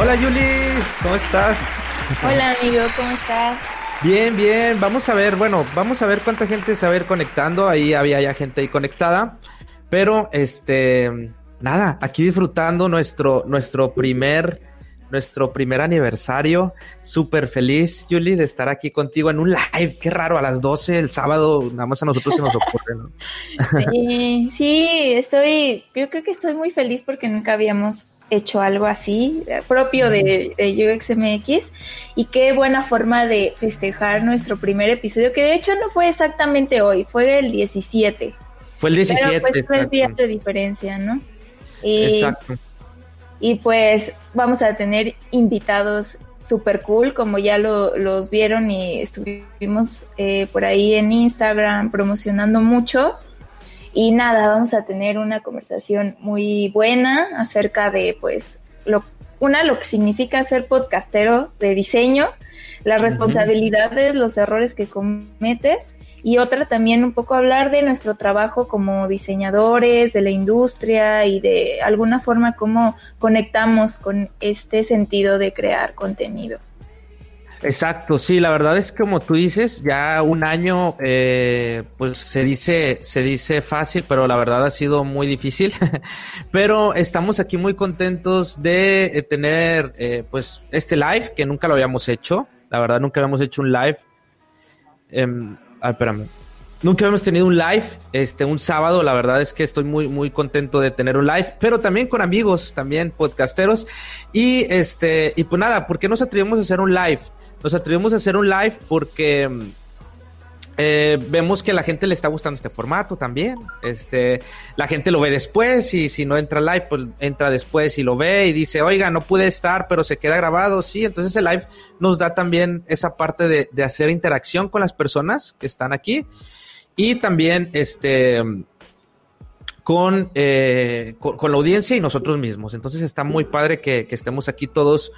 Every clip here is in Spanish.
Hola Yuli, ¿cómo estás? Hola amigo, ¿cómo estás? Bien, bien, vamos a ver, bueno, vamos a ver cuánta gente se va a ir conectando, ahí había ya gente ahí conectada, pero este, nada, aquí disfrutando nuestro, nuestro primer, nuestro primer aniversario, súper feliz, Yuli, de estar aquí contigo en un live, qué raro, a las 12 el sábado, nada más a nosotros se nos ocurre, ¿no? Sí, sí, estoy, yo creo que estoy muy feliz porque nunca habíamos hecho algo así, propio de, de, UXMX, y qué buena forma de festejar nuestro primer episodio, que de hecho no fue exactamente hoy, fue el 17. Fue el 17. Pero pues tres días de diferencia, ¿no? Y, exacto. Y pues vamos a tener invitados super cool, como ya lo, los vieron y estuvimos eh, por ahí en Instagram promocionando mucho. Y nada, vamos a tener una conversación muy buena acerca de, pues, lo, una, lo que significa ser podcastero de diseño, las responsabilidades, los errores que cometes, y otra también un poco hablar de nuestro trabajo como diseñadores, de la industria y de alguna forma cómo conectamos con este sentido de crear contenido. Exacto, sí, la verdad es que como tú dices, ya un año, eh, pues se dice, se dice fácil, pero la verdad ha sido muy difícil. pero estamos aquí muy contentos de eh, tener, eh, pues, este live que nunca lo habíamos hecho. La verdad, nunca habíamos hecho un live. Eh, espérame. Nunca habíamos tenido un live, este, un sábado. La verdad es que estoy muy, muy contento de tener un live, pero también con amigos, también podcasteros. Y este, y pues nada, ¿por qué nos atrevimos a hacer un live? Nos atrevimos a hacer un live porque eh, vemos que a la gente le está gustando este formato también. Este, la gente lo ve después y si no entra live, pues entra después y lo ve y dice, oiga, no pude estar, pero se queda grabado. Sí, entonces el live nos da también esa parte de, hacer interacción con las personas que están aquí y también este con, eh, con, la audiencia y nosotros mismos. Entonces está muy padre que estemos aquí todos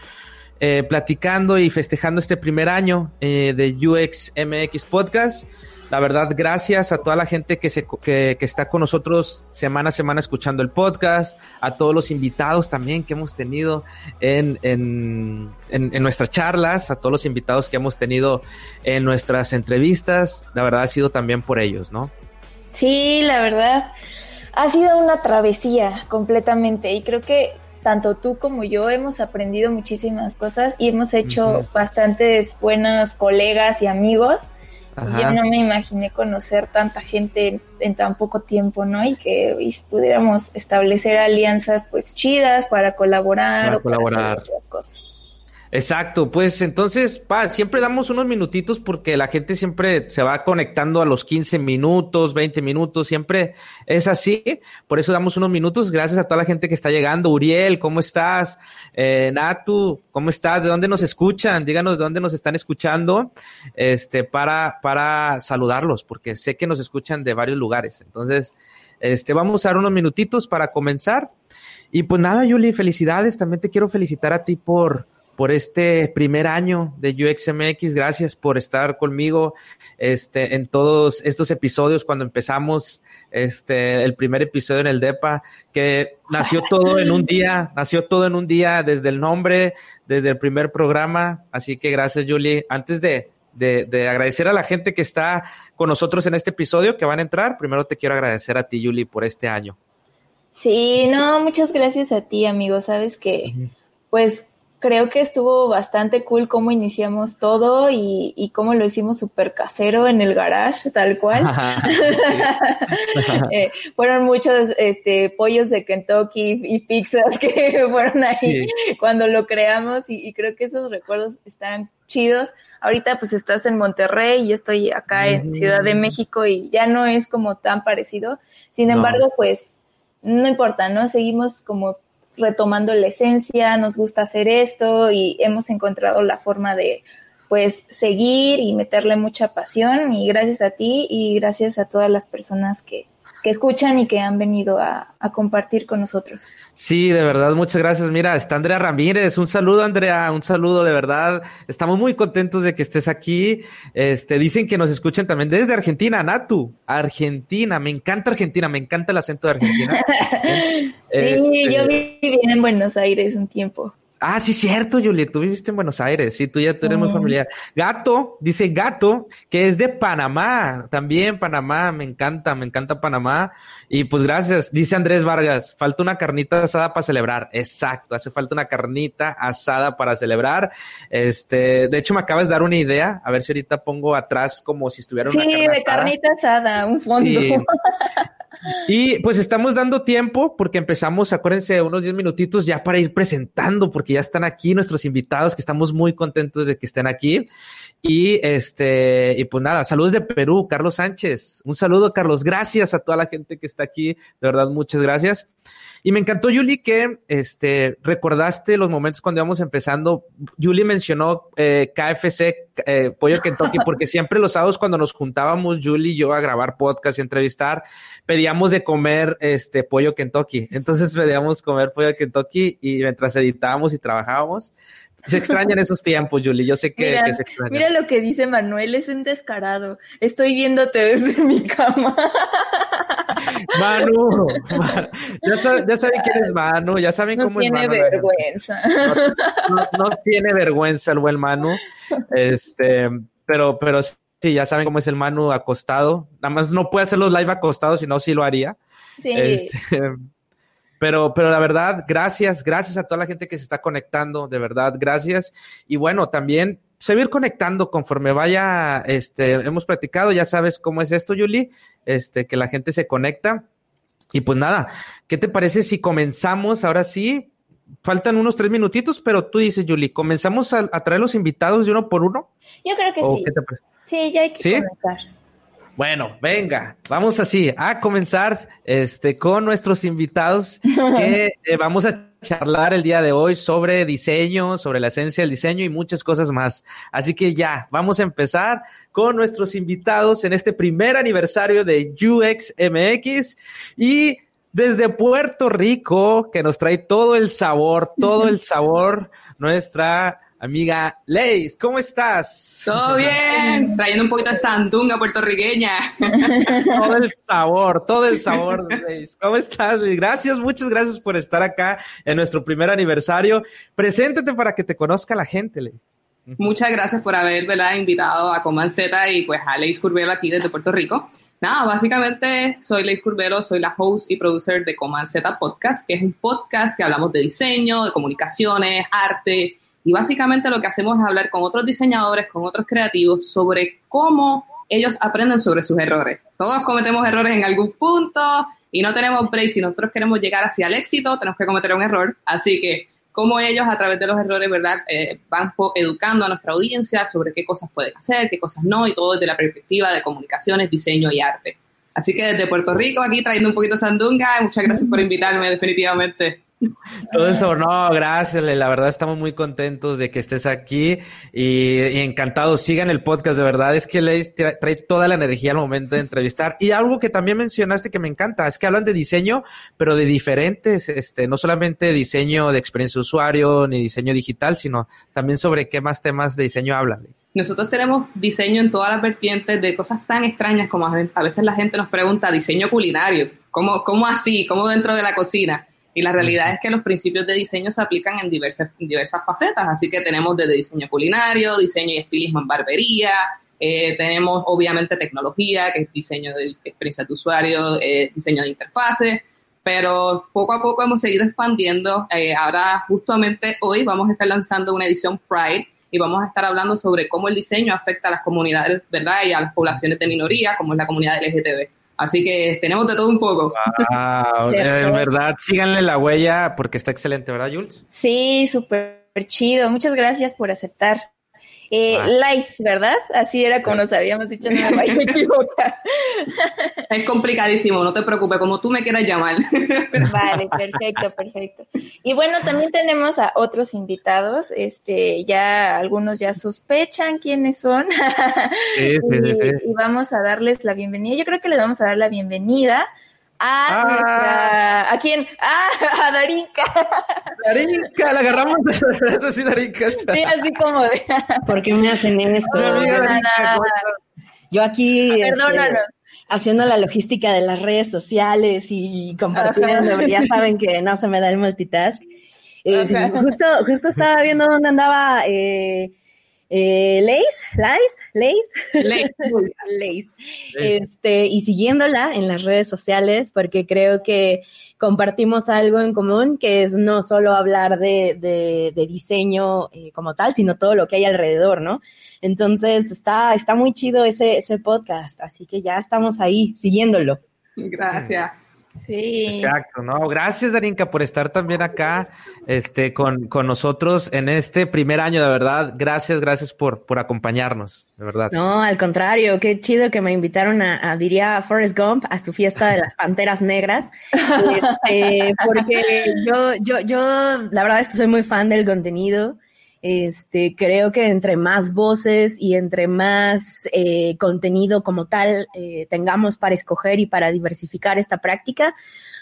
eh, platicando y festejando este primer año eh, de UX MX Podcast. La verdad, gracias a toda la gente que, se, que, está con nosotros semana a semana escuchando el podcast, a todos los invitados también que hemos tenido en, en, en, nuestras charlas, a todos los invitados que hemos tenido en nuestras entrevistas. La verdad ha sido también por ellos, ¿no? Sí, la verdad. Ha sido una travesía completamente y creo que tanto tú como yo hemos aprendido muchísimas cosas y hemos hecho bastantes buenos colegas y amigos. Yo no me imaginé conocer tanta gente en, tan poco tiempo, ¿no? Y que pudiéramos establecer alianzas pues chidas para colaborar o colaborar. para hacer otras cosas. Exacto, pues entonces, pa, siempre damos unos minutitos porque la gente siempre se va conectando a los 15 minutos, 20 minutos, siempre es así. Por eso damos unos minutos. Gracias a toda la gente que está llegando. Uriel, ¿cómo estás? Eh, Natu, ¿cómo estás? ¿De dónde nos escuchan? Díganos de dónde nos están escuchando, este, para, para saludarlos, porque sé que nos escuchan de varios lugares. Entonces, este, vamos a dar unos minutitos para comenzar. Y pues nada, Yuli, felicidades. También te quiero felicitar a ti por, por este primer año de UXMX. Gracias por estar conmigo este, en todos estos episodios cuando empezamos este, el primer episodio en el DEPA, que nació todo en un día, nació todo en un día desde el nombre, desde el primer programa. Así que gracias, Julie. Antes de, de, de, agradecer a la gente que está con nosotros en este episodio, que van a entrar, primero te quiero agradecer a ti, Julie, por este año. Sí, no, muchas gracias a ti, amigo. Sabes que, pues, creo que estuvo bastante cool cómo iniciamos todo y, y cómo lo hicimos súper casero en el garage, tal cual. Eh, fueron muchos este, pollos de Kentucky y pizzas que fueron ahí cuando lo creamos y, creo que esos recuerdos están chidos. Ahorita pues estás en Monterrey y estoy acá en Ciudad de México y ya no es como tan parecido. Sin embargo, pues no importa, ¿no? Seguimos como retomando la esencia, nos gusta hacer esto y hemos encontrado la forma de pues seguir y meterle mucha pasión. Y gracias a ti y gracias a todas las personas que, que escuchan y que han venido a, compartir con nosotros. Sí, de verdad, muchas gracias. Mira, está Andrea Ramírez. Un saludo, Andrea, un saludo de verdad. Estamos muy contentos de que estés aquí. Este, dicen que nos escuchen también desde Argentina, Natu. Argentina, me encanta Argentina, me encanta el acento de Argentina. sí, este, yo viví en Buenos Aires un tiempo. Ah, sí, cierto, Juliet, tú viviste en Buenos Aires, sí, tú ya eres muy familiar. Gato, dice Gato, que es de Panamá, también Panamá, me encanta, me encanta Panamá. Y pues gracias, dice Andrés Vargas, falta una carnita asada para celebrar. Exacto, hace falta una carnita asada para celebrar. Este, de hecho, me acabas de dar una idea, a ver si ahorita pongo atrás como si estuviera una Sí, de carnita asada, un fondo. Y pues estamos dando tiempo porque empezamos, acuérdense, unos 10 minutitos ya para ir presentando, porque ya están aquí nuestros invitados, que estamos muy contentos de que estén aquí. Y este, y pues nada, saludos de Perú, Carlos Sánchez. Un saludo, Carlos. Gracias a toda la gente que está aquí. De verdad, muchas gracias. Y me encantó, Yuli, que este, recordaste los momentos cuando íbamos empezando. Yuli mencionó eh, KFC, eh, Pollo Kentucky, porque siempre los sábados cuando nos juntábamos, Yuli y yo, a grabar podcast y entrevistar, pedíamos de comer este pollo Kentucky. Entonces pedíamos comer pollo Kentucky y mientras editábamos y trabajábamos, se extrañan esos tiempos, Julie. Yo sé que, se extrañan. Mira lo que dice Manuel, es un descarado. Estoy viéndote desde mi cama. Manu, ya, saben, quién es Manu, ya saben cómo es Manu. Tiene vergüenza. No, tiene vergüenza el buen Manu. Este, pero, pero sí, ya saben cómo es el Manu acostado. Nada más no puede hacer los live acostados, si no, sí lo haría. Sí. Este, pero, pero la verdad, gracias, gracias a toda la gente que se está conectando, de verdad, gracias. Y bueno, también seguir conectando conforme vaya, este, hemos platicado, ya sabes cómo es esto, Yuli, este, que la gente se conecta. Y pues nada, ¿qué te parece si comenzamos ahora sí? Faltan unos tres minutitos, pero tú dices, Yuli, ¿comenzamos a, traer los invitados de uno por uno? Yo creo que sí. sí, ya hay que comenzar. Bueno, venga, vamos así a comenzar este, con nuestros invitados que eh, vamos a charlar el día de hoy sobre diseño, sobre la esencia del diseño y muchas cosas más. Así que ya, vamos a empezar con nuestros invitados en este primer aniversario de UXMX y desde Puerto Rico, que nos trae todo el sabor, todo el sabor, nuestra Amiga Leis, ¿cómo estás? Todo bien, trayendo un poquito de sandunga puertorriqueña. todo el sabor, todo el sabor, Leis. ¿Cómo estás? Gracias, muchas gracias por estar acá en nuestro primer aniversario. Preséntate para que te conozca la gente, Leis. Muchas gracias por haber invitado a Coman Z y pues a Leis Curbelo aquí desde Puerto Rico. Nada, básicamente soy Leis Curbelo, soy la host y producer de Coman Z Podcast, que es un podcast que hablamos de diseño, de comunicaciones, arte, y básicamente lo que hacemos es hablar con otros diseñadores, con otros creativos sobre cómo ellos aprenden sobre sus errores. Todos cometemos errores en algún punto y no tenemos break. Si nosotros queremos llegar hacia el éxito, tenemos que cometer un error. Así que cómo ellos a través de los errores, ¿verdad? Eh, van educando a nuestra audiencia sobre qué cosas pueden hacer, qué cosas no, y todo desde la perspectiva de comunicaciones, diseño y arte. Así que desde Puerto Rico, aquí trayendo un poquito sandunga, muchas gracias por invitarme, definitivamente. Todo eso, no, gracias, la verdad estamos muy contentos de que estés aquí y, encantados. Sigan el podcast, de verdad es que le trae toda la energía al momento de entrevistar. Y algo que también mencionaste que me encanta, es que hablan de diseño, pero de diferentes, este, no solamente diseño de experiencia de usuario ni diseño digital, sino también sobre qué más temas de diseño hablan. Nosotros tenemos diseño en todas las vertientes de cosas tan extrañas como a veces la gente nos pregunta diseño culinario. ¿Cómo, cómo así? ¿Cómo dentro de la cocina? Y la realidad es que los principios de diseño se aplican en diversas, diversas facetas, así que tenemos desde diseño culinario, diseño y estilismo en barbería, eh, tenemos obviamente tecnología, que es diseño de experiencia de usuario, eh, diseño de interfaces, pero poco a poco hemos seguido expandiendo. Eh, ahora, justamente hoy, vamos a estar lanzando una edición Pride y vamos a estar hablando sobre cómo el diseño afecta a las comunidades, ¿verdad? Y a las poblaciones de minoría, como es la comunidad LGTB. Así que tenemos de todo un poco. Wow, en verdad, síganle la huella porque está excelente, ¿verdad, Jules? Sí, súper chido. Muchas gracias por aceptar. Eh, ah. ¿verdad? Así era como nos habíamos dicho, no me vaya a equivocar. Es complicadísimo, no te preocupes, como tú me quieras llamar. Vale, perfecto, perfecto. Y bueno, también tenemos a otros invitados, este, ya algunos ya sospechan quiénes son. Sí, sí, y, y vamos a darles la bienvenida. Yo creo que les vamos a dar la bienvenida Ah, ¿A quién? Ah, a Darinka. Darinka, la agarramos de sí, Darinka. Sí, así como de. ¿Por qué me hacen esto? Yo aquí. Este, haciendo la logística de las redes sociales y compartiendo, ya saben que no se me da el multitask. Eh, justo, justo estaba viendo dónde andaba eh, eh, Leis, Leis, Leis, Leis, este, y siguiéndola en las redes sociales, porque creo que compartimos algo en común, que es no solo hablar de, de, diseño eh, como tal, sino todo lo que hay alrededor, ¿no? Entonces, está, está muy chido ese, ese podcast, así que ya estamos ahí, siguiéndolo. Gracias. Sí. Exacto, no, gracias Darinka por estar también acá este, con, con, nosotros en este primer año, de verdad. Gracias, gracias por, por acompañarnos, de verdad. No, al contrario, qué chido que me invitaron a, diría Forrest Gump, a su fiesta de las Panteras Negras, este, porque yo, yo, yo, la verdad es que soy muy fan del contenido. Este, creo que entre más voces y entre más eh, contenido como tal eh, tengamos para escoger y para diversificar esta práctica,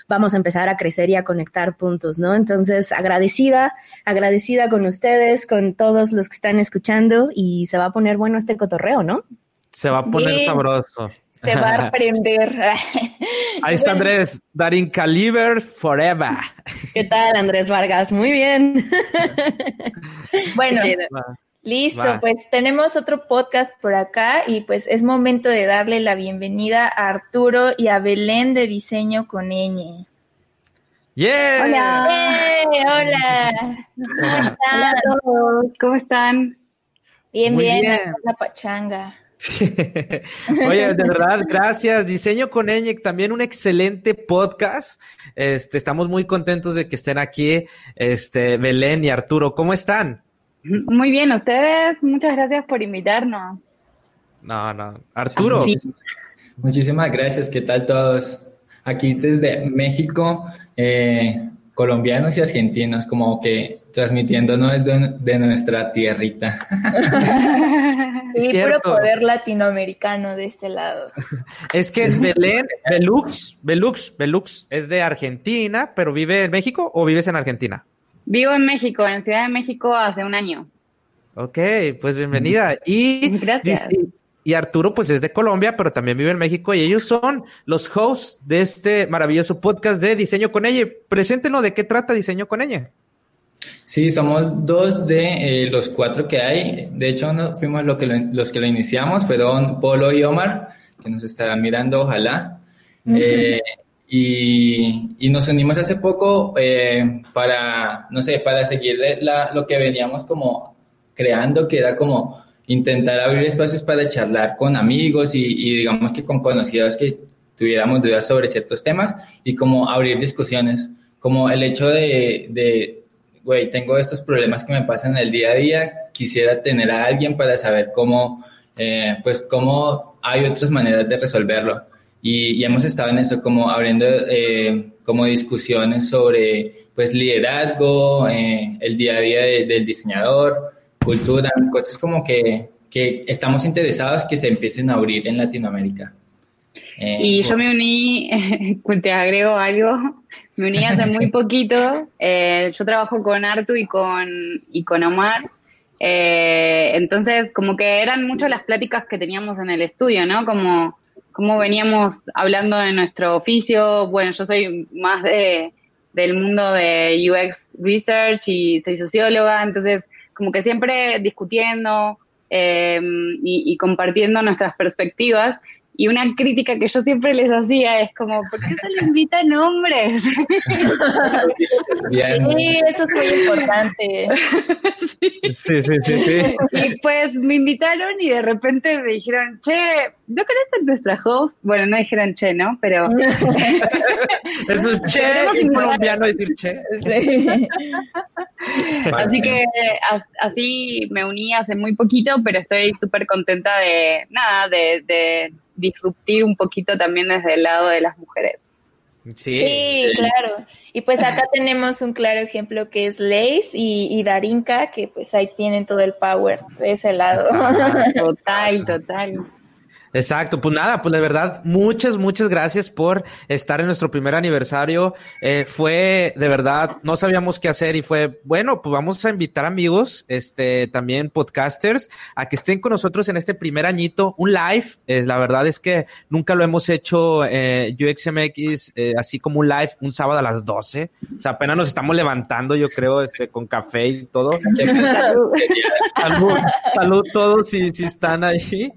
vamos a empezar a crecer y a conectar puntos, ¿no? Entonces, agradecida, agradecida con ustedes, con todos los que están escuchando y se va a poner bueno este cotorreo, ¿no? Se va a poner sabroso se va a aprender. Ahí está Andrés, Darin Caliber Forever. ¿Qué tal, Andrés Vargas? Muy bien. bueno, listo, pues tenemos otro podcast por acá y pues es momento de darle la bienvenida a Arturo y a Belén de Diseño con Ñ. Yeah. Hola. hola. Hola a todos. ¿Cómo están? Bien, bien, bien. la pachanga. Oye, de verdad, gracias. Diseño con Eñec, también un excelente podcast. Este, estamos muy contentos de que estén aquí, este, Belén y Arturo. ¿Cómo están? Muy bien, ustedes, muchas gracias por invitarnos. No, no. Arturo. Muchísimas gracias. ¿Qué tal todos? Aquí desde México, eh, colombianos y argentinos, como que transmitiéndonos de, de nuestra tierrita. Sí, puro poder latinoamericano de este lado. Es que Belén, Belux, Belux, Belux es de Argentina, pero vive en México o vives en Argentina? Vivo en México, en Ciudad de México hace un año. Ok, pues bienvenida. Y, Gracias. Y, Arturo, pues es de Colombia, pero también vive en México y ellos son los hosts de este maravilloso podcast de Diseño con ella. Preséntenos de qué trata Diseño con ella. Sí, somos dos de eh, los cuatro que hay. De hecho, no fuimos lo que los que lo iniciamos, fueron Polo y Omar, que nos estarán mirando, ojalá. Eh, y, y, nos unimos hace poco eh, para, no sé, para seguir la, lo que veníamos como creando, que era como intentar abrir espacios para charlar con amigos y, y digamos que con conocidos que tuviéramos dudas sobre ciertos temas y como abrir discusiones, como el hecho de, de güey, tengo estos problemas que me pasan el día a día, quisiera tener a alguien para saber cómo, eh, pues, cómo hay otras maneras de resolverlo. Y, hemos estado en eso, como abriendo eh, como discusiones sobre, pues, liderazgo, eh, el día a día del diseñador, cultura, cosas como que, que estamos interesados que se empiecen a abrir en Latinoamérica. y yo me uní, te agrego algo, me uní hace muy poquito. Eh, yo trabajo con Artu y con, y con Omar. Eh, entonces, como que eran muchas las pláticas que teníamos en el estudio, ¿no? Como, como veníamos hablando de nuestro oficio. Bueno, yo soy más de, del mundo de UX Research y soy socióloga, entonces, como que siempre discutiendo eh, y, y compartiendo nuestras perspectivas. Y una crítica que yo siempre les hacía es como, ¿por qué se le invitan hombres? Sí, eso es muy importante. Sí, sí, sí, sí. Y pues me invitaron y de repente me dijeron, che, ¿no querés ser nuestra host? Bueno, no dijeron che, ¿no? Pero... Eso es che, en colombiano decir che. Sí. Así que así me uní hace muy poquito, pero estoy súper contenta de, nada, de, de disruptir un poquito también desde el lado de las mujeres. Sí. claro. Y pues acá tenemos un claro ejemplo que es Lace y, y, Darinka, que pues ahí tienen todo el power de ese lado. Total, total. Exacto, pues nada, pues de verdad, muchas, muchas gracias por estar en nuestro primer aniversario. Eh, fue de verdad, no sabíamos qué hacer y fue, bueno, pues vamos a invitar amigos, este, también podcasters, a que estén con nosotros en este primer añito, un live. Eh, la verdad es que nunca lo hemos hecho eh, UXMX, eh, así como un live, un sábado a las 12. O sea, apenas nos estamos levantando, yo creo, este, con café y todo. salud, salud todos si, si están ahí.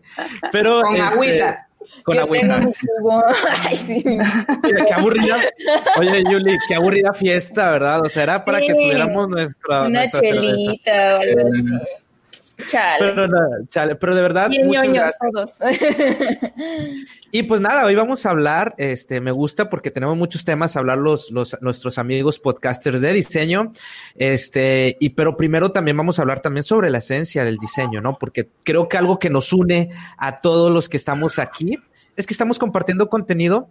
Pero con agüita. Con agüita. Ay, sí. qué aburrida. Oye, Yuli, qué aburrida fiesta, ¿verdad? O sea, era para que tuviéramos nuestra. Una chelita o algo así. Chale. Pero, chale. Pero de verdad. muchas gracias. todos. y pues nada, hoy vamos a hablar, este, me gusta porque tenemos muchos temas a hablar los, los, nuestros amigos podcasters de diseño. Este, y pero primero también vamos a hablar también sobre la esencia del diseño, ¿no? Porque creo que algo que nos une a todos los que estamos aquí es que estamos compartiendo contenido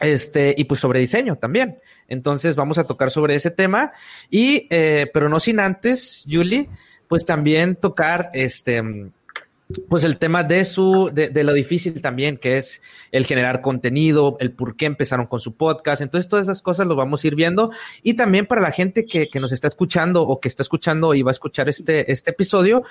este, y pues sobre diseño también. Entonces vamos a tocar sobre ese tema. Y, eh, pero no sin antes, Julie, pues también tocar este pues el tema de su, de, de, lo difícil también, que es el generar contenido, el por qué empezaron con su podcast. Entonces, todas esas cosas lo vamos a ir viendo. Y también para la gente que, que nos está escuchando o que está escuchando y va a escuchar este, este episodio,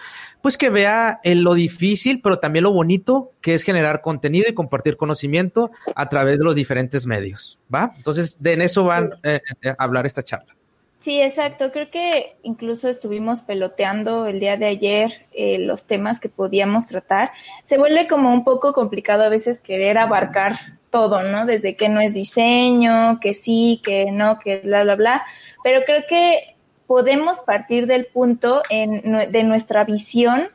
pues que vea el, lo difícil, pero también lo bonito que es generar contenido y compartir conocimiento a través de los diferentes medios. ¿Va? Entonces, de en eso van eh, eh, a hablar esta charla. Sí, exacto. Creo que incluso estuvimos peloteando el día de ayer eh, los temas que podíamos tratar. Se vuelve como un poco complicado a veces querer abarcar todo, ¿no? Desde que no es diseño, que sí, que no, que bla, bla, bla. Pero creo que podemos partir del punto en, de nuestra visión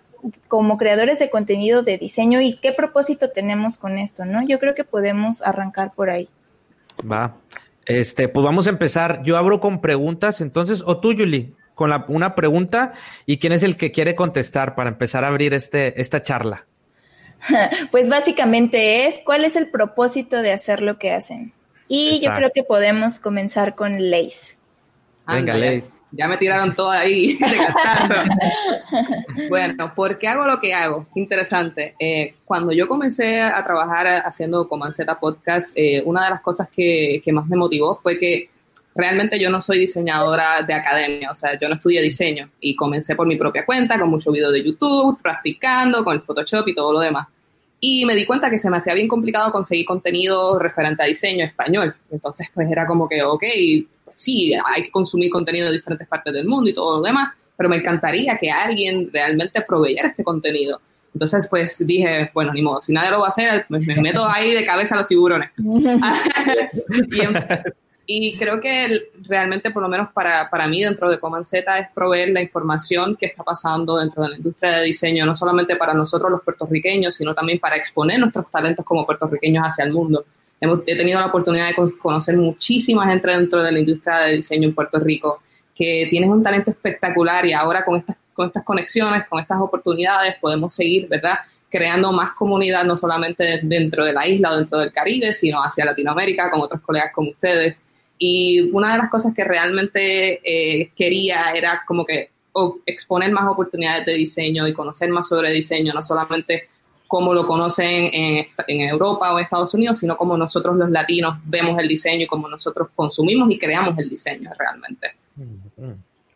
como creadores de contenido de diseño y qué propósito tenemos con esto, ¿no? Yo creo que podemos arrancar por ahí. Va. Este, pues vamos a empezar. Yo abro con preguntas, entonces, o tú, Julie, con la, una pregunta y quién es el que quiere contestar para empezar a abrir este, esta charla. Pues básicamente es, ¿cuál es el propósito de hacer lo que hacen? Y yo creo que podemos comenzar con Lace. Venga, Lace. Ya me tiraron todo ahí bueno, ¿por qué hago lo que hago? Interesante. Eh, cuando yo comencé a trabajar haciendo Comanceta Podcast, eh, una de las cosas que, que, más me motivó fue que realmente yo no soy diseñadora de academia, o sea, yo no estudié diseño y comencé por mi propia cuenta, con mucho video de YouTube, practicando, con el Photoshop y todo lo demás. Y me di cuenta que se me hacía bien complicado conseguir contenido referente a diseño español. Entonces, pues era como que, ok, sí, hay que consumir contenido de diferentes partes del mundo y todo lo demás, pero me encantaría que alguien realmente proveyera este contenido. Entonces, pues dije, bueno, ni modo, si nadie lo va a hacer, pues me meto ahí de cabeza a los tiburones. y, creo que realmente, por lo menos para, para mí, dentro de Command Z, es proveer la información que está pasando dentro de la industria de diseño, no solamente para nosotros los puertorriqueños, sino también para exponer nuestros talentos como puertorriqueños hacia el mundo he tenido la oportunidad de conocer muchísima gente dentro de la industria de diseño en Puerto Rico que tienes un talento espectacular y ahora con estas, con estas conexiones, con estas oportunidades podemos seguir, ¿verdad? Creando más comunidad, no solamente dentro de la isla o dentro del Caribe, sino hacia Latinoamérica con otros colegas como ustedes. Y una de las cosas que realmente eh, quería era como que exponer más oportunidades de diseño y conocer más sobre diseño, no solamente como lo conocen en, en, Europa o en Estados Unidos, sino como nosotros los latinos vemos el diseño y como nosotros consumimos y creamos el diseño realmente.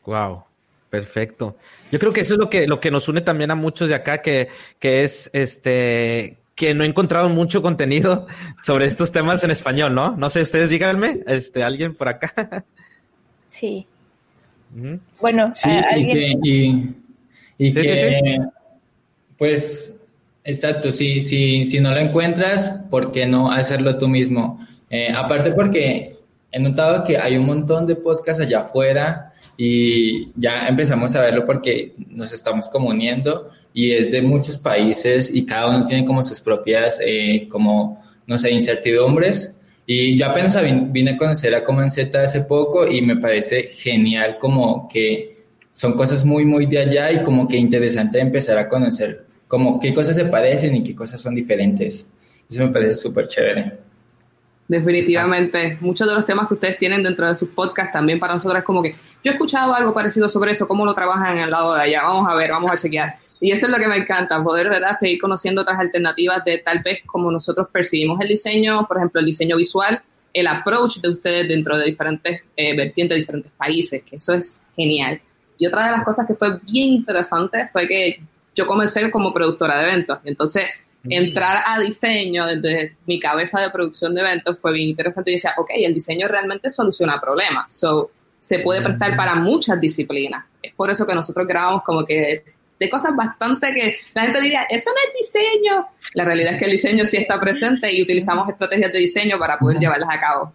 Wow. Perfecto. Yo creo que eso es lo que, lo que nos une también a muchos de acá, que, que es este que no he encontrado mucho contenido sobre estos temas en español, ¿no? No sé, ustedes díganme, este, alguien por acá. Sí. Bueno, sí, y que, y, que pues Exacto, sí, sí, si no lo encuentras, ¿por qué no hacerlo tú mismo? Eh, aparte porque he notado que hay un montón de podcasts allá afuera y ya empezamos a verlo porque nos estamos como uniendo y es de muchos países y cada uno tiene como sus propias, eh, como, no sé, incertidumbres. Y yo apenas vine a conocer a Comanceta hace poco y me parece genial como que son cosas muy, muy de allá y como que interesante empezar a conocer como qué cosas se parecen y qué cosas son diferentes. Eso me parece súper chévere. Definitivamente, muchos de los temas que ustedes tienen dentro de sus podcasts también para nosotros es como que yo he escuchado algo parecido sobre eso, cómo lo trabajan el lado de allá, vamos a ver, vamos a chequear. Y eso es lo que me encanta, poder ¿verdad? seguir conociendo otras alternativas de tal vez como nosotros percibimos el diseño, por ejemplo, el diseño visual, el approach de ustedes dentro de diferentes eh, vertientes de diferentes países, que eso es genial. Y otra de las cosas que fue bien interesante fue que yo comencé como productora de eventos. Entonces, entrar a diseño desde mi cabeza de producción de eventos fue bien interesante. Y decía, ok, el diseño realmente soluciona problemas. So, se puede prestar para muchas disciplinas. Es por eso que nosotros grabamos como que de cosas bastante que la gente diría, eso no es diseño. La realidad es que el diseño sí está presente y utilizamos estrategias de diseño para poder llevarlas a cabo.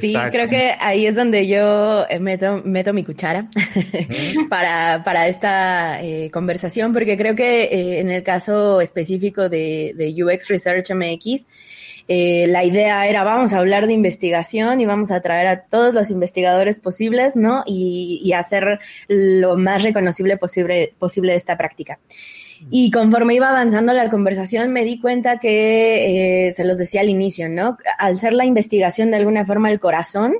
Sí, creo que ahí es donde yo eh, meto, meto mi cuchara para, para, esta eh, conversación, porque creo que eh, en el caso específico de, de UX Research MX, la idea era vamos a hablar de investigación y vamos a traer a todos los investigadores posibles, ¿no? Y, y hacer lo más reconocible posible, posible de esta práctica. Y conforme iba avanzando la conversación, me di cuenta que, eh, se los decía al inicio, ¿no? Al ser la investigación de alguna forma el corazón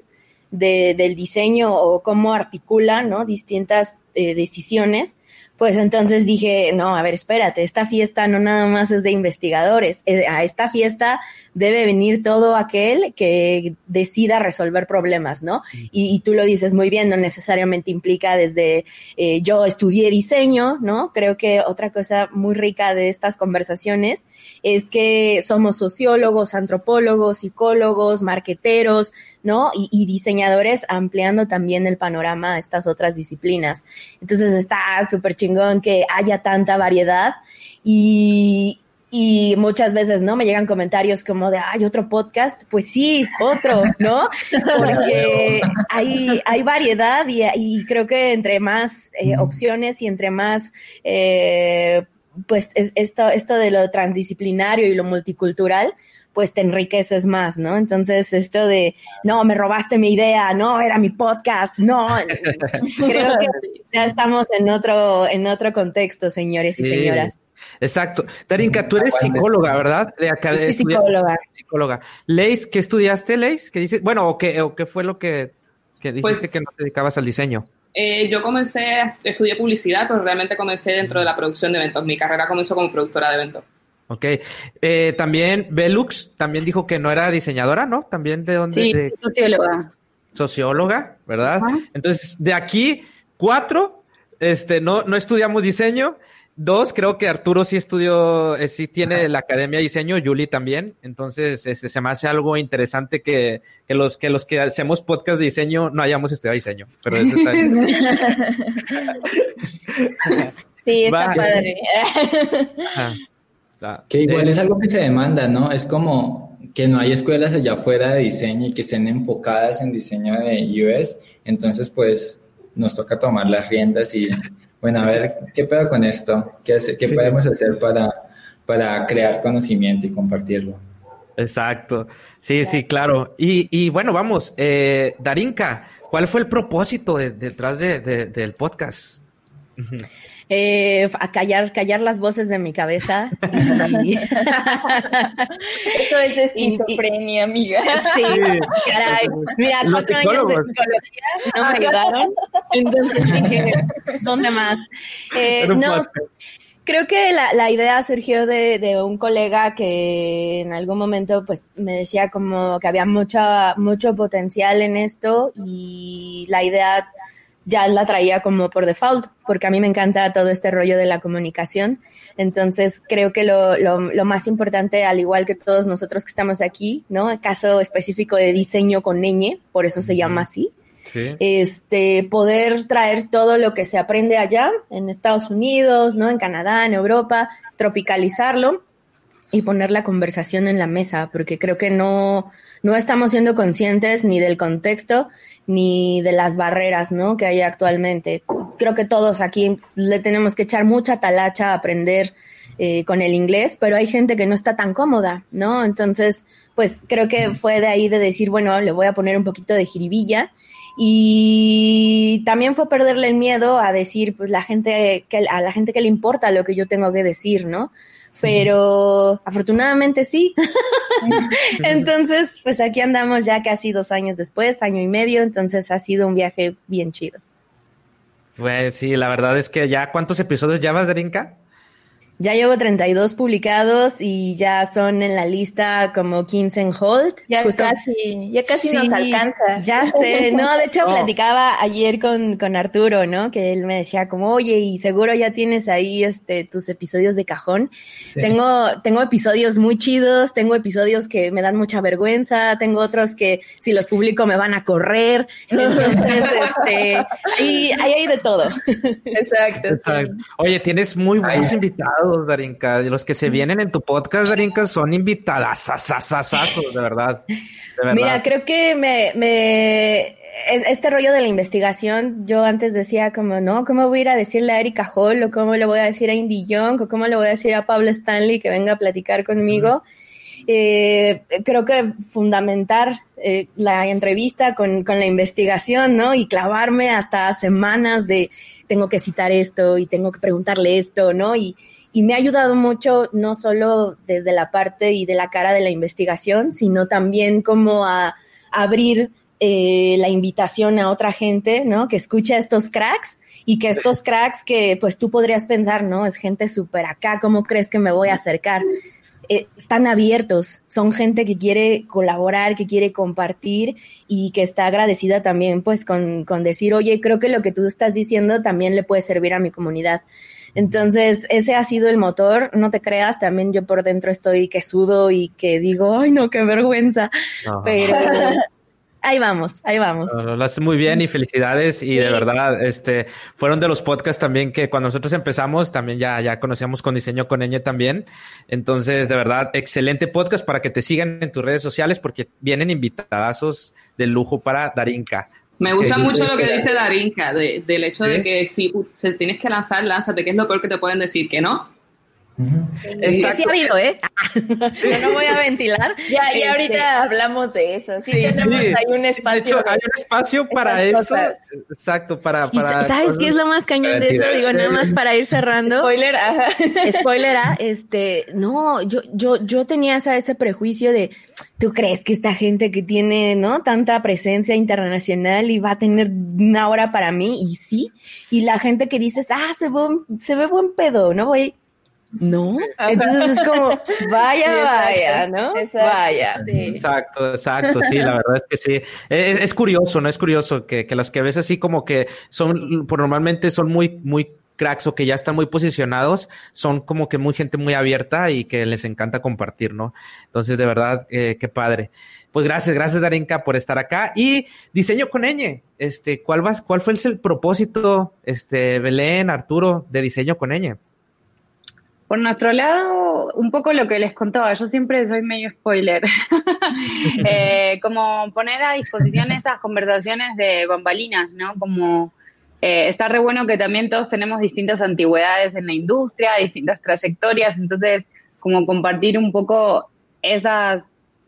de, del diseño o cómo articula, ¿no? Distintas eh, decisiones, pues entonces dije, no, a ver, espérate, esta fiesta no nada más es de investigadores, eh, a esta fiesta debe venir todo aquel que decida resolver problemas, ¿no? Y, tú lo dices muy bien, no necesariamente implica desde eh, yo estudié diseño, ¿no? Creo que otra cosa muy rica de estas conversaciones es que somos sociólogos, antropólogos, psicólogos, marqueteros, ¿no? Y, y diseñadores ampliando también el panorama a estas otras disciplinas. Entonces está súper chingón que haya tanta variedad y, y muchas veces, ¿no? Me llegan comentarios como de, hay otro podcast. Pues sí, otro, ¿no? Porque hay, hay variedad y, y creo que entre más eh, opciones y entre más, eh, pues es, esto, esto de lo transdisciplinario y lo multicultural, pues te enriqueces más, ¿no? Entonces, esto de, no, me robaste mi idea, no, era mi podcast, no, creo que ya estamos en otro, en otro contexto, señores y señoras. Exacto. Darinka, tú eres psicóloga, ¿verdad? De acá, sí, psicóloga. Psicóloga. Leis, ¿qué estudiaste, Leis? ¿Qué dices? Bueno, ¿o qué, o qué fue lo que, que dijiste pues que no te dedicabas al diseño? Eh, yo comencé, estudié publicidad, pero realmente comencé dentro de la producción de eventos. Mi carrera comenzó como productora de eventos. Ok. Eh, también Velux también dijo que no era diseñadora, ¿no? También de dónde? Sí, socióloga. Socióloga, ¿verdad? Entonces, de aquí, cuatro, este, no, no estudiamos diseño. Dos, creo que Arturo sí estudió, eh, sí tiene la academia de diseño, Yuli también. Entonces, este, se me hace algo interesante que, que, los, que los que hacemos podcast de diseño no hayamos estudiado diseño. Pero eso está Sí, está padre. Que igual es algo que se demanda, ¿no? Es como que no hay escuelas allá afuera de diseño y que estén enfocadas en diseño de US, entonces pues nos toca tomar las riendas y, bueno, a ver, ¿qué pedo con esto? ¿Qué, qué podemos hacer para, para crear conocimiento y compartirlo? Exacto, sí, sí, claro. Y, y bueno, vamos, eh, Darinka, ¿cuál fue el propósito detrás de, del podcast? Eh, a callar, callar las voces de mi cabeza. Y... Eso es esquizofrenia, amiga. Sí, caray. Mira, cuatro años de psicología no me ayudaron. Entonces dije, ¿dónde más? Eh, no. Creo que la, la idea surgió de, de, un colega que en algún momento pues me decía como que había mucha, mucho potencial en esto y la idea ya la traía como por default, porque a mí me encanta todo este rollo de la comunicación. Entonces, creo que lo, lo, lo más importante, al igual que todos nosotros que estamos aquí, ¿no? El caso específico de diseño con ñ, por eso se llama así, este, poder traer todo lo que se aprende allá, en Estados Unidos, ¿no? En Canadá, en Europa, tropicalizarlo y poner la conversación en la mesa, porque creo que no, no estamos siendo conscientes ni del contexto ni de las barreras, ¿no? Que hay actualmente. Creo que todos aquí le tenemos que echar mucha talacha a aprender eh, con el inglés, pero hay gente que no está tan cómoda, ¿no? Entonces, pues creo que fue de ahí de decir, bueno, le voy a poner un poquito de jiribilla y también fue perderle el miedo a decir, pues la gente que a la gente que le importa lo que yo tengo que decir, ¿no? Pero afortunadamente sí. entonces, pues aquí andamos ya casi dos años después, año y medio, entonces ha sido un viaje bien chido. Pues sí, la verdad es que ya, ¿cuántos episodios llevas, Darinka? Ya llevo 32 publicados y ya son en la lista como 15 en hold. Ya casi, ya casi nos alcanza. Ya sé, no, de hecho platicaba ayer con, con Arturo, ¿no? Que él me decía como, oye, y seguro ya tienes ahí este tus episodios de cajón. Tengo, tengo episodios muy chidos, tengo episodios que me dan mucha vergüenza, tengo otros que si los publico me van a correr. Entonces, este, ahí, ahí hay de todo. Exacto. Oye, tienes muy buenos invitados Darinka. Los que se vienen en tu podcast, Darinka, son invitadas, de verdad. Mira, creo que me, me, este rollo de la investigación, yo antes decía como, no, ¿cómo voy a ir a decirle a Erika Hall o cómo le voy a decir a Indy Young o cómo le voy a decir a Pablo Stanley que venga a platicar conmigo? Eh, creo que fundamentar eh, la entrevista con, con, la investigación, ¿no? Y clavarme hasta semanas de tengo que citar esto y tengo que preguntarle esto, ¿no? Y, y me ha ayudado mucho no solo desde la parte y de la cara de la investigación, sino también como a, abrir eh, la invitación a otra gente, ¿no? Que escuche a estos cracks y que estos cracks que pues tú podrías pensar, ¿no? Es gente súper acá, ¿cómo crees que me voy a acercar? Eh, están abiertos, son gente que quiere colaborar, que quiere compartir y que está agradecida también pues con, con decir, oye, creo que lo que tú estás diciendo también le puede servir a mi comunidad. Entonces, ese ha sido el motor, no te creas, también yo por dentro estoy que sudo y que digo, ay no, qué vergüenza, pero ahí vamos, ahí vamos. lo hace muy bien y felicidades y de verdad, este, fueron de los podcasts también que cuando nosotros empezamos también ya, ya conocíamos con diseño con Eñe también. Entonces, de verdad, excelente podcast para que te sigan en tus redes sociales porque vienen invitadazos de lujo para Darinka. Me gusta mucho lo que dice Darinka, del hecho de que si se tienes que lanzar, lánzate, que es lo peor que te pueden decir, que no. Sí, sí, ha habido, ¿eh? Yo no voy a ventilar. Ya, y este, ahorita hablamos de eso. Sí, tenemos, hay un espacio. hay un espacio para eso. Exacto, para. para ¿Sabes qué es lo más cañón de eso? Digo, nada más para ir cerrando. Spoiler, ajá. Spoiler, ¿ah? este, no, yo, yo, yo tenía ese prejuicio de, ¿tú crees que esta gente que tiene, ¿no? Tanta presencia internacional y va a tener una hora para mí? Y sí. Y la gente que dices, ah, se ve, se ve buen pedo, ¿no? Voy, no. Entonces es como, vaya, vaya, ¿no? Vaya. Exacto, exacto, sí, la verdad es que sí. Es, curioso, ¿no? Es curioso que, que los que ves así como que son, por normalmente son muy, muy cracks o que ya están muy posicionados, son como que muy gente muy abierta y que les encanta compartir, ¿no? Entonces, de verdad, eh, qué padre. Pues gracias, gracias Darinka por estar acá. Y diseño con Eñe, este, ¿cuál, vas, cuál fue el propósito, este, Belén, Arturo, de diseño con Eñe? Por nuestro lado, un poco lo que les contaba, yo siempre soy medio spoiler, eh, como poner a disposición esas conversaciones de bambalinas, ¿no? Como eh, está re bueno que también todos tenemos distintas antigüedades en la industria, distintas trayectorias, entonces como compartir un poco esas,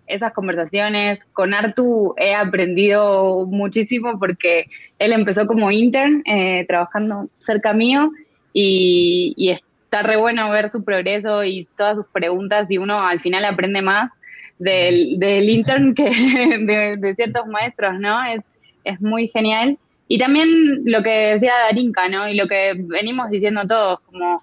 esas conversaciones. Con Artu he aprendido muchísimo porque él empezó como intern eh, trabajando cerca mío y, y, está re bueno ver su progreso y todas sus preguntas y uno al final aprende más del, del intern que de, ciertos maestros, ¿no? Es, es muy genial. Y también lo que decía Darinka, ¿no? Y lo que venimos diciendo todos, como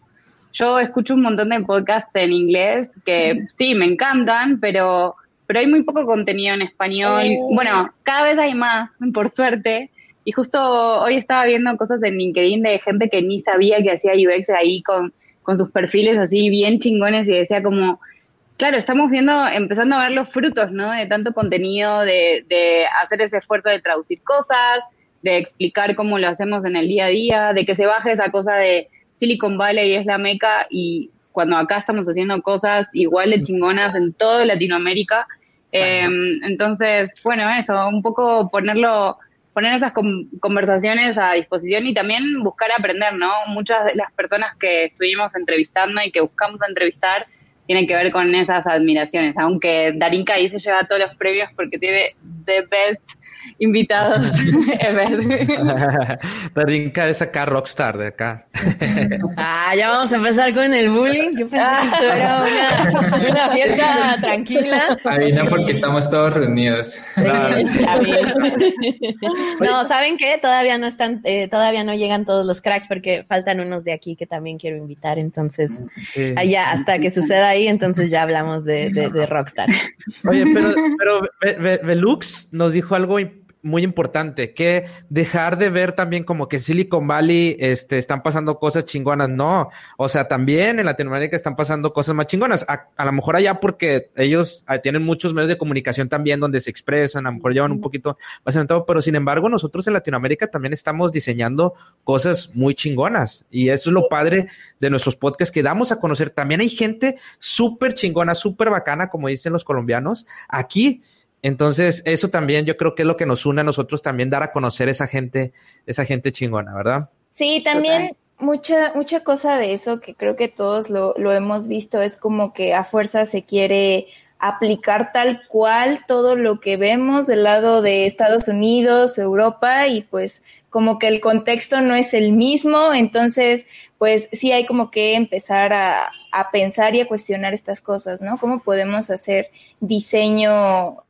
yo escucho un montón de podcasts en inglés que sí, me encantan, pero, pero hay muy poco contenido en español. Bueno, cada vez hay más, por suerte. Y justo hoy estaba viendo cosas en LinkedIn de gente que ni sabía que hacía UX ahí con con sus perfiles así bien chingones y decía como, claro, estamos viendo, empezando a ver los frutos, ¿no? De tanto contenido, de, de hacer ese esfuerzo de traducir cosas, de explicar cómo lo hacemos en el día a día, de que se baje esa cosa de Silicon Valley es la meca y cuando acá estamos haciendo cosas igual de chingonas en toda Latinoamérica. Em, entonces, bueno, eso, un poco ponerlo, poner esas conversaciones a disposición y también buscar aprender, ¿no? Muchas de las personas que estuvimos entrevistando y que buscamos entrevistar tienen que ver con esas admiraciones, aunque Darinka se lleva todos los premios porque tiene the best invitados ever. Darinka es acá rockstar de acá. ah, ya vamos a empezar con el bullying. Yo pensé que esto era una, fiesta tranquila. Ahí no porque estamos todos reunidos. no, ¿saben qué? Todavía no están, eh, todavía no llegan todos los cracks porque faltan unos de aquí que también quiero invitar. Entonces, allá hasta que suceda ahí, entonces ya hablamos de, de, Rockstar. Oye, pero, pero Velux nos dijo algo muy importante, que dejar de ver también como que Silicon Valley este, están pasando cosas chingonas. No, o sea, también en Latinoamérica están pasando cosas más chingonas. A, lo mejor allá porque ellos ah, tienen muchos medios de comunicación también donde se expresan, a lo mejor llevan un poquito más en todo, pero sin embargo nosotros en Latinoamérica también estamos diseñando cosas muy chingonas y eso es lo padre de nuestros podcasts que damos a conocer. También hay gente súper chingona, súper bacana, como dicen los colombianos, aquí entonces, eso también yo creo que es lo que nos une a nosotros también dar a conocer esa gente, esa gente chingona, ¿verdad? Sí, también mucha, mucha cosa de eso que creo que todos lo, lo hemos visto es como que a fuerza se quiere aplicar tal cual todo lo que vemos del lado de Estados Unidos, Europa y pues como que el contexto no es el mismo, entonces pues sí hay como que empezar a, a pensar y a cuestionar estas cosas, ¿no? ¿Cómo podemos hacer diseño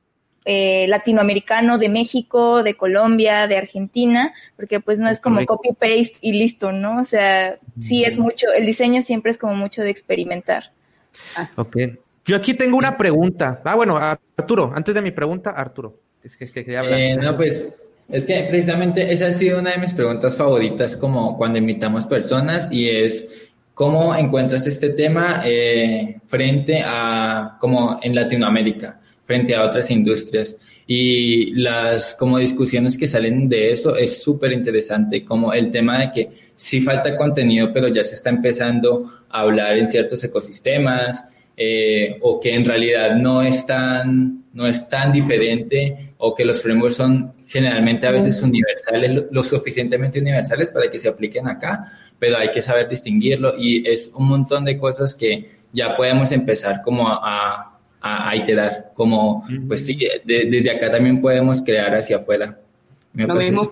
eh, latinoamericano de México, de Colombia, de Argentina, porque pues no es como copy-paste y listo, ¿no? O sea, sí es mucho, el diseño siempre es como mucho de experimentar. Ok. Yo aquí tengo una pregunta. Ah, bueno, Arturo, antes de mi pregunta, Arturo, es que, quería hablar. Eh, no, pues es que precisamente esa ha sido una de mis preguntas favoritas como cuando invitamos personas y es cómo encuentras este tema eh, frente a como en Latinoamérica frente a otras industrias. Y las como discusiones que salen de eso es súper interesante, como el tema de que sí falta contenido, pero ya se está empezando a hablar en ciertos ecosistemas, eh, o que en realidad no es, tan, no es tan diferente, o que los frameworks son generalmente a veces universales, lo suficientemente universales para que se apliquen acá, pero hay que saber distinguirlo y es un montón de cosas que ya podemos empezar como a a, iterar, como, pues sí, desde acá también podemos crear hacia afuera. lo mismo,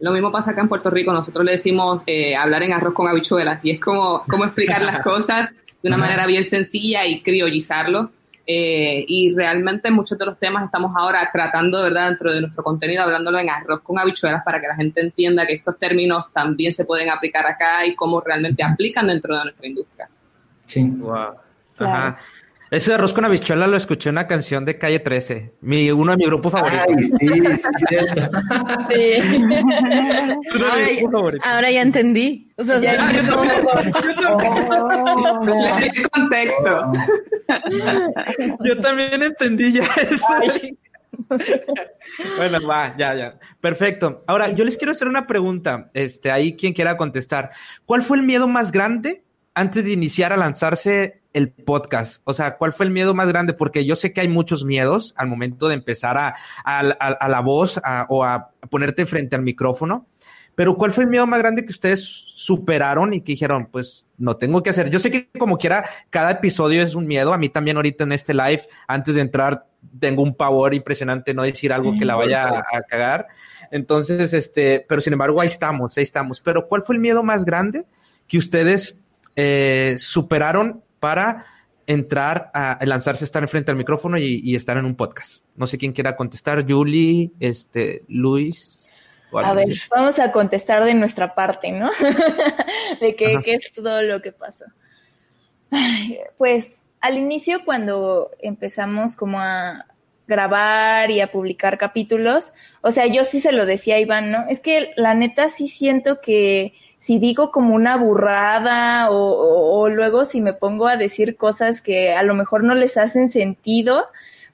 lo mismo pasa acá en Puerto Rico, nosotros le decimos eh, hablar en arroz con habichuelas y es como, como explicar las cosas de una manera bien sencilla y criollizarlo. Eh, y realmente muchos de los temas estamos ahora tratando, ¿verdad?, dentro de nuestro contenido, hablándolo en arroz con habichuelas para que la gente entienda que estos términos también se pueden aplicar acá y cómo realmente aplican dentro de nuestra industria. Sí. Wow. Ajá. Ese arroz con habichuela lo escuché en una canción de Calle 13, mi, uno de mis grupos favoritos. Ay, sí, sí, sí. ahora, ya entendí. O sea, ya, yo también, contexto. yo también entendí ya eso. bueno, va, ya, ya. Perfecto. Ahora, yo les quiero hacer una pregunta. Este, ahí quien quiera contestar. ¿Cuál fue el miedo más grande antes de iniciar a lanzarse el podcast? O sea, ¿cuál fue el miedo más grande? Porque yo sé que hay muchos miedos al momento de empezar a, a, la voz o a ponerte frente al micrófono. Pero ¿cuál fue el miedo más grande que ustedes superaron y que dijeron, pues no tengo que hacer? Yo sé que como quiera, cada episodio es un miedo. A mí también ahorita en este live, antes de entrar, tengo un pavor impresionante no decir algo que la vaya a, a, cagar. Entonces, este, pero sin embargo, ahí estamos, ahí estamos. Pero ¿cuál fue el miedo más grande que ustedes eh, superaron para entrar a, lanzarse, estar enfrente al micrófono y, estar en un podcast? No sé quién quiera contestar, Julie, este, Luis. A ver, vamos a contestar de nuestra parte, ¿no? de qué, es todo lo que pasó. Pues al inicio cuando empezamos como a grabar y a publicar capítulos, o sea, yo sí se lo decía a Iván, ¿no? Es que la neta sí siento que si digo como una burrada o, luego si me pongo a decir cosas que a lo mejor no les hacen sentido,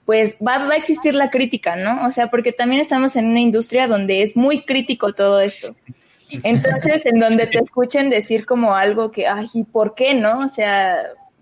pues va, va a existir la crítica, ¿no? O sea, porque también estamos en una industria donde es muy crítico todo esto. Entonces, en donde te escuchen decir como algo que, ay, ¿y por qué no? O sea,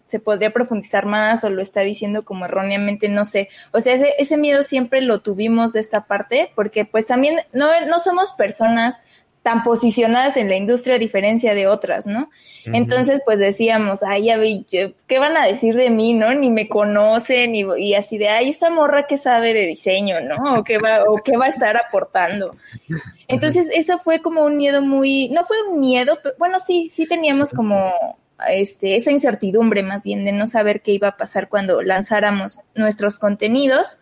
se podría profundizar más o lo está diciendo como erróneamente, no sé. O sea, ese, ese miedo siempre lo tuvimos de esta parte, porque pues también no, no somos personas tan posicionadas en la industria a diferencia de otras, ¿no? Entonces, pues decíamos, ay, ya vi, ¿qué van a decir de mí, no? Ni me conocen, y, y así de, ay, esta morra que sabe de diseño, ¿no? O qué va, o qué va a estar aportando. Entonces, eso fue como un miedo muy, no fue un miedo, pero, bueno, sí, sí teníamos como este, esa incertidumbre más bien de no saber qué iba a pasar cuando lanzáramos nuestros contenidos.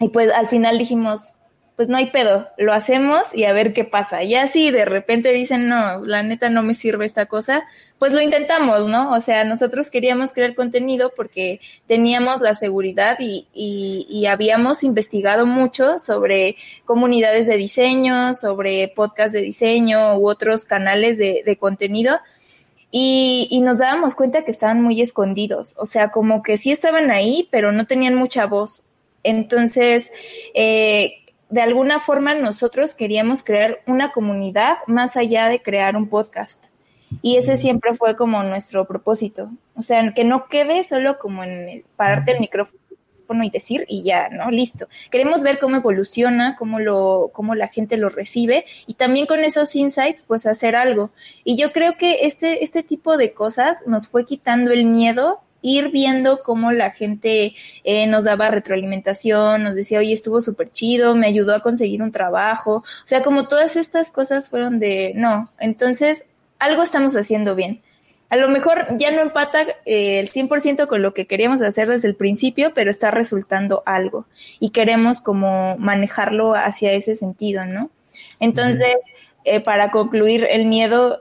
Y pues al final dijimos, pues no hay pedo, lo hacemos y a ver qué pasa. Ya si de repente dicen, no, la neta no me sirve esta cosa, pues lo intentamos, ¿no? O sea, nosotros queríamos crear contenido porque teníamos la seguridad y, y, habíamos investigado mucho sobre comunidades de diseño, sobre podcasts de diseño u otros canales de, de contenido. Y, y, nos dábamos cuenta que estaban muy escondidos, o sea, como que sí estaban ahí, pero no tenían mucha voz. Entonces, eh, de alguna forma nosotros queríamos crear una comunidad más allá de crear un podcast. Y ese siempre fue como nuestro propósito. O sea, que no quede solo como en pararte el micrófono y decir y ya, ¿no? Listo. Queremos ver cómo evoluciona, cómo lo, cómo la gente lo recibe y también con esos insights, pues hacer algo. Y yo creo que este, este tipo de cosas nos fue quitando el miedo ir viendo cómo la gente eh, nos daba retroalimentación, nos decía, oye, estuvo súper chido, me ayudó a conseguir un trabajo. O sea, como todas estas cosas fueron de, no, entonces algo estamos haciendo bien. A lo mejor ya no empata eh, el 100% con lo que queríamos hacer desde el principio, pero está resultando algo y queremos como manejarlo hacia ese sentido, ¿no? Entonces, eh, para concluir, el miedo,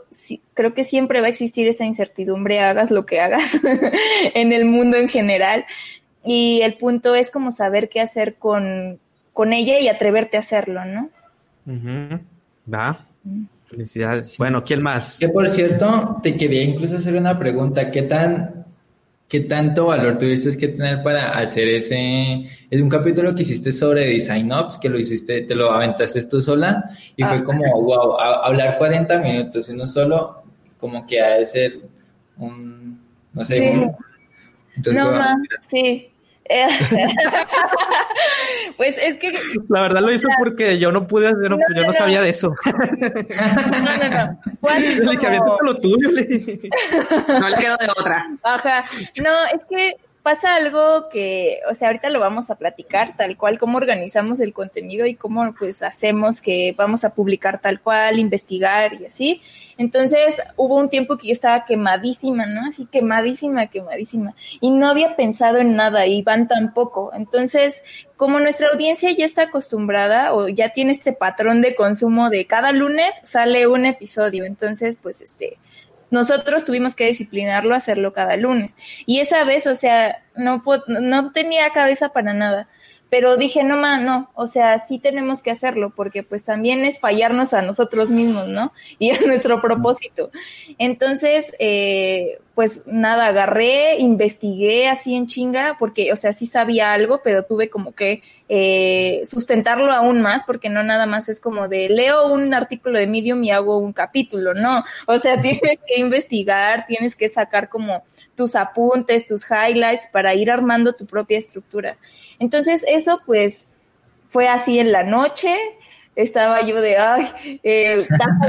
creo que siempre va a existir esa incertidumbre, hagas lo que hagas en el mundo en general. Y el punto es como saber qué hacer con, con ella y atreverte a hacerlo, ¿no? Va. Mm. Felicidades. Bueno, ¿quién más? Que por cierto, te quería incluso hacer una pregunta. ¿Qué tan ¿Qué tanto valor tuviste que tener para hacer ese? Es un capítulo que hiciste sobre Design Ops, que lo hiciste, te lo aventaste tú sola y fue ah. como, wow, hablar 40 minutos y no solo, como que ha de ser un, no sé, sí. no, sí, pues es que. La verdad lo hizo porque yo no pude hacer, yo no, sabía de eso. No, no, no. Le dije, lo tuyo. No le quedó de otra. Ajá. No, es que pasa algo que, o sea, ahorita lo vamos a platicar tal cual, cómo organizamos el contenido y cómo pues hacemos que vamos a publicar tal cual, investigar y así. Entonces hubo un tiempo que yo estaba quemadísima, ¿no? Así quemadísima, quemadísima. Y no había pensado en nada y van tampoco. Entonces, como nuestra audiencia ya está acostumbrada o ya tiene este patrón de consumo de cada lunes sale un episodio, entonces pues este nosotros tuvimos que disciplinarlo a hacerlo cada lunes. Y esa vez, o sea, no, no tenía cabeza para nada. Pero dije, no, ma, no, o sea, sí tenemos que hacerlo, porque pues también es fallarnos a nosotros mismos, ¿no? Y a nuestro propósito. Entonces, eh, pues nada, agarré, investigué así en chinga, porque, o sea, sí sabía algo, pero tuve como que eh, sustentarlo aún más, porque no nada más es como de leo un artículo de Medium y hago un capítulo, no. O sea, tienes que investigar, tienes que sacar como tus apuntes, tus highlights para ir armando tu propia estructura. Entonces, eso pues fue así en la noche, estaba yo de, ay, eh,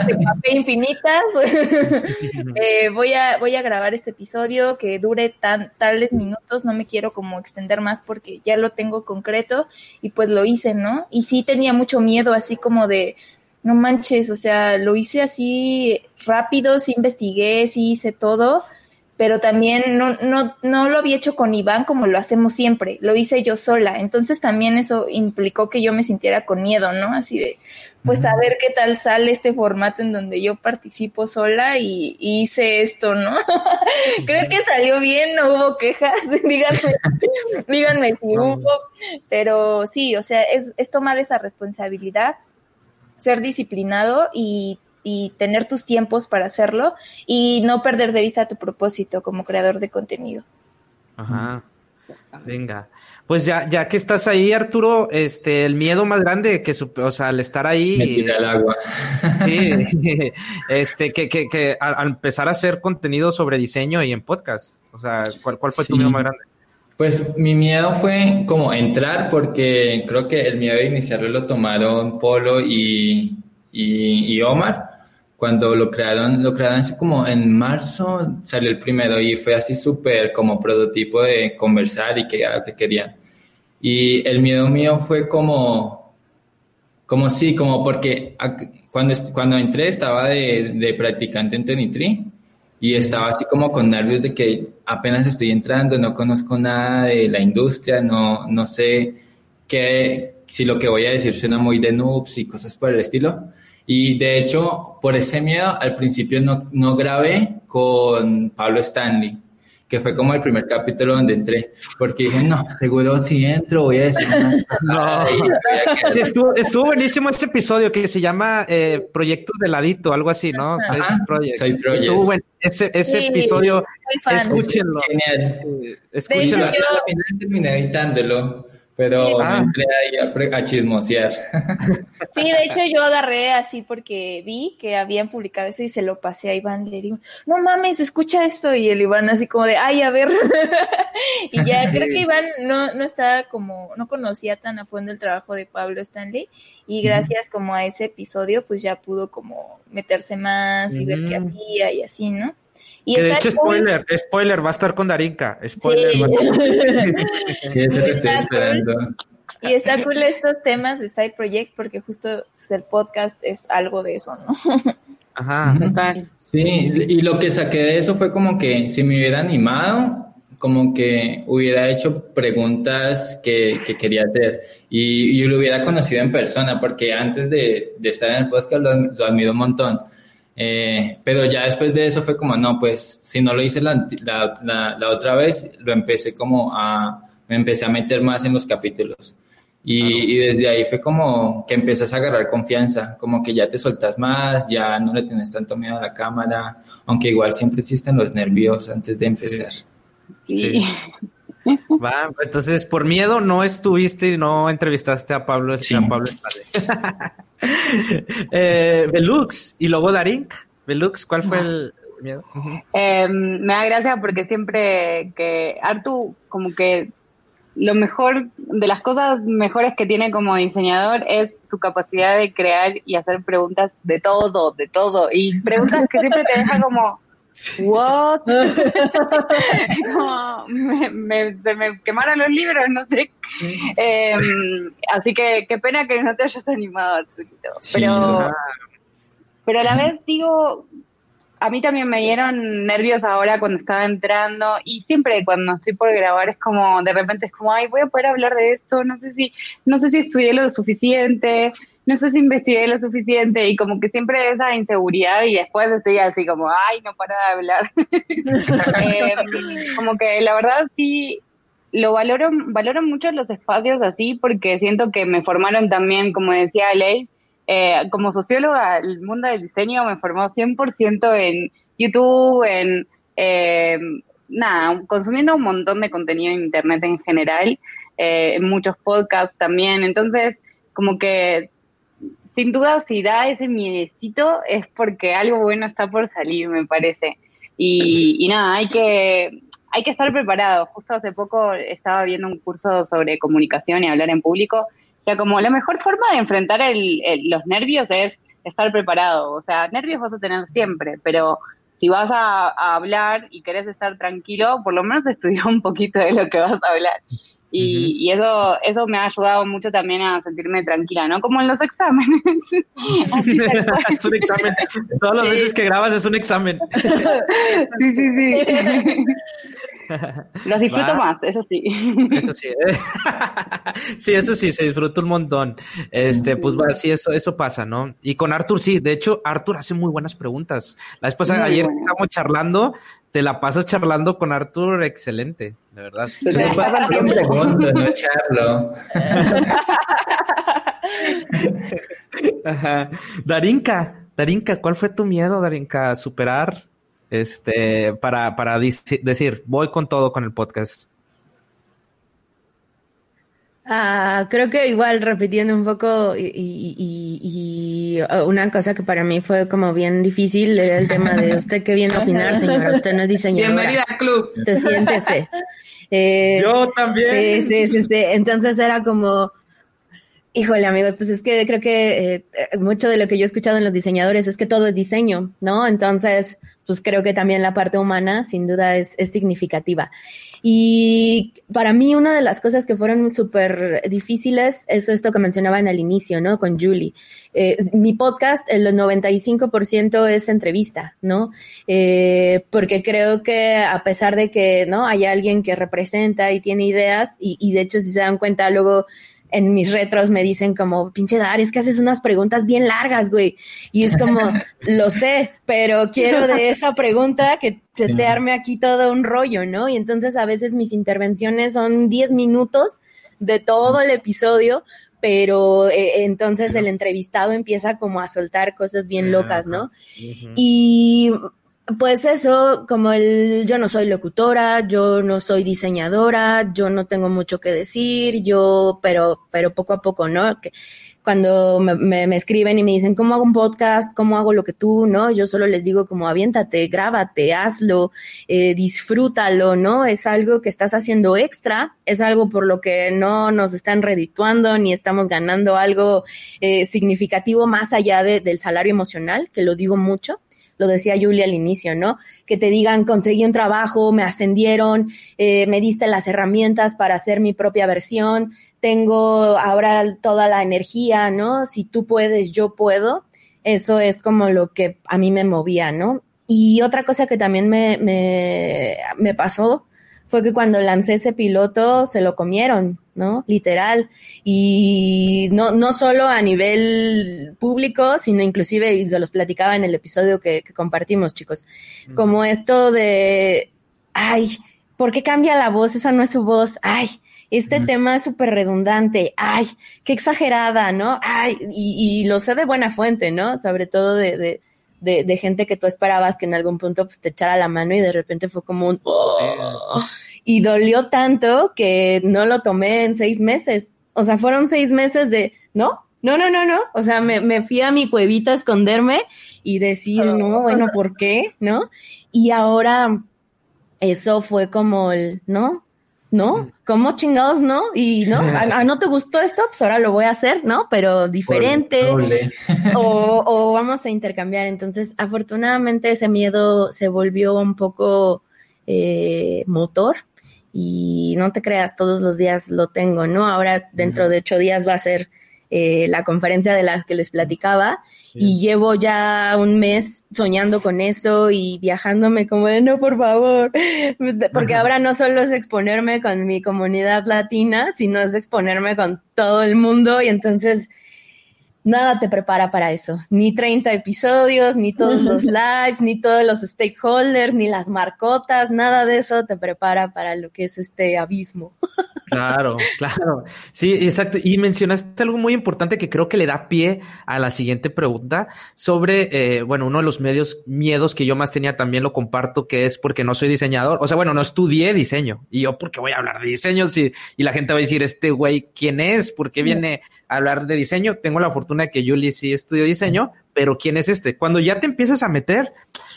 de café infinitas, eh, voy, a, voy a grabar este episodio que dure tan, tales minutos, no me quiero como extender más porque ya lo tengo concreto y pues lo hice, ¿no? Y sí tenía mucho miedo, así como de, no manches, o sea, lo hice así rápido, sí investigué, sí hice todo, pero también no, no, no lo había hecho con Iván como lo hacemos siempre, lo hice yo sola, entonces también eso implicó que yo me sintiera con miedo, ¿no? Así de, pues a ver qué tal sale este formato en donde yo participo sola y, hice esto, ¿no? Creo que salió bien, no hubo quejas, díganme, díganme si hubo, pero sí, o sea, es, es tomar esa responsabilidad, ser disciplinado y y tener tus tiempos para hacerlo y no perder de vista tu propósito como creador de contenido. Ajá. Venga. Pues ya, ya que estás ahí, Arturo, este, el miedo más grande que, o sea, al estar ahí. Me tira el agua. Sí, este, que, que, que al empezar a hacer contenido sobre diseño y en podcast. O sea, ¿cuál, cuál fue tu miedo más grande? Pues mi miedo fue como entrar porque creo que el miedo de iniciarlo lo tomaron Polo y, y, y Omar cuando lo crearon, lo crearon así como en marzo salió el primero y fue así súper como prototipo de conversar y que que querían. Y el miedo mío fue como, como sí, como porque cuando, cuando entré estaba de, de practicante en Tenitri y estaba así como con nervios de que apenas estoy entrando, no conozco nada de la industria, no, no sé qué, si lo que voy a decir suena muy de noobs y cosas por el estilo. Y de hecho, por ese miedo, al principio no, no grabé con Pablo Stanley, que fue como el primer capítulo donde entré, porque dije, no, seguro si entro voy a decir no. estuvo, estuvo, buenísimo ese episodio que se llama eh, Proyectos de Ladito, algo así, ¿no? Soy Project. Estuvo bueno. Ese, ese episodio, escúchenlo. Genial. escúchenlo. Hecho, yo... Al final terminé editándolo pero me ah. entré ahí a, chismosear. Sí, de hecho yo agarré así porque vi que habían publicado eso y se lo pasé a Iván. Le digo, no mames, escucha esto. Y el Iván así como de, ay, a ver. y ya creo que Iván no, no estaba como, no conocía tan a fondo el trabajo de Pablo Stanley. Y gracias como a ese episodio, pues ya pudo como meterse más y ver qué hacía y así, ¿no? Y que de hecho, spoiler, spoiler, va a estar con Darinka. Spoiler. Sí, sí eso que estoy esperando. Y está cool estos temas de side projects porque justo pues, el podcast es algo de eso, ¿no? Ajá. Total. Sí, y lo que saqué de eso fue como que si me hubiera animado, como que hubiera hecho preguntas que, que quería hacer y, y, lo hubiera conocido en persona, porque antes de, de estar en el podcast lo, lo admiro un montón eh, pero ya después de eso fue como, no, pues si no lo hice la, la, la, otra vez, lo empecé como a, me empecé a meter más en los capítulos. Y, y, desde ahí fue como que empiezas a agarrar confianza, como que ya te soltas más, ya no le tienes tanto miedo a la cámara, aunque igual siempre existen los nervios antes de empezar. Sí. Va, entonces por miedo no estuviste y no entrevistaste a Pablo, sí. a Pablo eh, Belux y luego Darink. Belux, ¿cuál fue el miedo? eh, me da gracia porque siempre que Artu, como que lo mejor, de las cosas mejores que tiene como diseñador es su capacidad de crear y hacer preguntas de todo, de todo. Y preguntas que siempre te dejan como, ¿what? como, me, se me quemaron los libros, no sé. Eh, así que qué pena que no te hayas animado, Arturito. Pero, pero a la vez digo, a mí también me dieron nervios ahora cuando estaba entrando y siempre cuando estoy por grabar es como, de repente es como, ay, voy a poder hablar de esto, no sé si, no sé si estudié lo suficiente, no sé si investigué lo suficiente y como que siempre esa inseguridad y después estoy así como, ay, no para de hablar. eh, como que la verdad sí, lo valoro, valoro mucho los espacios así porque siento que me formaron también, como decía Leis, eh, como socióloga, el mundo del diseño me formó 100% en YouTube, en eh, nada, consumiendo un montón de contenido en Internet en general, eh, en muchos podcasts también. Entonces, como que sin duda, si da ese miedecito es porque algo bueno está por salir, me parece. Y, nada, hay que, hay que estar preparado. Justo hace poco estaba viendo un curso sobre comunicación y hablar en público. O sea, como la mejor forma de enfrentar los nervios es estar preparado. O sea, nervios vas a tener siempre, pero si vas a, a, hablar y querés estar tranquilo, por lo menos estudia un poquito de lo que vas a hablar. Y, y, eso, eso me ha ayudado mucho también a sentirme tranquila, ¿no? Como en los exámenes. es un examen. Todas las veces que grabas es un examen. sí, sí, sí. Los disfruto más, eso sí. Eso sí. ¿eh? sí, eso sí, se disfruta un montón. Este, pues va, sí, eso, eso pasa, ¿no? Y con Arthur, sí, de hecho, Arthur hace muy buenas preguntas. La vez pasada, ayer estábamos charlando, te la pasas charlando con Arthur, excelente, de verdad. Se me pasa preguntas, no charlo. Darinka, Darinka, ¿cuál fue tu miedo, Darinka, superar este, para, para decir, voy con todo con el podcast? Ah, creo que igual repitiendo un poco y, uh, una cosa que para mí fue como bien difícil era el tema de usted que viene a opinar, señora, usted no es diseñadora. Bienvenida al club. Usted siéntese. Eh, Yo también. Sí, sí, sí, sí. Entonces era como, Híjole, amigos, pues es que creo que eh, mucho de lo que yo he escuchado en los diseñadores es que todo es diseño, ¿no? Entonces, pues creo que también la parte humana, sin duda, es, significativa. Y para mí, una de las cosas que fueron súper difíciles es esto que mencionaba en el inicio, ¿no? Con Julie. Eh, mi podcast, el 95% es entrevista, ¿no? Eh, porque creo que a pesar de que, ¿no? Hay alguien que representa y tiene ideas, y, y de hecho, si se dan cuenta, luego en mis retros me dicen como, pinche Dar, es que haces unas preguntas bien largas, güey. Y es como, lo sé, pero quiero de esa pregunta que se te arme aquí todo un rollo, ¿no? Y entonces a veces mis intervenciones son 10 minutos de todo el episodio, pero eh, entonces el entrevistado empieza como a soltar cosas bien locas, ¿no? Y pues eso, como el, yo no soy locutora, yo no soy diseñadora, yo no tengo mucho que decir, yo, pero, pero poco a poco, ¿no? Cuando me, me, escriben y me dicen, ¿cómo hago un podcast? ¿Cómo hago lo que tú? ¿No? Yo solo les digo como aviéntate, grábate, hazlo, eh, disfrútalo, ¿no? Es algo que estás haciendo extra, es algo por lo que no nos están redituando ni estamos ganando algo eh, significativo más allá de, del salario emocional, que lo digo mucho lo decía Julia al inicio, ¿no? Que te digan, conseguí un trabajo, me ascendieron, eh, me diste las herramientas para hacer mi propia versión, tengo ahora toda la energía, ¿no? Si tú puedes, yo puedo. Eso es como lo que a mí me movía, ¿no? Y otra cosa que también me, me, me pasó fue que cuando lancé ese piloto se lo comieron, ¿no? Literal. Y no, no solo a nivel público, sino inclusive, y se los platicaba en el episodio que, compartimos, chicos, como esto de, ay, ¿por qué cambia la voz? Esa no es su voz. Ay, este tema es súper redundante. Ay, qué exagerada, ¿no? Ay, y, lo sé de buena fuente, ¿no? Sobre todo de, de de, de, gente que tú esperabas que en algún punto pues, te echara la mano y de repente fue como un... Oh", y dolió tanto que no lo tomé en seis meses. O sea, fueron seis meses de, no, no, no, no, no. O sea, me, me fui a mi cuevita a esconderme y decir, no, bueno, ¿por qué? ¿No? Y ahora eso fue como el, ¿no? ¿no? Mm. ¿Cómo chingados no? Y no, ¿A, no te gustó esto, pues ahora lo voy a hacer, ¿no? Pero diferente. o, o vamos a intercambiar. Entonces, afortunadamente ese miedo se volvió un poco eh, motor. Y no te creas, todos los días lo tengo, ¿no? Ahora dentro de ocho días va a ser eh, la conferencia de la que les platicaba y llevo ya un mes soñando con eso y viajándome como no, por favor, porque ahora no solo es exponerme con mi comunidad latina, sino es exponerme con todo el mundo y entonces nada te prepara para eso, ni 30 episodios, ni todos los lives, ni todos los stakeholders, ni las marcotas, nada de eso te prepara para lo que es este abismo. Claro, claro. Sí, exacto. Y mencionaste algo muy importante que creo que le da pie a la siguiente pregunta sobre, eh, bueno, uno de los medios miedos que yo más tenía también lo comparto, que es porque no soy diseñador. O sea, bueno, no estudié diseño. Y yo, ¿por qué voy a hablar de diseño? Si, y la gente va a decir, este güey, ¿quién es? ¿Por qué viene a hablar de diseño? Tengo la fortuna de que Julie sí estudió diseño, pero ¿quién es este? Cuando ya te empiezas a meter,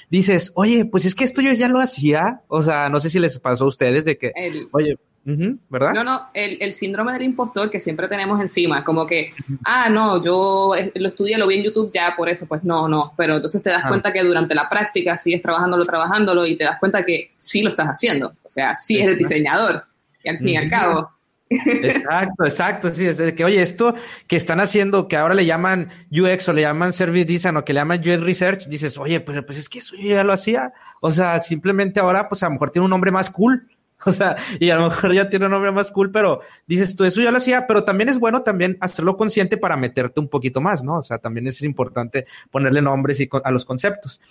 dices, oye, pues es que esto yo ya lo hacía. O sea, no sé si les pasó a ustedes de que, oye, ¿verdad? No, no, el, síndrome del impostor que siempre tenemos encima, como que, ah, no, yo lo estudié, lo vi en YouTube ya, por eso, pues no, no, pero entonces te das ah. cuenta que durante la práctica sigues trabajándolo, trabajándolo y te das cuenta que sí lo estás haciendo, o sea, sí eres diseñador, y al fin y al cabo. Exacto, exacto, sí, es que, oye, esto que están haciendo, que ahora le llaman UX o le llaman Service Design o que le llaman UX Research, dices, oye, pero pues es que eso yo ya lo hacía, o sea, simplemente ahora, pues a lo mejor tiene un nombre más cool, O sea, y a lo mejor ya tiene un nombre más cool, pero dices tú, eso ya lo hacía, pero también es bueno también hacerlo consciente para meterte un poquito más, ¿no? O sea, también es importante ponerle nombres y a los conceptos.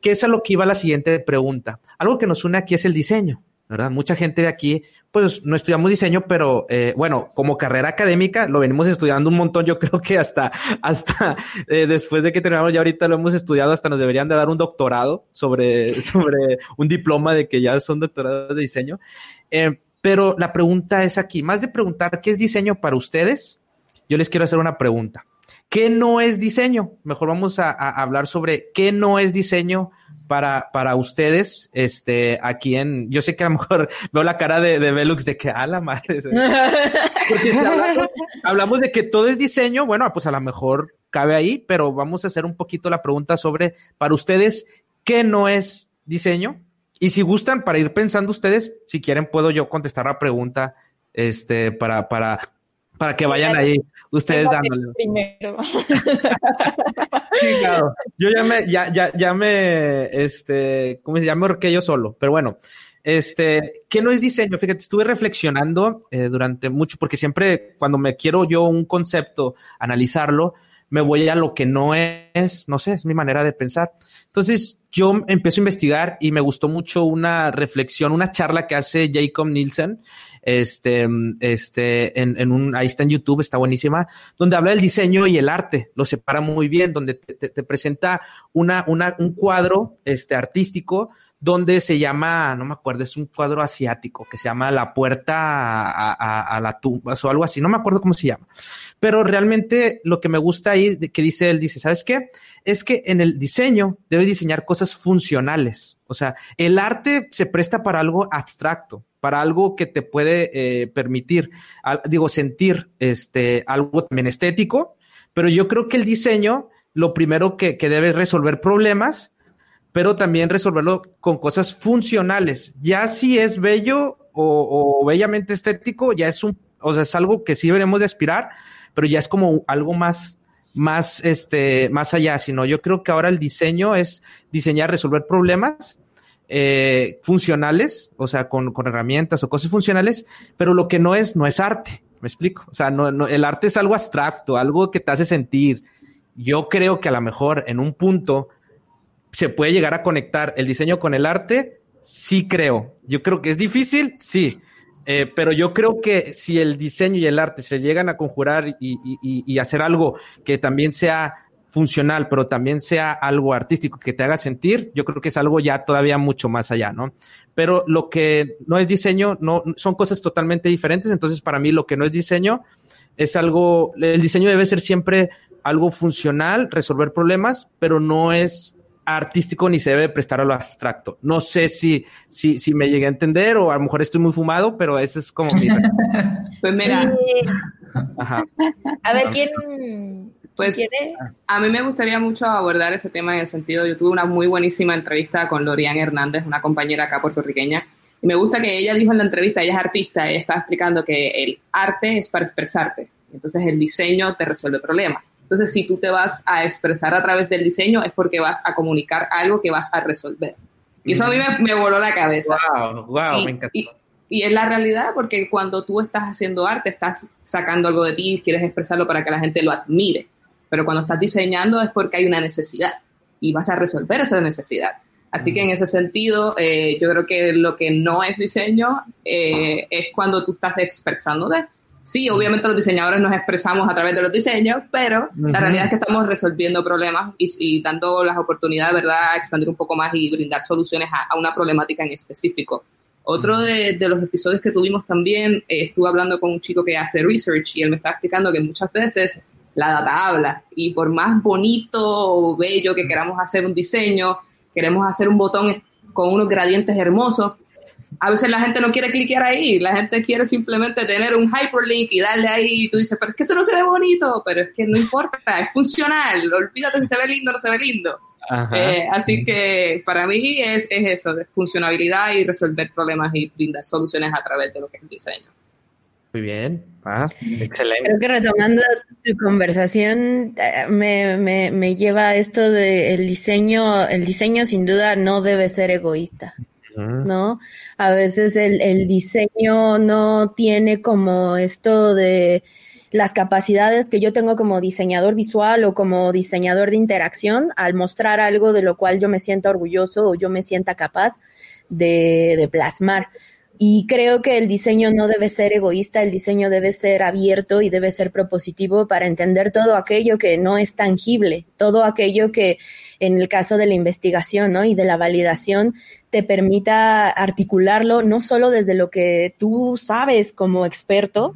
¿Qué es a lo que iba la siguiente pregunta? Algo que nos une aquí es el diseño. ¿Verdad? Mucha gente de aquí, pues no estudiamos diseño, pero eh, bueno, como carrera académica lo venimos estudiando un montón. Yo creo que hasta, hasta eh, después de que terminamos ya ahorita lo hemos estudiado, hasta nos deberían de dar un doctorado sobre, sobre un diploma de que ya son doctorados de diseño. Eh, Pero la pregunta es aquí, más de preguntar qué es diseño para ustedes, yo les quiero hacer una pregunta. ¿Qué no es diseño? Mejor vamos a, hablar sobre qué no es diseño para, para ustedes. Este, aquí en, yo sé que a lo mejor veo la cara de, de Velux de que a la madre. hablamos, de que todo es diseño. Bueno, pues a lo mejor cabe ahí, pero vamos a hacer un poquito la pregunta sobre para ustedes qué no es diseño. Y si gustan, para ir pensando ustedes, si quieren, puedo yo contestar la pregunta, este, para, para para que vayan ahí ustedes dándole. Primero. sí, claro. Yo ya me, ya, ya, ya me, este, ¿cómo se llama? Me yo solo, pero bueno. Este, ¿qué no es diseño? Fíjate, estuve reflexionando eh, durante mucho, porque siempre cuando me quiero yo un concepto analizarlo, me voy a lo que no es, no sé, es mi manera de pensar. Entonces, yo empiezo a investigar y me gustó mucho una reflexión, una charla que hace Jacob Nielsen este, este, en, un, ahí está en YouTube, está buenísima, donde habla del diseño y el arte, lo separa muy bien, donde te, presenta una, una, un cuadro, este, artístico, donde se llama, no me acuerdo, es un cuadro asiático que se llama La Puerta a, la tumba o algo así, no me acuerdo cómo se llama. Pero realmente lo que me gusta ahí, que dice él, dice, ¿sabes qué? Es que en el diseño debes diseñar cosas funcionales. O sea, el arte se presta para algo abstracto para algo que te puede eh, permitir, digo, sentir este, algo también estético, pero yo creo que el diseño, lo primero que, que debe resolver problemas, pero también resolverlo con cosas funcionales. Ya si es bello o, bellamente estético, ya es un, o sea, es algo que sí deberemos de aspirar, pero ya es como algo más, más, este, más allá, sino yo creo que ahora el diseño es diseñar, resolver problemas eh, funcionales, o sea, con, con, herramientas o cosas funcionales, pero lo que no es, no es arte. ¿Me explico? O sea, no, no, el arte es algo abstracto, algo que te hace sentir. Yo creo que a lo mejor en un punto se puede llegar a conectar el diseño con el arte. Sí creo. Yo creo que es difícil, sí. Eh, pero yo creo que si el diseño y el arte se llegan a conjurar y, y, y hacer algo que también sea funcional, pero también sea algo artístico que te haga sentir, yo creo que es algo ya todavía mucho más allá, ¿no? Pero lo que no es diseño, no, son cosas totalmente diferentes. Entonces, para mí, lo que no es diseño es algo, el diseño debe ser siempre algo funcional, resolver problemas, pero no es artístico ni se debe prestar a lo abstracto. No sé si, si, si me llegué a entender o a lo mejor estoy muy fumado, pero eso es como mi... pues mira. Ajá. A ver, ¿quién pues a mí me gustaría mucho abordar ese tema en el sentido, yo tuve una muy buenísima entrevista con Lorian Hernández, una compañera acá puertorriqueña, y me gusta que ella dijo en la entrevista, ella es artista, ella estaba explicando que el arte es para expresarte, entonces el diseño te resuelve problemas. Entonces, si tú te vas a expresar a través del diseño, es porque vas a comunicar algo que vas a resolver. Y eso a mí me, voló la cabeza. Wow, wow, me encantó. Y, y es la realidad, porque cuando tú estás haciendo arte, estás sacando algo de ti, quieres expresarlo para que la gente lo admire pero cuando estás diseñando es porque hay una necesidad y vas a resolver esa necesidad. Así que en ese sentido, eh, yo creo que lo que no es diseño eh, es cuando tú estás expresando de. Sí, obviamente los diseñadores nos expresamos a través de los diseños, pero la realidad es que estamos resolviendo problemas y, dando las oportunidades, ¿verdad?, a expandir un poco más y brindar soluciones a, una problemática en específico. Otro de, los episodios que tuvimos también, eh, estuve hablando con un chico que hace research y él me estaba explicando que muchas veces la data habla. Y por más bonito o bello que queramos hacer un diseño, queremos hacer un botón con unos gradientes hermosos, a veces la gente no quiere cliquear ahí, la gente quiere simplemente tener un hyperlink y darle ahí y tú dices, pero es que eso no se ve bonito, pero es que no importa, es funcional, olvídate si se ve lindo o no se ve lindo. Eh, así que para mí es, es eso, de funcionabilidad y resolver problemas y brindar soluciones a través de lo que es el diseño. Muy bien, ah, excelente. Creo que retomando tu conversación, eh, me, me, me lleva a esto de el diseño, el diseño sin duda no debe ser egoísta. ¿No? A veces el, el diseño no tiene como esto de las capacidades que yo tengo como diseñador visual o como diseñador de interacción al mostrar algo de lo cual yo me sienta orgulloso o yo me sienta capaz de, de plasmar Y creo que el diseño no debe ser egoísta, el diseño debe ser abierto y debe ser propositivo para entender todo aquello que no es tangible, todo aquello que en el caso de la investigación ¿no? y de la validación te permita articularlo no solo desde lo que tú sabes como experto,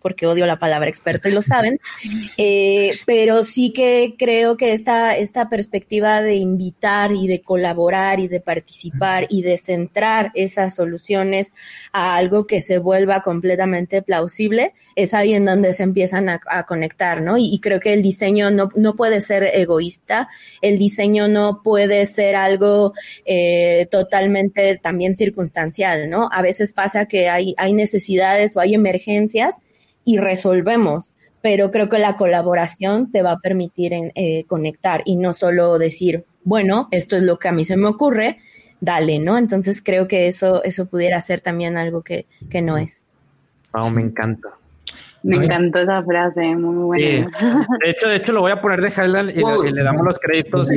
porque odio la palabra experto y lo saben, eh, pero sí que creo que esta, esta perspectiva de invitar y de colaborar y de participar y de centrar esas soluciones a algo que se vuelva completamente plausible, es ahí en donde se empiezan a, conectar, ¿no? Y, creo que el diseño no, no puede ser egoísta, el diseño no puede ser algo eh, totalmente también circunstancial, ¿no? A veces pasa que hay, hay necesidades o hay emergencias y resolvemos. Pero creo que la colaboración te va a permitir eh, conectar y no solo decir, bueno, esto es lo que a mí se me ocurre, dale, ¿no? Entonces creo que eso, eso pudiera ser también algo que, que no es. Wow, me encanta. Me encantó esa frase, muy buena. De hecho, de hecho lo voy a poner de highlight y, le damos los créditos.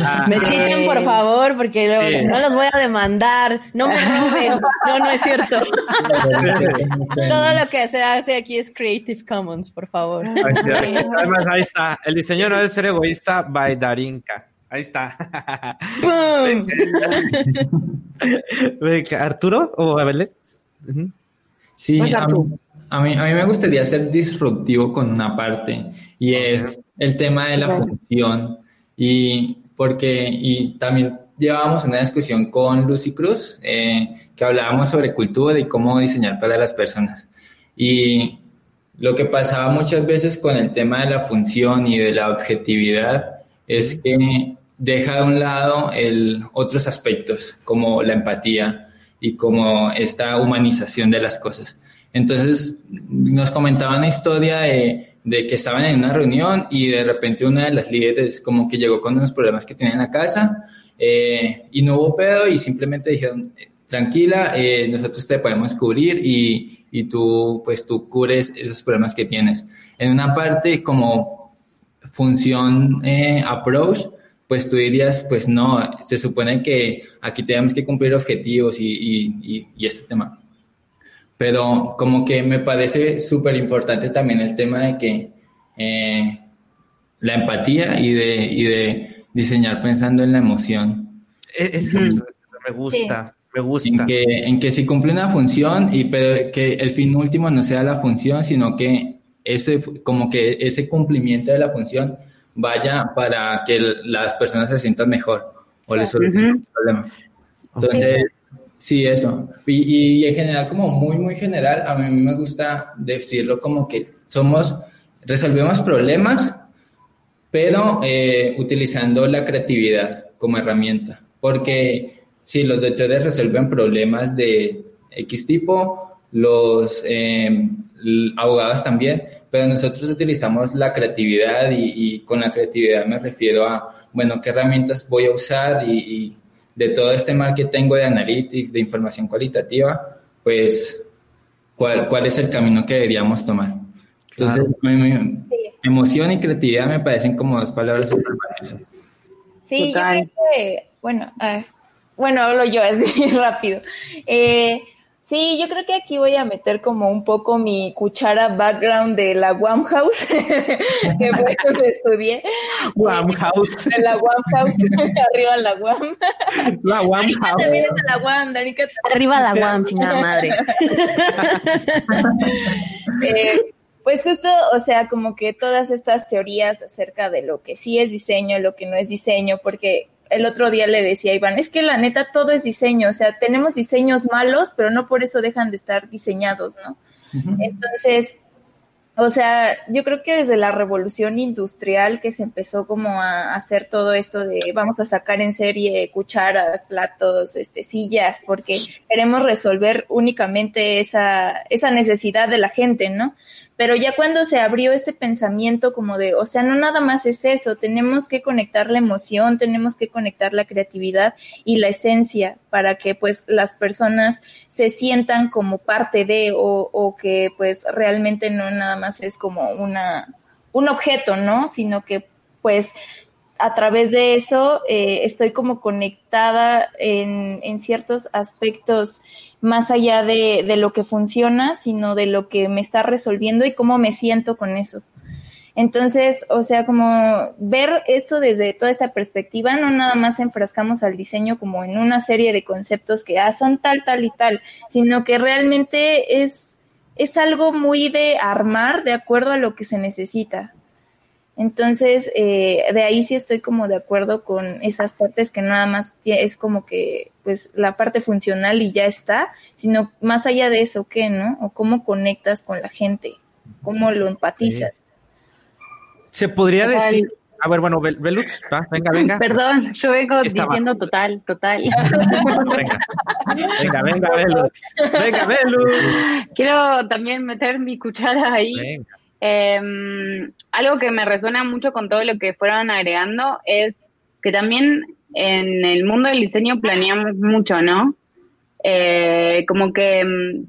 Ah, me siguen, por favor, porque no los voy a demandar. No me roben. No, no es cierto. Todo lo que se hace aquí es Creative Commons, por favor. Además, ahí está. El diseño no debe ser egoísta by Darinka. Ahí está. ¿Arturo o Abel? Sí, a mí, a mí me gustaría ser disruptivo con una parte y es el tema de la función y porque y también llevábamos una discusión con Lucy Cruz eh, que hablábamos sobre cultura y cómo diseñar para las personas. Y lo que pasaba muchas veces con el tema de la función y de la objetividad es que deja de un lado el, otros aspectos como la empatía y como esta humanización de las cosas. Entonces nos comentaban una historia de, que estaban en una reunión y de repente una de las líderes como que llegó con unos problemas que tenía en la casa eh, y no hubo pedo y simplemente dijeron, tranquila, eh, nosotros te podemos cubrir y, y, tú pues tú cubres esos problemas que tienes. En una parte como función eh, approach, pues tú dirías, pues no, se supone que aquí tenemos que cumplir objetivos y, y, y este tema pero como que me parece súper importante también el tema de que eh, la empatía y de, y de diseñar pensando en la emoción. E-, eso, me gusta, me gusta. En que, en que si cumple una función, y pero que el fin último no sea la función, sino que ese, como que ese cumplimiento de la función vaya para que las personas se sientan mejor o les solucione el problema. Entonces, Sí, eso. Y, en general, como muy, muy general, a mí me gusta decirlo como que somos, resolvemos problemas, pero eh, utilizando la creatividad como herramienta. Porque si los doctores resuelven problemas de X tipo, los eh, abogados también, pero nosotros utilizamos la creatividad y, y, con la creatividad me refiero a, bueno, qué herramientas voy a usar y de todo este mal que tengo de analytics, de información cualitativa, pues, ¿cuál, cuál es el camino que deberíamos tomar? Entonces, emoción y creatividad me parecen como dos palabras súper valiosas. Sí, yo creo que, bueno, bueno, hablo yo así rápido. Eh, Sí, yo creo que aquí voy a meter como un poco mi cuchara background de la Wam House, que fue donde estudié. Wam House. De la Wam House, arriba la Wam. La Wam House. También es de la Wam, Danica. Arriba la Wam, chingada madre. eh, pues justo, o sea, como que todas estas teorías acerca de lo que sí es diseño, lo que no es diseño, porque el otro día le decía a Iván, es que la neta todo es diseño, o sea, tenemos diseños malos, pero no por eso dejan de estar diseñados, ¿no? Entonces, o sea, yo creo que desde la revolución industrial que se empezó como a hacer todo esto de vamos a sacar en serie cucharas, platos, este, sillas, porque queremos resolver únicamente esa, esa necesidad de la gente, ¿no? Pero ya cuando se abrió este pensamiento como de, o sea, no nada más es eso, tenemos que conectar la emoción, tenemos que conectar la creatividad y la esencia para que pues las personas se sientan como parte de o, o que pues realmente no nada más es como una, un objeto, ¿no? Sino que pues a través de eso eh, estoy como conectada en, en, ciertos aspectos más allá de, de, lo que funciona, sino de lo que me está resolviendo y cómo me siento con eso. Entonces, o sea, como ver esto desde toda esta perspectiva, no nada más enfrascamos al diseño como en una serie de conceptos que ah, son tal, tal y tal, sino que realmente es, es algo muy de armar de acuerdo a lo que se necesita. Entonces, eh, de ahí sí estoy como de acuerdo con esas partes que nada más es como que, pues, la parte funcional y ya está, sino más allá de eso, ¿qué, no? O cómo conectas con la gente, cómo lo empatizas. Se podría decir, a ver, bueno, Belux, venga, venga. Perdón, yo vengo diciendo total, total. venga, venga, venga, Belux. Venga, Belux. Quiero también meter mi cuchara ahí. Venga. Em, algo que me resuena mucho con todo lo que fueron agregando es que también en el mundo del diseño planeamos mucho, ¿no? Eh, como que em,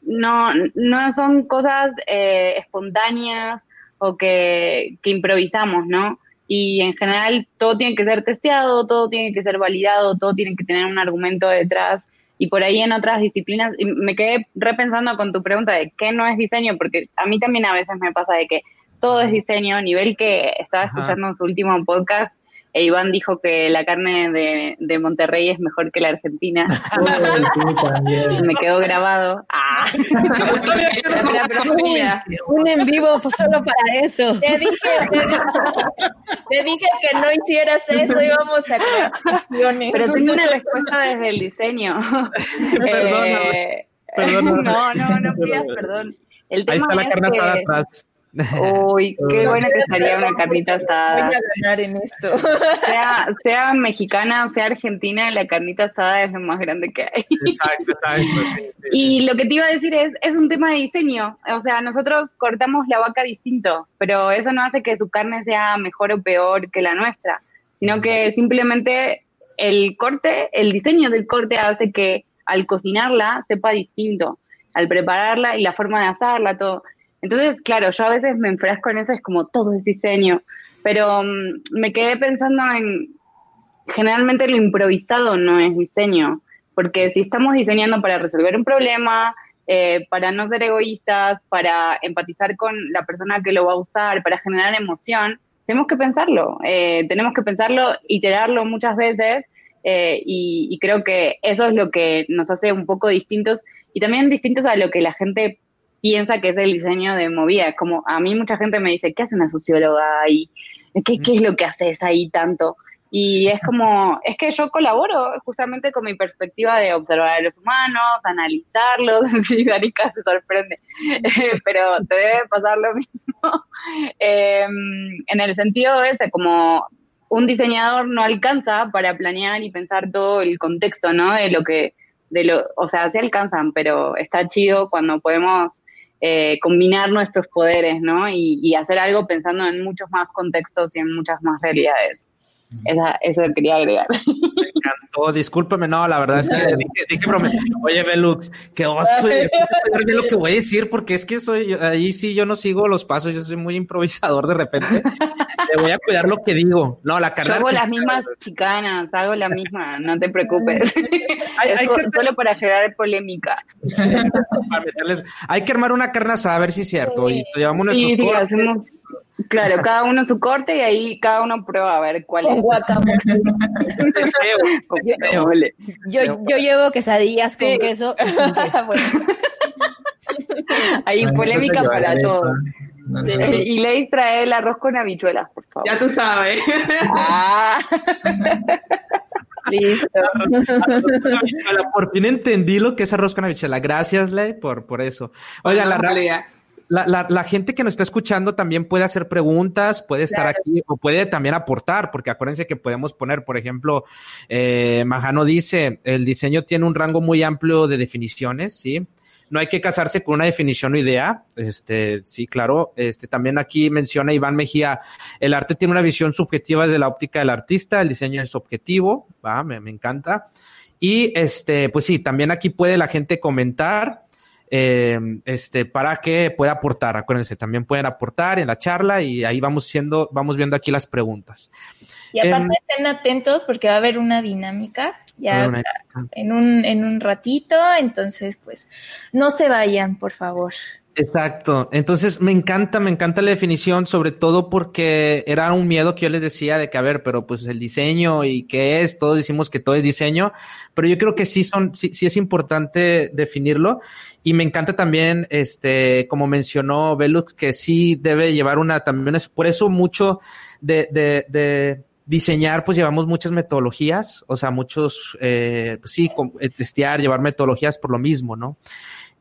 no, no son cosas eh, espontáneas o que improvisamos, ¿no? Y en general todo tiene que ser testeado, todo tiene que ser validado, todo tiene que tener un argumento detrás y por ahí en otras disciplinas, y me quedé repensando con tu pregunta de qué no es diseño, porque a mí también a veces me pasa de que todo es diseño, nivel que estaba escuchando en su último podcast, e Iván dijo que la carne de, Monterrey es mejor que la argentina. me quedó grabado. Ah. un en vivo solo para eso. Te dije, te, dije que no hicieras eso, íbamos a crear Pero tengo una respuesta desde el diseño. eh, no, no, no pidas perdón. El tema Ahí está la carne que... atrás. Uy, qué buena que sería una carnita asada. Voy a ganar en esto. Sea, sea mexicana o sea argentina, la carnita asada es lo más grande que hay. Exacto, exacto. Y lo que te iba a decir es, es un tema de diseño. O sea, nosotros cortamos la vaca distinto, pero eso no hace que su carne sea mejor o peor que la nuestra, sino que simplemente el corte, el diseño del corte hace que al cocinarla sepa distinto, al prepararla y la forma de asarla, todo. Entonces, claro, yo a veces me enfrasco en eso, es como todo es diseño, pero mm, me quedé pensando en, generalmente lo improvisado no es diseño, porque si estamos diseñando para resolver un problema, eh, para no ser egoístas, para empatizar con la persona que lo va a usar, para generar emoción, tenemos que pensarlo, eh, tenemos que pensarlo, iterarlo muchas veces eh, y, y, creo que eso es lo que nos hace un poco distintos y también distintos a lo que la gente piensa que es el diseño de movida. Como a mí mucha gente me dice, ¿qué hace una socióloga ahí? ¿Qué, ¿Qué es lo que haces ahí tanto? Y es como, es que yo colaboro justamente con mi perspectiva de observar a los humanos, analizarlos, y Danica se sorprende, pero te debe pasar lo mismo. Em, en el sentido ese, como un diseñador no alcanza para planear y pensar todo el contexto, ¿no? De lo que, de lo, o sea, sí alcanzan, pero está chido cuando podemos eh, combinar nuestros poderes, ¿no? Y, hacer algo pensando en muchos más contextos y en muchas más realidades. Esa, eso quería agregar. Me encantó, discúlpeme, no, la verdad es que dije, dije oye, Belux, que oso, lo que voy a decir, porque es que soy, ahí sí yo no sigo los pasos, yo soy muy improvisador de repente, le voy a cuidar lo que digo, no, la carne. Yo hago las mismas chicanas, hago la misma, no te preocupes, hay, que solo para generar polémica. hay que armar una carne a ver si es cierto, y llevamos nuestros sí, hacemos Claro, cada uno su corte y ahí cada uno prueba a ver cuál es. yo, yo, llevo quesadillas con queso. Ahí polémica para todos. Y Leis trae el arroz con habichuelas, por favor. Ya tú sabes. Ah. Listo. Por fin entendí lo que es arroz con habichuela. Gracias, Ley, por, por eso. Oiga, la realidad la, la, gente que nos está escuchando también puede hacer preguntas, puede estar aquí o puede también aportar, porque acuérdense que podemos poner, por ejemplo, eh, Majano dice, el diseño tiene un rango muy amplio de definiciones, ¿sí? No hay que casarse con una definición o idea, este, sí, claro. Este, también aquí menciona Iván Mejía, el arte tiene una visión subjetiva desde la óptica del artista, el diseño es objetivo, va, me, me encanta. Y este, pues sí, también aquí puede la gente comentar, eh, este, para que pueda aportar. Acuérdense, también pueden aportar en la charla y ahí vamos siendo, vamos viendo aquí las preguntas. Y aparte em, estén atentos porque va a haber una dinámica ya en un, en un ratito, entonces pues no se vayan, por favor. Exacto. Entonces me encanta, me encanta la definición, sobre todo porque era un miedo que yo les decía de que, a ver, pero pues el diseño y qué es, todos decimos que todo es diseño, pero yo creo que sí son, sí, sí es importante definirlo. Y me encanta también, este, como mencionó Velux, que sí debe llevar una, también es por eso mucho de, de, de diseñar, pues llevamos muchas metodologías, o sea, muchos, eh, pues sí, eh, testear, llevar metodologías por lo mismo, ¿no?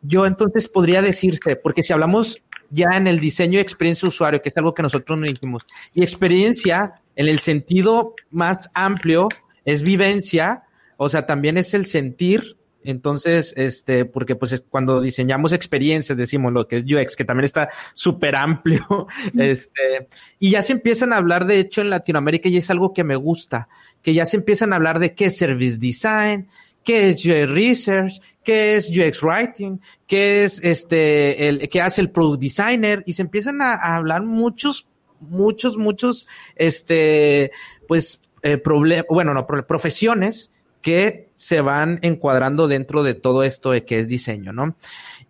Yo entonces podría decirte, porque si hablamos ya en el diseño de experiencia usuario, que es algo que nosotros no dijimos, y experiencia en el sentido más amplio es vivencia, o sea, también es el sentir. Entonces, este, porque pues cuando diseñamos experiencias, decimos lo que es UX, que también está súper amplio, este, y ya se empiezan a hablar, de hecho, en Latinoamérica, y es algo que me gusta, que ya se empiezan a hablar de qué es service design, qué es UX Research, qué es UX Writing, qué es este, el, qué hace el Product Designer, y se empiezan a, hablar muchos, muchos, muchos, este, pues, eh, bueno, no, profesiones que se van encuadrando dentro de todo esto de que es diseño, ¿no?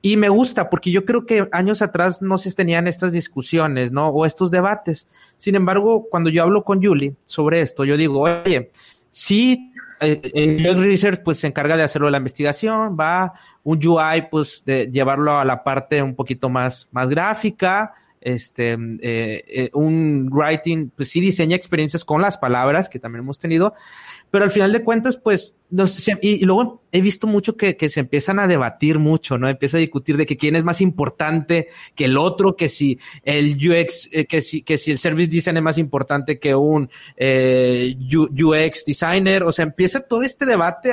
Y me gusta porque yo creo que años atrás no se tenían estas discusiones, ¿no? O estos debates. Sin embargo, cuando yo hablo con Julie sobre esto, yo digo, oye, sí el eh, eh, Research pues se encarga de hacerlo la investigación, va un UI pues de llevarlo a la parte un poquito más, más gráfica, este, eh, un writing pues sí diseña experiencias con las palabras que también hemos tenido, pero al final de cuentas, pues, no sé, y, luego he visto mucho que, que, se empiezan a debatir mucho, ¿no? Empieza a discutir de que quién es más importante que el otro, que si el UX, eh, que si, que si el service design es más importante que un eh, UX designer, o sea, empieza todo este debate,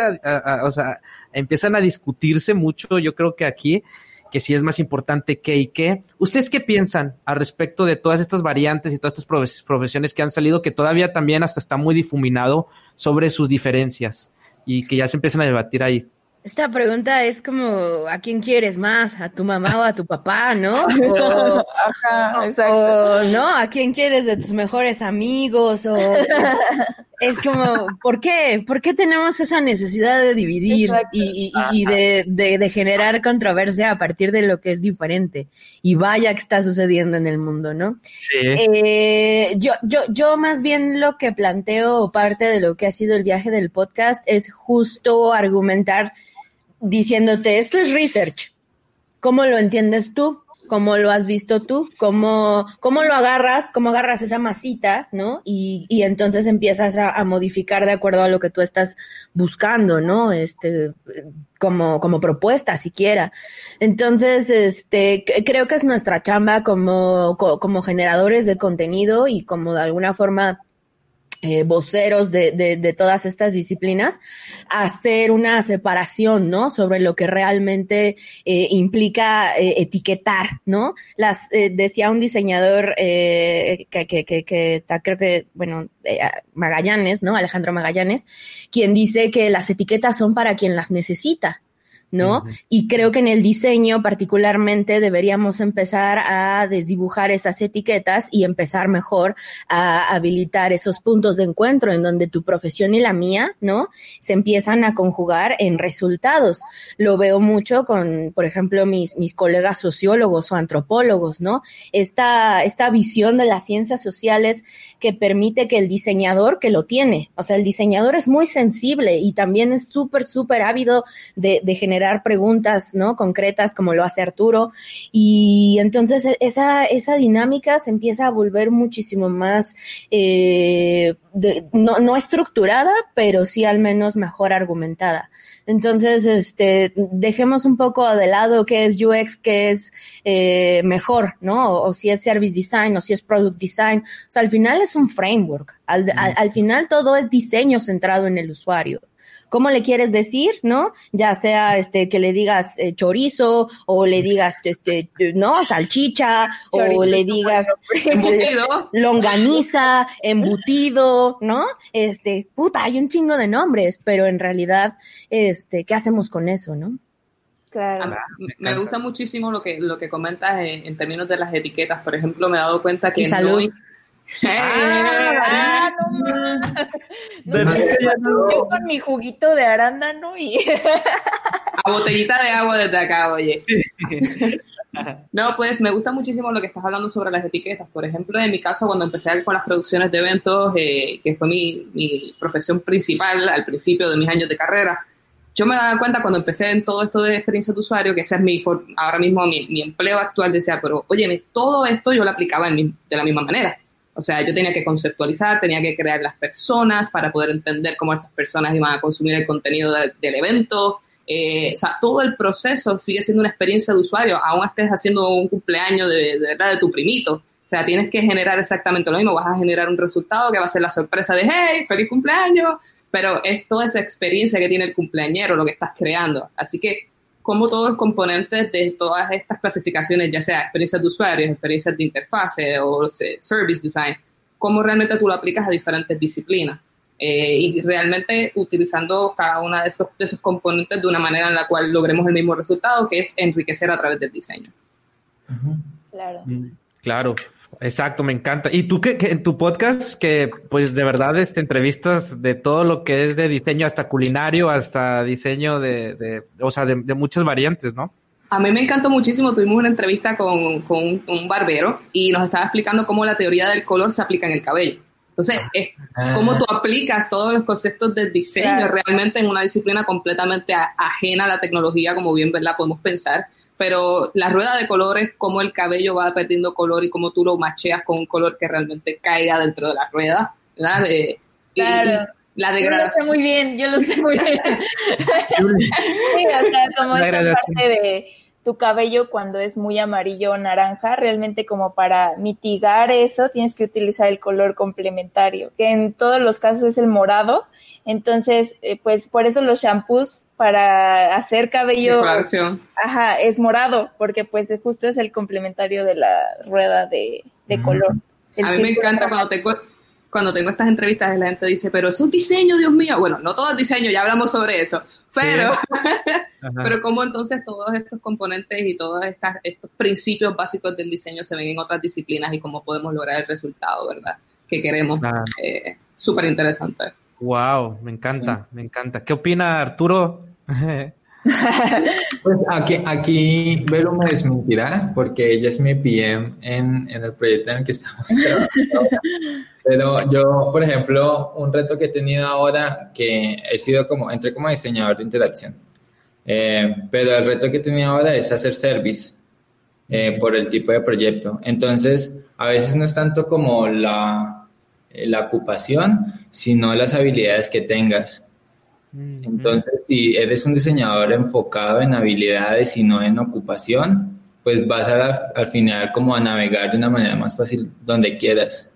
o sea, empiezan a discutirse mucho, yo creo que aquí, que si es más importante qué y qué. ¿Ustedes qué piensan al respecto de todas estas variantes y todas estas profesiones que han salido, que todavía también hasta está muy difuminado sobre sus diferencias y que ya se empiezan a debatir ahí? Esta pregunta es como, ¿a quién quieres más? ¿A tu mamá o a tu papá, no? Ajá, exacto. ¿no? ¿A quién quieres de tus mejores amigos? O, es como, ¿por qué? ¿Por qué tenemos esa necesidad de dividir y, de, generar controversia a partir de lo que es diferente? Y vaya que está sucediendo en el mundo, ¿no? Sí. Eh, yo, yo, yo más bien lo que planteo, parte de lo que ha sido el viaje del podcast, es justo argumentar diciéndote, esto es research. ¿Cómo lo entiendes tú? ¿Cómo lo has visto tú? ¿Cómo, cómo lo agarras? ¿Cómo agarras esa masita? ¿No? Y, y entonces empiezas a, modificar de acuerdo a lo que tú estás buscando, ¿no? Este, como, como propuesta siquiera. Entonces, este, creo que es nuestra chamba como, como generadores de contenido y como de alguna forma eh, voceros de, de, todas estas disciplinas, hacer una separación, ¿no? Sobre lo que realmente eh, implica eh, etiquetar, ¿no? Las, decía un diseñador que, que, que, que, creo que, bueno, Magallanes, ¿no? Alejandro Magallanes, quien dice que las etiquetas son para quien las necesita, ¿no? Y creo que en el diseño particularmente deberíamos empezar a desdibujar esas etiquetas y empezar mejor a habilitar esos puntos de encuentro en donde tu profesión y la mía, ¿no? Se empiezan a conjugar en resultados. Lo veo mucho con, por ejemplo, mis, mis colegas sociólogos o antropólogos, ¿no? Esta, esta visión de las ciencias sociales que permite que el diseñador, que lo tiene, o sea, el diseñador es muy sensible y también es súper, súper ávido de, de generar preguntas, ¿no? Concretas como lo hace Arturo. Y entonces e-, esa, esa dinámica se empieza a volver muchísimo más, eh, no, no estructurada, pero sí al menos mejor argumentada. Entonces, este, dejemos un poco de lado qué es UX, qué es eh, mejor, ¿no? O, si es service design o si es product design. O sea, al final es un framework. al, al final todo es diseño centrado en el usuario cómo le quieres decir, ¿no? Ya sea este que le digas eh, chorizo o le digas este no, salchicha o le digas embutido, longaniza, embutido, ¿no? Este, puta, hay un chingo de nombres, pero en realidad este, ¿qué hacemos con eso, no? Claro. me, gusta muchísimo lo que, lo que comentas en, términos de las etiquetas. Por ejemplo, me he dado cuenta que salud. Ah, Yo con mi juguito de arándano y. A botellita de agua desde acá, oye. No, pues me gusta muchísimo lo que estás hablando sobre las etiquetas. Por ejemplo, en mi caso, cuando empecé con las producciones de eventos, eh, que fue mi, mi, profesión principal al principio de mis años de carrera, yo me daba cuenta cuando empecé en todo esto de experiencia de usuario, que ese es mi, ahora mismo mi, mi empleo actual, decía, pero oye, todo esto yo lo aplicaba en de la misma manera. O sea, yo tenía que conceptualizar, tenía que crear las personas para poder entender cómo esas personas iban a consumir el contenido del evento. Eh, o sea, todo el proceso sigue siendo una experiencia de usuario, aún estés haciendo un cumpleaños de, de, de tu primito. O sea, tienes que generar exactamente lo mismo, vas a generar un resultado que va a ser la sorpresa de, hey, feliz cumpleaños, pero es toda esa experiencia que tiene el cumpleañero lo que estás creando. Así que como todos los componentes de todas estas clasificaciones, ya sea experiencias de usuarios, experiencias de interfase o service design, cómo realmente tú lo aplicas a diferentes disciplinas. Eh, y realmente utilizando cada uno de esos, de esos componentes de una manera en la cual logremos el mismo resultado, que es enriquecer a través del diseño. Claro. Mm, claro. Exacto, me encanta. Y tú que, en tu podcast, que pues de verdad este, entrevistas de todo lo que es de diseño hasta culinario, hasta diseño de, de o sea, de, muchas variantes, ¿no? A mí me encantó muchísimo, tuvimos una entrevista con, con, un barbero y nos estaba explicando cómo la teoría del color se aplica en el cabello. Entonces, es ah. cómo tú aplicas todos los conceptos del diseño realmente en una disciplina completamente ajena a la tecnología, como bien ¿verdad? podemos pensar pero la rueda de colores, cómo el cabello va perdiendo color y cómo tú lo macheas con un color que realmente caiga dentro de la rueda, ¿verdad? claro. la degradación. Yo lo sé muy bien, yo lo sé muy bien. sí, o sea, como esa parte de tu cabello cuando es muy amarillo o naranja, realmente como para mitigar eso tienes que utilizar el color complementario, que en todos los casos es el morado. Entonces, eh, pues por eso los shampoos para hacer cabello. Ajá, es morado, porque pues justo es el complementario de la rueda de, mm. color. a mí me encanta cuando tengo, cuando tengo estas entrevistas y la gente dice, pero eso es diseño, Dios mío. Bueno, no todo es diseño, ya hablamos sobre eso. Pero, pero cómo entonces todos estos componentes y todos estas, estos principios básicos del diseño se ven en otras disciplinas y cómo podemos lograr el resultado, ¿verdad? Que queremos. Eh, Súper interesante. Wow, me encanta, me encanta. ¿Qué opina Arturo pues aquí, aquí Vero me desmentirá porque ella es mi PM en, en el proyecto en el que estamos trabajando. Pero yo, por ejemplo, un reto que he tenido ahora, que he sido como, entré como diseñador de interacción, eh, pero el reto que he tenido ahora es hacer service eh, por el tipo de proyecto. Entonces, a veces no es tanto como la, la ocupación, sino las habilidades que tengas. Entonces, si eres un diseñador enfocado en habilidades y no en ocupación, pues vas a, al final como a navegar de una manera más fácil donde quieras.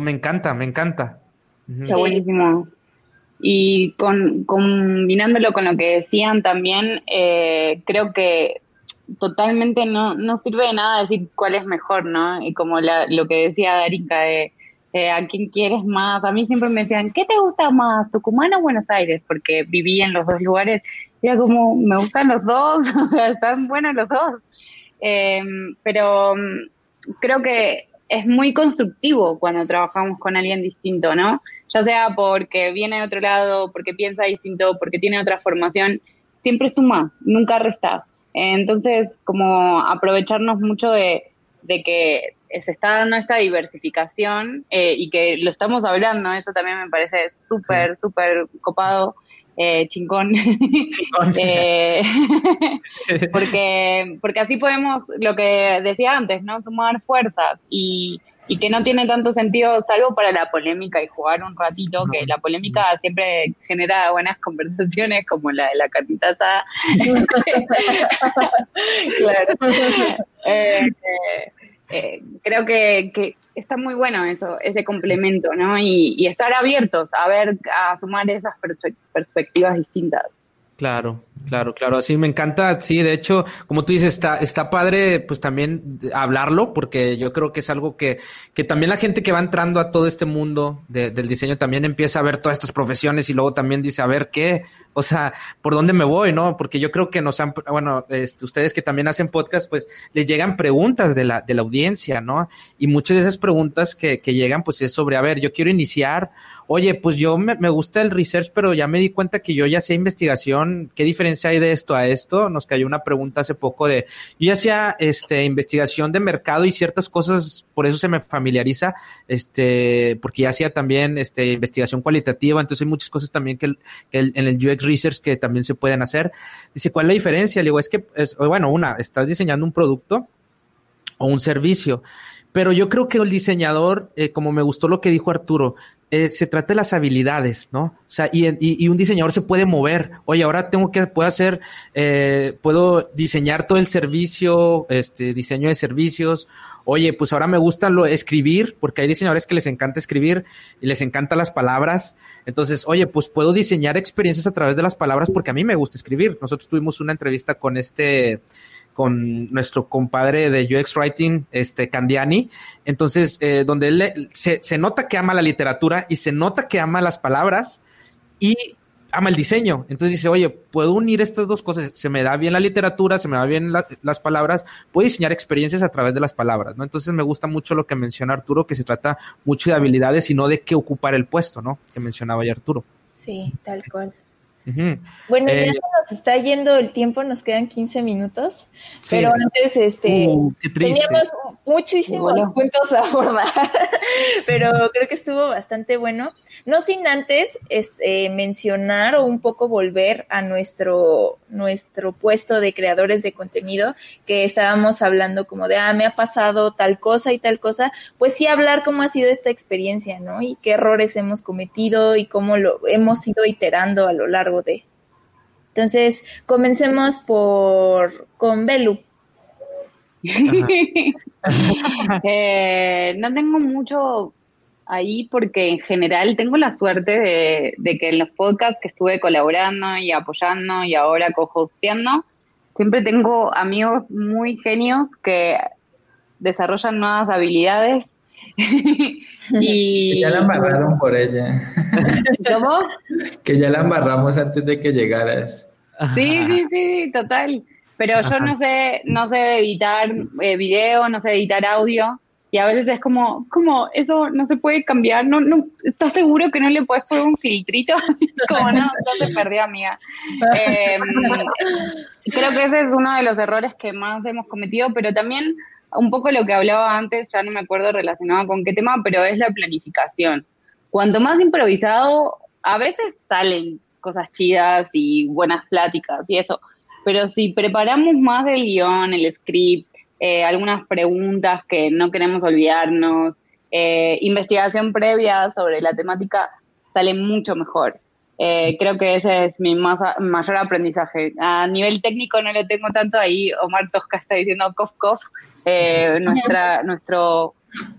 me encanta, me encanta. Está buenísimo. Y con, combinándolo con lo que decían también, eh, creo que totalmente no, no sirve de nada decir cuál es mejor, ¿no? Y como lo que decía Darinka de eh, a quién quieres más. A mí siempre me decían, ¿qué te gusta más, Tucumán o Buenos Aires? Porque viví en los dos lugares. Era como, me gustan los dos, o sea, están buenos los dos. Em, pero mm, creo que es muy constructivo cuando trabajamos con alguien distinto, ¿no? Ya sea porque viene de otro lado, porque piensa distinto, porque tiene otra formación, siempre suma, nunca resta. Entonces, como aprovecharnos mucho de, de que se está dando esta diversificación eh, y que lo estamos hablando, eso también me parece súper, súper copado, eh, chingón. Eh, porque, porque así podemos, lo que decía antes, ¿no? Sumar fuerzas y, y que no tiene tanto sentido, salvo para la polémica y jugar un ratito, que la polémica siempre genera buenas conversaciones, como la de la cartitaza. claro. eh, eh, creo que, está muy bueno eso, ese complemento, ¿no? Y, estar abiertos a ver, a sumar esas perspectivas distintas. Claro, Claro, claro, sí, me encanta, sí, de hecho, como tú dices, está, está padre, pues también hablarlo, porque yo creo que es algo que, que también la gente que va entrando a todo este mundo del diseño también empieza a ver todas estas profesiones y luego también dice, a ver qué, o sea, por dónde me voy, ¿no? Porque yo creo que nos han, bueno, este, ustedes que también hacen podcast, pues les llegan preguntas de la, de la audiencia, ¿no? Y muchas de esas preguntas que, que llegan, pues es sobre, a ver, yo quiero iniciar, oye, pues yo me, me gusta el research, pero ya me di cuenta que yo ya sé investigación, ¿qué diferencia hay de esto a esto? Nos cayó una pregunta hace poco de, yo ya hacía, este, investigación de mercado y ciertas cosas, por eso se me familiariza, este, porque ya hacía también, este, investigación cualitativa, entonces hay muchas cosas también que, que en el UX research que también se pueden hacer. Dice, ¿cuál es la diferencia? Le digo, es que, bueno, una, estás diseñando un producto o un servicio, pero yo creo que el diseñador, eh, como me gustó lo que dijo Arturo, eh, se trata de las habilidades, ¿no? O sea, y, y, un diseñador se puede mover. Oye, ahora tengo que, puedo hacer, eh, puedo diseñar todo el servicio, este, diseño de servicios. Oye, pues ahora me gusta lo, escribir, porque hay diseñadores que les encanta escribir y les encantan las palabras. Entonces, oye, pues puedo diseñar experiencias a través de las palabras porque a mí me gusta escribir. Nosotros tuvimos una entrevista con este, con nuestro compadre de UX Writing, este Candiani. Entonces, eh, donde él se, se, nota que ama la literatura y se nota que ama las palabras y ama el diseño. Entonces dice, oye, puedo unir estas dos cosas. Se me da bien la literatura, se me da bien las palabras, puedo diseñar experiencias a través de las palabras, ¿no? Entonces me gusta mucho lo que menciona Arturo, que se trata mucho de habilidades y no de qué ocupar el puesto, ¿no? Que mencionaba ya Arturo. Sí, tal cual. Bueno, ya eh, nos está yendo el tiempo, nos quedan 15 minutos, pero antes este, uh, teníamos muchísimos puntos a abordar, pero creo que estuvo bastante bueno. No sin antes este, mencionar o un poco volver a nuestro, nuestro puesto de creadores de contenido, que estábamos hablando como de, ah, me ha pasado tal cosa y tal cosa, pues sí hablar cómo ha sido esta experiencia, ¿no? Y qué errores hemos cometido y cómo lo hemos ido iterando a lo largo de. Entonces, comencemos por con Belu. Eh, no tengo mucho ahí porque en general tengo la suerte de, que en los podcasts que estuve colaborando y apoyando y ahora co-hosteando, siempre tengo amigos muy genios que desarrollan nuevas habilidades y... ya la embarraron por ella. ¿Cómo? que ya la embarramos antes de que llegaras. Sí, sí, sí, total. Pero yo no sé, no sé editar eh, video, no sé editar audio. Y a veces es como, como, eso no se puede cambiar, no, no, ¿estás seguro que no le puedes poner un filtrito? como no, no se perdió, amiga. Em, creo que ese es uno de los errores que más hemos cometido, pero también un poco lo que hablaba antes, ya no me acuerdo relacionado con qué tema, pero es la planificación. Cuanto más improvisado, a veces salen cosas chidas y buenas pláticas y eso, pero si preparamos más del guion, el script, eh, algunas preguntas que no queremos olvidarnos, eh, investigación previa sobre la temática, sale mucho mejor. Eh, creo que ese es mi más, mayor aprendizaje. A nivel técnico no lo tengo tanto ahí. Omar Tosca está diciendo cof cof. Eh, nuestra, nuestro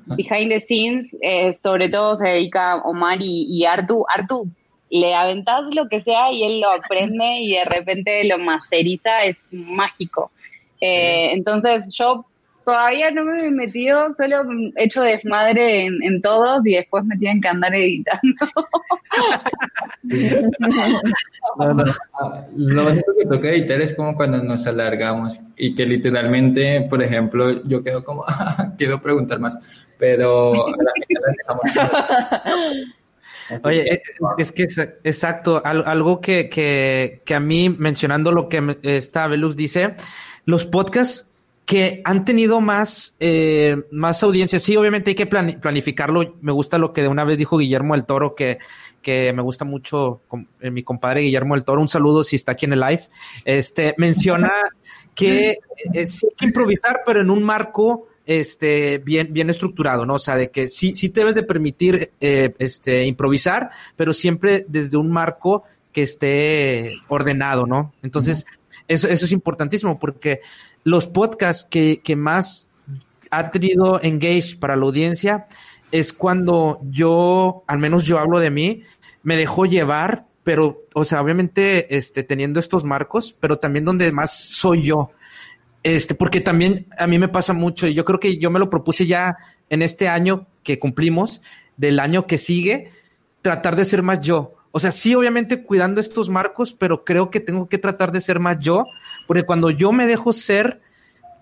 behind the scenes, eh, sobre todo se dedica Omar y, y Artu. Artu, le aventás lo que sea y él lo aprende y de repente lo masteriza, es mágico. entonces yo Todavía no me he metido, solo he hecho desmadre en, todos y después me tienen que andar editando. Lo único que toca editar es como cuando nos alargamos y que literalmente, por ejemplo, yo quedo como, quiero preguntar más, pero Oye, es, que exacto, algo que, que, que a mí, mencionando lo que esta Velux dice, los podcasts que han tenido más, eh, más audiencia. Sí, obviamente hay que planificarlo. Me gusta lo que de una vez dijo Guillermo del Toro, que, que me gusta mucho eh, mi compadre Guillermo del Toro. Un saludo si está aquí en el live. Este menciona que eh, sí hay que improvisar, pero en un marco este bien bien estructurado, ¿no? O sea, de que sí sí te debes de permitir este improvisar, pero siempre desde un marco que esté ordenado, ¿no? Entonces, eso, eso es importantísimo porque los podcasts que, que más ha tenido engage para la audiencia es cuando yo, al menos yo hablo de mí, me dejo llevar pero, o sea, obviamente, este, teniendo estos marcos, pero también donde más soy yo. Este, porque también a mí me pasa mucho y yo creo que yo me lo propuse ya en este año que cumplimos, del año que sigue, tratar de ser más yo. O sea, sí, obviamente cuidando estos marcos, pero creo que tengo que tratar de ser más yo, porque cuando yo me dejo ser,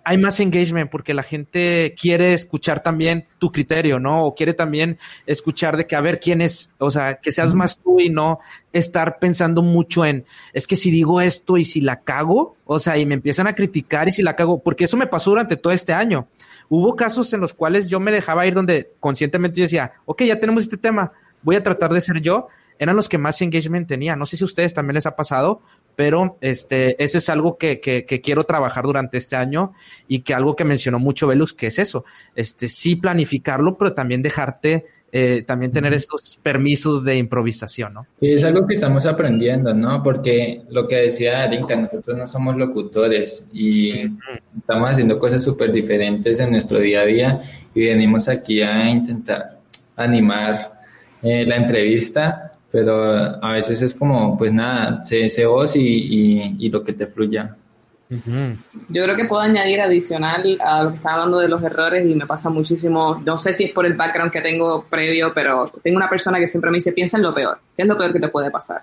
hay más engagement porque la gente quiere escuchar también tu criterio, ¿no? O quiere también escuchar de que a ver quién es, o sea, que seas más tú y no estar pensando mucho en, es que si digo esto y si la cago, o sea, y me empiezan a criticar y si la cago, porque eso me pasó durante todo este año. Hubo casos en los cuales yo me dejaba ir donde conscientemente yo decía, ok, ya tenemos este tema, voy a tratar de ser yo eran los que más engagement tenía. No sé si a ustedes también les ha pasado, pero este, eso es algo que, que, quiero trabajar durante este año y que algo que mencionó mucho Velus, que es eso, este, sí planificarlo, pero también dejarte, eh, también tener estos permisos de improvisación, ¿no? Es algo que estamos aprendiendo, ¿no? Porque lo que decía Arinka, nosotros no somos locutores y estamos haciendo cosas súper diferentes en nuestro día a día y venimos aquí a intentar animar eh, la entrevista pero a veces es como, pues nada, sé, sé vos y, y, lo que te fluya. Yo creo que puedo añadir adicional a lo que estaba hablando de los errores y me pasa muchísimo, no sé si es por el background que tengo previo, pero tengo una persona que siempre me dice, piensa en lo peor, ¿qué es lo peor que te puede pasar?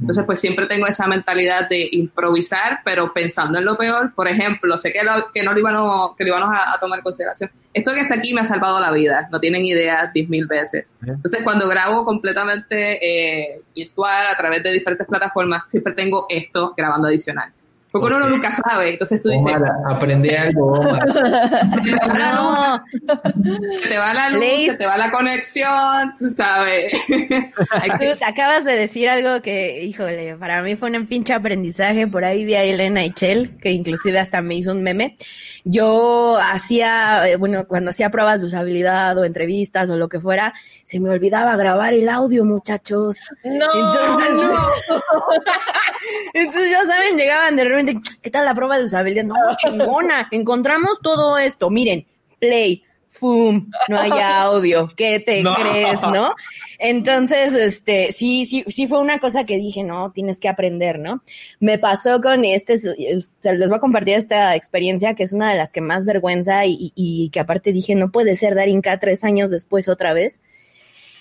Entonces, pues siempre tengo esa mentalidad de improvisar, pero pensando en lo peor. Por ejemplo, sé que, que no lo íbamos, que lo íbamos a, tomar en consideración. Esto que está aquí me ha salvado la vida, no tienen idea diez mil veces. Entonces, cuando grabo completamente eh, virtual a través de diferentes plataformas, siempre tengo esto grabando adicional. Porque uno nunca sabe, entonces tú dices... aprende algo, Se te va la luz, se te va la luz, se te va la conexión, tú sabes. Acabas de decir algo que, híjole, para mí fue un pinche aprendizaje, por ahí vi a Elena Chell, que inclusive hasta me hizo un meme. Yo hacía, eh, bueno, cuando hacía pruebas de usabilidad o entrevistas o lo que fuera, se me olvidaba grabar el audio, muchachos. No, entonces, no. entonces ya saben, llegaban de repente ¿qué tal la prueba de usabilidad? No, chingona, encontramos todo esto, miren, play, ¡fum! No hay audio, ¿qué te crees, no? Entonces, este, sí, sí, sí fue una cosa que dije, no, tienes que aprender, ¿no? Me pasó con este, se les voy a compartir esta experiencia que es una de las que más vergüenza y, que aparte dije, no puede ser Darinka tres años después otra vez.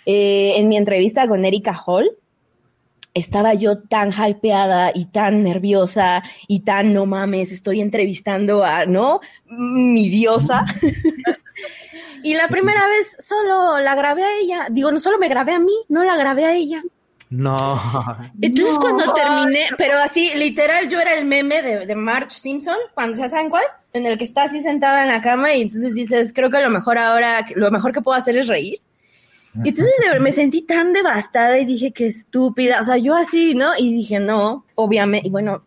Eh, en mi entrevista con Erika Hall, estaba yo tan hypeada y tan nerviosa y tan no mames, estoy entrevistando a, ¿no? Mi diosa. y la primera vez solo la grabé a ella. Digo, no solo me grabé a mí, no la grabé a ella. No. Entonces cuando terminé, pero así, literal, yo era el meme de, de Marge Simpson, cuando se saben cuál, en el que está así sentada en la cama y entonces dices, creo que lo mejor ahora, lo mejor que puedo hacer es reír. Y entonces me sentí tan devastada y dije, qué estúpida. O sea, yo así, ¿no? Y dije, no, obviamente. Y bueno,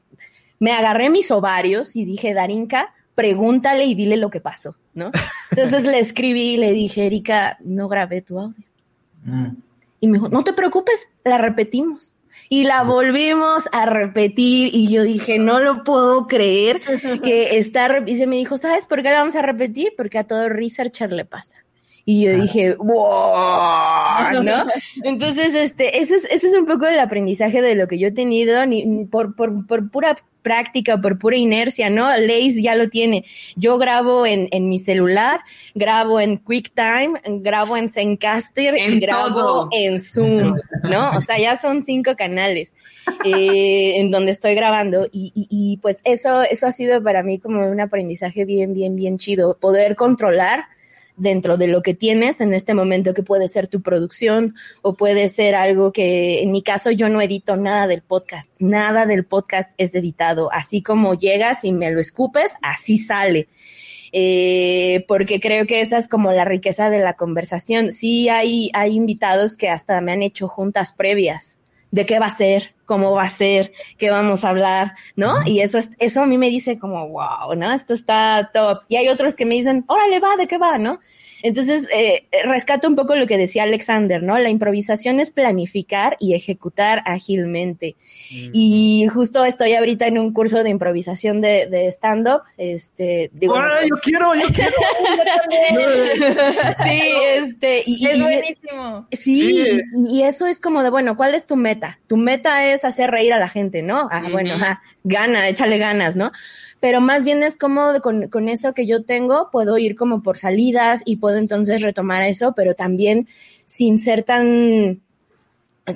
me agarré mis ovarios y dije, Darinka, pregúntale y dile lo que pasó, ¿no? Entonces le escribí y le dije, Erika, no grabé tu audio. Mm. Y me dijo, no te preocupes, la repetimos. Y la volvimos a repetir y yo dije, no lo puedo creer que está... Y se me dijo, ¿sabes por qué la vamos a repetir? Porque a todo researcher le pasa. Y yo dije, wow, ¿no? Entonces, este, ese es, ese es un poco el aprendizaje de lo que yo he tenido, ni, por, por, por pura práctica, por pura inercia, ¿no? Lace ya lo tiene. Yo grabo en, en mi celular, grabo en QuickTime, grabo en Zencaster y grabo en Zoom, ¿no? O sea, ya son cinco canales eh, en donde estoy grabando y, y, y, pues eso, eso ha sido para mí como un aprendizaje bien, bien, bien chido, poder controlar dentro de lo que tienes en este momento, que puede ser tu producción o puede ser algo que, en mi caso, yo no edito nada del podcast, nada del podcast es editado, así como llegas y me lo escupes, así sale. Eh, porque creo que esa es como la riqueza de la conversación. Sí hay, hay invitados que hasta me han hecho juntas previas de qué va a ser, cómo va a ser, qué vamos a hablar, ¿no? Y eso, es, eso a mí me dice como, wow, ¿no? Esto está top. Y hay otros que me dicen, órale, va, ¿de qué va, no? Entonces, eh, rescato un poco lo que decía Alexander, ¿no? La improvisación es planificar y ejecutar ágilmente. Y justo estoy ahorita en un curso de improvisación de, de stand-up. Este, digo, yo quiero, yo quiero. sí, este. Y, es buenísimo. Sí, y eso es como de, bueno, ¿cuál es tu meta? Tu meta es hacer reír a la gente, ¿no? Ah, bueno, gana, échale ganas, ¿no? Pero más bien es como con, con eso que yo tengo, puedo ir como por salidas y puedo entonces retomar eso, pero también sin ser tan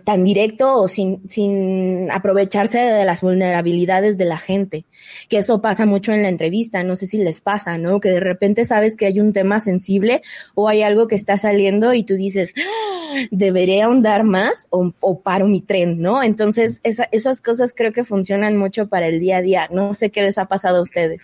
tan directo o sin, sin aprovecharse de las vulnerabilidades de la gente, que eso pasa mucho en la entrevista, no sé si les pasa, ¿no? Que de repente sabes que hay un tema sensible o hay algo que está saliendo y tú dices, ¡Ah! debería ahondar más o, o, paro mi tren, ¿no? Entonces, esa, esas cosas creo que funcionan mucho para el día a día. No sé qué les ha pasado a ustedes.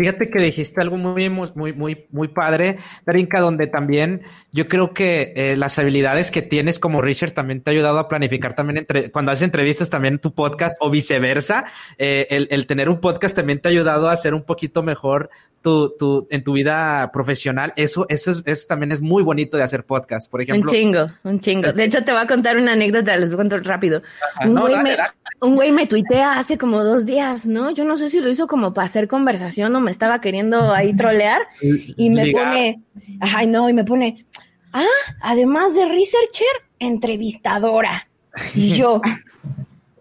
Fíjate que dijiste algo muy, muy, muy, muy padre, Darinka, donde también yo creo que eh, las habilidades que tienes como Richard también te ha ayudado a planificar también entre, cuando haces entrevistas también tu podcast o viceversa. Eh, el, el, tener un podcast también te ha ayudado a hacer un poquito mejor tu, tu, en tu vida profesional. Eso, eso, es, eso también es muy bonito de hacer podcast, por ejemplo. Un chingo, un chingo. De hecho, te voy a contar una anécdota, les cuento rápido. un, güey me, un güey me tuitea hace como dos días, ¿no? Yo no sé si lo hizo como para hacer conversación o me estaba queriendo ahí trolear y me pone, ay no, y me pone, ah, además de researcher, entrevistadora. Y yo,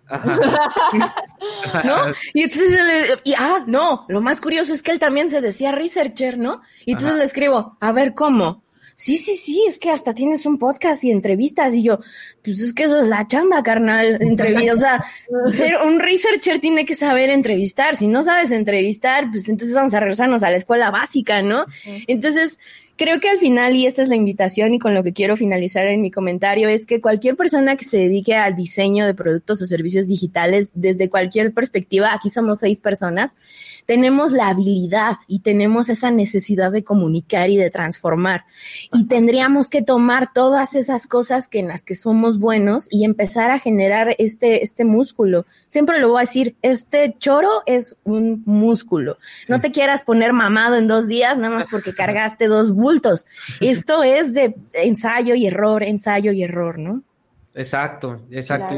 ¿No? Y entonces, y, ah, no, lo más curioso es que él también se decía researcher, ¿no? Y entonces le escribo, a ver, ¿cómo? Sí, sí, sí, es que hasta tienes un podcast y entrevistas. Y yo, pues es que eso es la chamba, carnal, entrevistas. O sea, ser un researcher tiene que saber entrevistar. Si no sabes entrevistar, pues entonces vamos a regresarnos a la escuela básica, ¿no? Entonces, creo que al final, y esta es la invitación y con lo que quiero finalizar en mi comentario, es que cualquier persona que se dedique al diseño de productos o servicios digitales desde cualquier perspectiva, aquí somos seis personas, tenemos la habilidad y tenemos esa necesidad de comunicar y de transformar. Y tendríamos que tomar todas esas cosas que en las que somos buenos y empezar a generar este, este músculo. Siempre lo voy a decir, este choro es un músculo. No te quieras poner mamado en dos días, nada más porque cargaste dos esto es de ensayo y error, ensayo y error, ¿no? Exacto, exacto.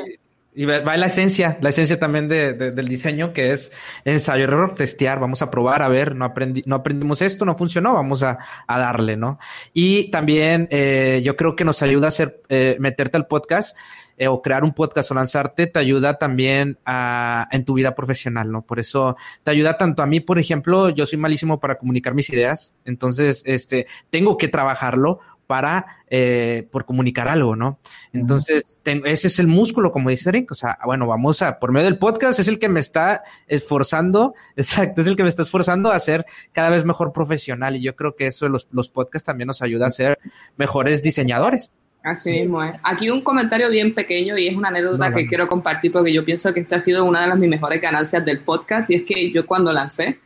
Y va la esencia, la esencia también de, del diseño, que es ensayo, error, testear, vamos a probar, a ver, no, aprendi no aprendimos esto, no funcionó, vamos a, a darle, ¿no? Y también eh, yo creo que nos ayuda a hacer, eh, meterte al podcast eh, o crear un podcast o lanzarte, te ayuda también a, en tu vida profesional, ¿no? Por eso te ayuda tanto a mí, por ejemplo, yo soy malísimo para comunicar mis ideas, entonces, este, tengo que trabajarlo para eh, por comunicar algo, ¿no? Entonces, ese es el músculo, como dice Eric. O sea, bueno, vamos a, por medio del podcast, es el que me está esforzando, exacto, es el que me está esforzando a ser cada vez mejor profesional. Y yo creo que eso de los, los podcasts también nos ayuda a ser mejores diseñadores. Así mismo es. Aquí un comentario bien pequeño y es una anécdota que quiero compartir porque yo pienso que esta ha sido una de las mis mejores ganancias del podcast y es que yo cuando lancé,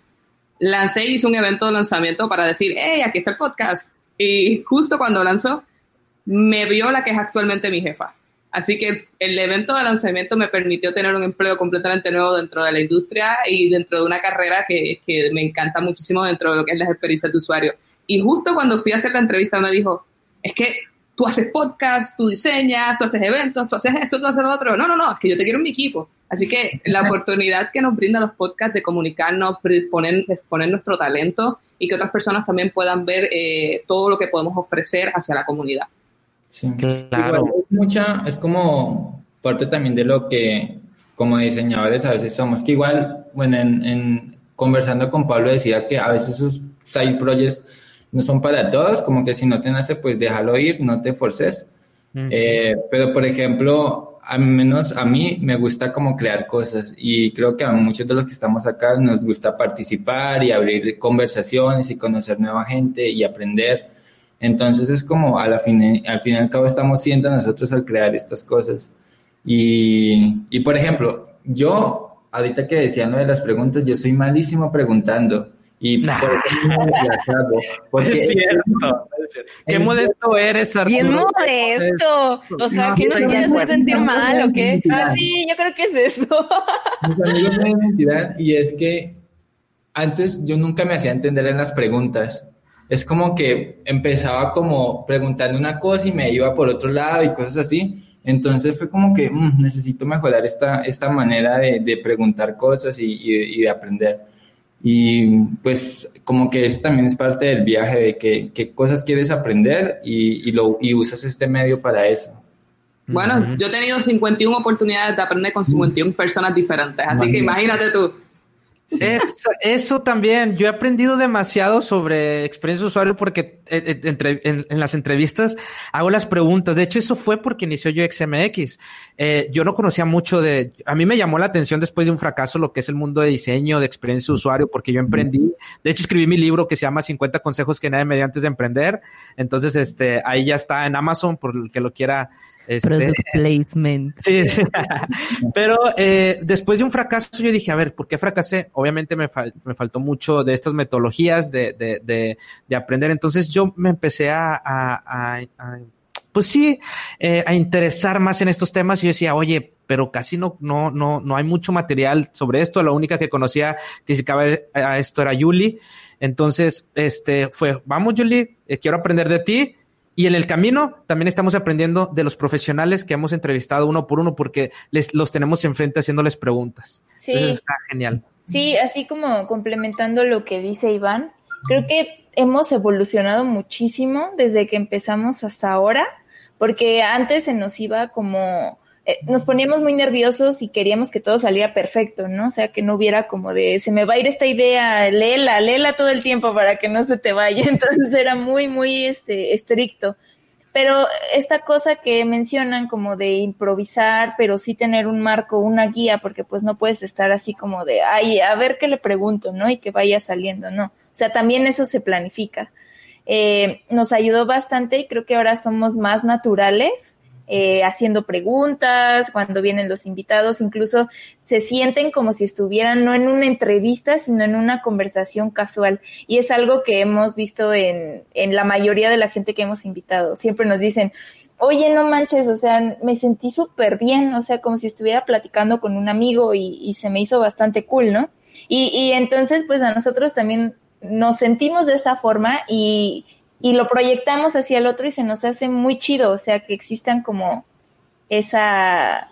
lancé y hice un evento de lanzamiento para decir, hey, aquí está el podcast y justo cuando lanzó, me vio la que es actualmente mi jefa. Así que el evento de lanzamiento me permitió tener un empleo completamente nuevo dentro de la industria y dentro de una carrera que, que me encanta muchísimo dentro de lo que es las experiencias de usuario. Y justo cuando fui a hacer la entrevista me dijo, es que tú haces podcast, tú diseñas, tú haces eventos, tú haces esto, tú haces lo otro. No, no, no, es que yo te quiero en mi equipo. Así que la oportunidad que nos brinda los podcasts de comunicarnos, exponer, exponer nuestro talento y que otras personas también puedan ver eh, todo lo que podemos ofrecer hacia la comunidad. Sí, claro. es, mucha, es como parte también de lo que como diseñadores a veces somos, que igual, bueno, en, conversando con Pablo decía que a veces esos side projects no son para todos, como que si no te nace, pues déjalo ir, no te forces. Eh, pero, por ejemplo, al menos a mí me gusta como crear cosas y creo que a muchos de los que estamos acá nos gusta participar y abrir conversaciones y conocer nueva gente y aprender. Entonces es como a la fin, al fin y al cabo estamos siendo nosotros al crear estas cosas. Y, y por ejemplo, yo, ahorita que decían lo de las preguntas, yo soy malísimo preguntando. Y por es cierto, Qué modesto eres, Arturo. Bien modesto. O sea, que no quieres hacer sentir mal o qué? Ah, sí, yo creo que es eso. Mis amigos me identidad y es que antes yo nunca me hacía entender en las preguntas. Es como que empezaba como preguntando una cosa y me iba por otro lado y cosas así. Entonces fue como que mm, necesito mejorar esta, esta manera de, de preguntar cosas y, y, y de aprender. Y pues como que eso también es parte del viaje, de que, qué cosas quieres aprender y, y, lo, y usas este medio para eso. Bueno, yo he tenido 51 oportunidades de aprender con 51 personas diferentes, así que imagínate tú. Eso, eso, también, yo he aprendido demasiado sobre experiencia de usuario porque eh, eh, entre, en, las entrevistas hago las preguntas. De hecho, eso fue porque inició yo XMX. Eh, yo no conocía mucho de, a mí me llamó la atención después de un fracaso lo que es el mundo de diseño, de experiencia de usuario, porque yo emprendí. De hecho, escribí mi libro que se llama 50 consejos que nadie me dio antes de emprender. Entonces, este, ahí ya está en Amazon por el que lo quiera este, Product placement. Sí, pero eh, después de un fracaso yo dije, a ver, ¿por qué fracasé? Obviamente me, me faltó mucho de estas metodologías de, de, de, de, aprender. Entonces yo me empecé a, a, a, pues sí, eh, a interesar más en estos temas y yo decía, oye, pero casi no, no, no, no hay mucho material sobre esto. La única que conocía que se cabe a esto era Yuli. Entonces, este fue, vamos, Yuli, eh, quiero aprender de ti y en el camino también estamos aprendiendo de los profesionales que hemos entrevistado uno por uno porque les, los tenemos enfrente haciéndoles preguntas. Sí. está genial. Sí, así como complementando lo que dice Iván, creo que hemos evolucionado muchísimo desde que empezamos hasta ahora, porque antes se nos iba como eh, nos poníamos muy nerviosos y queríamos que todo saliera perfecto, ¿no? O sea, que no hubiera como de, se me va a ir esta idea, léela, léela todo el tiempo para que no se te vaya. Entonces era muy, muy este, estricto. Pero esta cosa que mencionan como de improvisar, pero sí tener un marco, una guía, porque pues no puedes estar así como de, ay, a ver qué le pregunto, ¿no? Y que vaya saliendo, ¿no? O sea, también eso se planifica. Eh, nos ayudó bastante y creo que ahora somos más naturales eh, haciendo preguntas, cuando vienen los invitados, incluso se sienten como si estuvieran no en una entrevista, sino en una conversación casual. Y es algo que hemos visto en, en la mayoría de la gente que hemos invitado. Siempre nos dicen, oye, no manches, o sea, me sentí súper bien, o sea, como si estuviera platicando con un amigo y, y se me hizo bastante cool, ¿no? Y, y entonces, pues a nosotros también nos sentimos de esa forma y, y lo proyectamos hacia el otro y se nos hace muy chido, o sea, que existan como esa,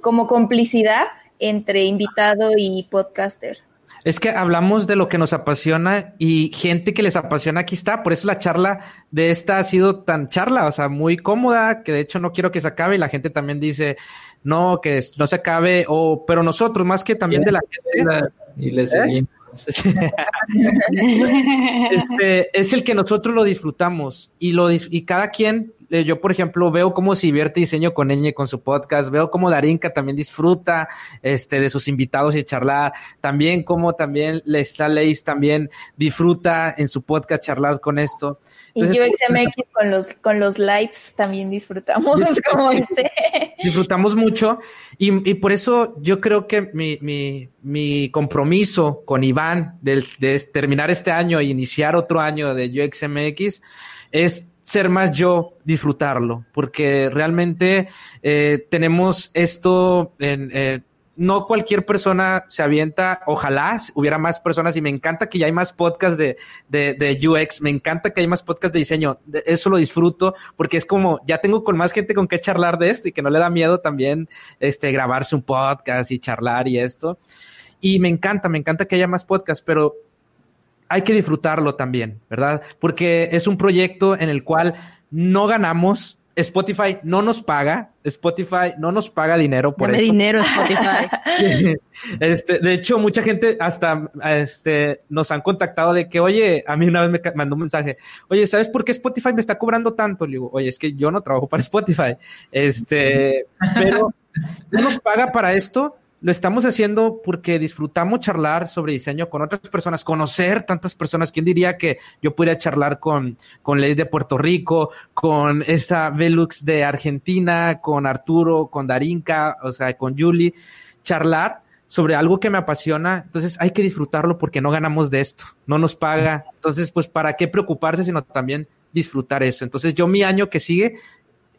como complicidad entre invitado y podcaster. Es que hablamos de lo que nos apasiona y gente que les apasiona aquí está. Por eso la charla de esta ha sido tan charla, o sea, muy cómoda, que de hecho no quiero que se acabe y la gente también dice, no, que no se acabe, o, pero nosotros más que también de la gente. Y le seguimos. este, es el que nosotros lo disfrutamos y, lo, y cada quien eh, yo, por ejemplo, veo cómo se divierte diseño con Eñe con su podcast, veo cómo Darinka también disfruta este, de sus invitados y charlar, también como también Lesta Leis también disfruta en su podcast charlar con esto. y yo XMX con los, con los lives también disfrutamos como este. Disfrutamos mucho y, y, por eso yo creo que mi, mi, mi compromiso con Iván de, de terminar este año e iniciar otro año de UXMX es ser más yo, disfrutarlo, porque realmente eh, tenemos esto en... Eh, no cualquier persona se avienta, ojalá hubiera más personas y me encanta que ya hay más podcasts de, de, de UX, me encanta que hay más podcasts de diseño, eso lo disfruto porque es como, ya tengo con más gente con qué charlar de esto y que no le da miedo también este, grabarse un podcast y charlar y esto. Y me encanta, me encanta que haya más podcasts, pero hay que disfrutarlo también, ¿verdad? Porque es un proyecto en el cual no ganamos. Spotify no nos paga, Spotify no nos paga dinero por Dame dinero Spotify. este, de hecho, mucha gente hasta este, nos han contactado de que, oye, a mí una vez me mandó un mensaje, oye, ¿sabes por qué Spotify me está cobrando tanto? Le digo, oye, es que yo no trabajo para Spotify, este, pero no nos paga para esto, lo estamos haciendo porque disfrutamos charlar sobre diseño con otras personas, conocer tantas personas. ¿Quién diría que yo pudiera charlar con, con Leis de Puerto Rico, con esa Velux de Argentina, con Arturo, con Darinka, o sea, con Julie, charlar sobre algo que me apasiona, entonces hay que disfrutarlo porque no ganamos de esto, no nos paga, entonces pues para qué preocuparse, sino también disfrutar eso. Entonces yo mi año que sigue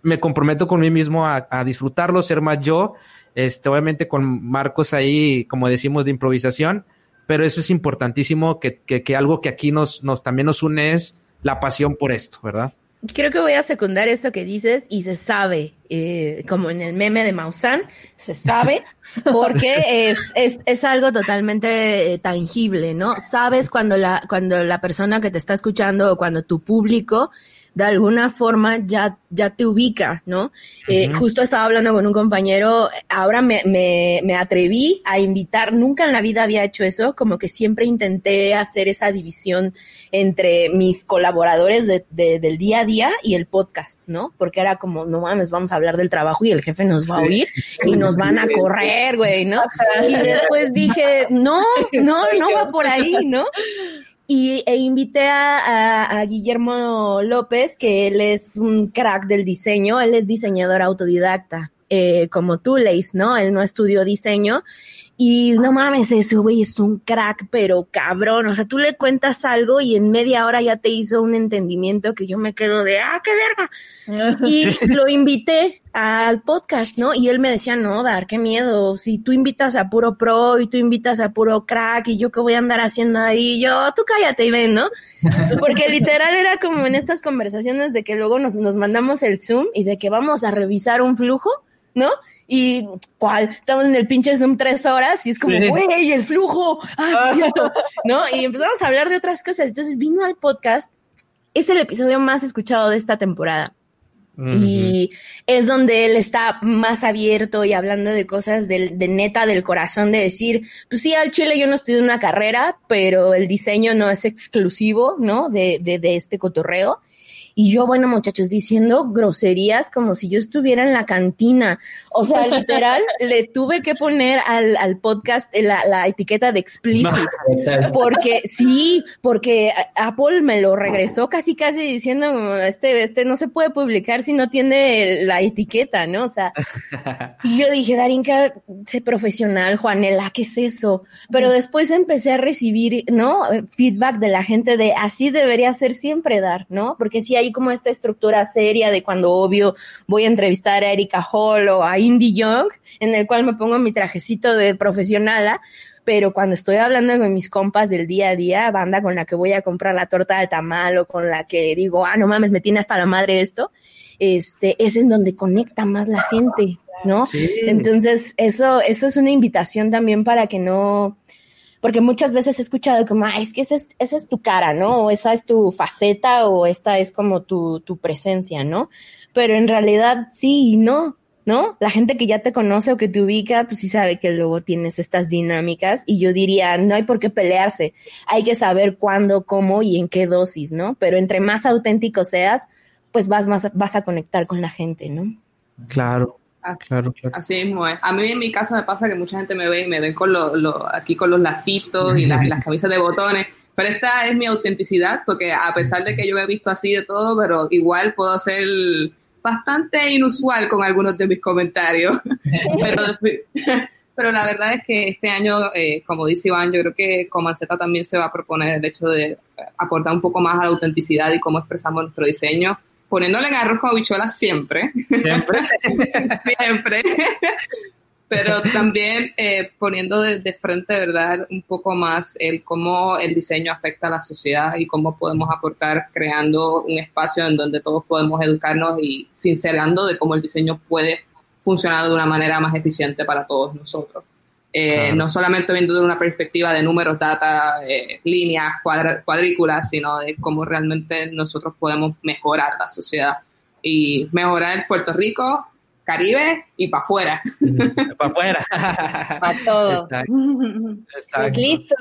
me comprometo con mí mismo a, a disfrutarlo, ser más yo este, obviamente con marcos ahí, como decimos, de improvisación, pero eso es importantísimo, que, que, algo que aquí nos, nos también nos une es la pasión por esto, ¿verdad? Creo que voy a secundar eso que dices y se sabe, eh, como en el meme de Maussan, se sabe porque es, es, es algo totalmente eh, tangible, ¿no? Sabes cuando la, cuando la persona que te está escuchando o cuando tu público de alguna forma ya, ya te ubica, ¿no? Eh, justo estaba hablando con un compañero, ahora me, me, me, atreví a invitar, nunca en la vida había hecho eso, como que siempre intenté hacer esa división entre mis colaboradores de, del día a día y el podcast, ¿no? Porque era como, no mames, vamos a hablar del trabajo y el jefe nos va a oír y nos van a correr, güey, ¿no? Y después dije, no, no, no va por ahí, ¿no? Y e invité a, a, Guillermo López, que él es un crack del diseño, él es diseñador autodidacta, eh, como tú, Leis, ¿no? Él no estudió diseño y no mames, ese güey es un crack, pero cabrón. O sea, tú le cuentas algo y en media hora ya te hizo un entendimiento que yo me quedo de, ah, qué verga. Y lo invité al podcast, ¿no? Y él me decía, no, Dar, qué miedo. Si tú invitas a puro pro y tú invitas a puro crack y yo qué voy a andar haciendo ahí, yo, tú cállate y ven, ¿no? Porque literal era como en estas conversaciones de que luego nos, nos mandamos el Zoom y de que vamos a revisar un flujo, ¿no? Y ¿cuál? Estamos en el pinche Zoom tres horas y es como, güey, el flujo, ah, cierto, ¿no? Y empezamos a hablar de otras cosas. Entonces vino al podcast, es el episodio más escuchado de esta temporada. Y es donde él está más abierto y hablando de cosas de, de, neta del corazón, de decir, pues sí, al Chile yo no estudié una carrera, pero el diseño no es exclusivo, ¿no? De, de, de este cotorreo. Y yo, bueno, muchachos, diciendo groserías como si yo estuviera en la cantina. O sea, literal, le tuve que poner al, al podcast la, la, etiqueta de explícito. porque sí, porque Apple me lo regresó casi, casi diciendo, este, este no se puede publicar si no tiene la etiqueta, ¿no? O sea, y yo dije, Darinka, sé profesional, Juanela, ¿qué es eso? Pero después empecé a recibir, ¿no? Feedback de la gente de así debería ser siempre dar, ¿no? Porque si hay como esta estructura seria de cuando obvio voy a entrevistar a Erika Hall o a Indy Young, en el cual me pongo mi trajecito de profesional, pero cuando estoy hablando con mis compas del día a día, banda con la que voy a comprar la torta de tamal o con la que digo, ah, no mames, me tiene hasta la madre esto, este, es en donde conecta más la gente, ¿no? Entonces, eso, eso es una invitación también para que no, porque muchas veces he escuchado como, es que esa es, esa es tu cara, ¿no? O esa es tu faceta o esta es como tu, tu presencia, ¿no? Pero en realidad sí y no, ¿no? La gente que ya te conoce o que te ubica, pues sí sabe que luego tienes estas dinámicas y yo diría, no hay por qué pelearse, hay que saber cuándo, cómo y en qué dosis, ¿no? Pero entre más auténtico seas, pues vas, más, vas a conectar con la gente, ¿no? Claro. Claro, Así mismo es. A mí en mi caso me pasa que mucha gente me ve y me ven con lo, aquí con los lacitos y las, las camisas de botones. Pero esta es mi autenticidad, porque a pesar de que yo he visto así de todo, pero igual puedo ser bastante inusual con algunos de mis comentarios. pero, pero, la verdad es que este año, eh, como dice Iván, yo creo que Comanceta también se va a proponer el hecho de aportar un poco más a la autenticidad y cómo expresamos nuestro diseño poniéndole en arroz con habichuelas siempre. Siempre. siempre. Pero también eh, poniendo de, frente, ¿verdad?, un poco más el cómo el diseño afecta a la sociedad y cómo podemos aportar creando un espacio en donde todos podemos educarnos y sincerando de cómo el diseño puede funcionar de una manera más eficiente para todos nosotros. Eh, no solamente viendo de una perspectiva de números, data, eh, líneas, cuadrículas, sino de cómo realmente nosotros podemos mejorar la sociedad y mejorar Puerto Rico, Caribe y para afuera. Para afuera. para todo. Pues listo.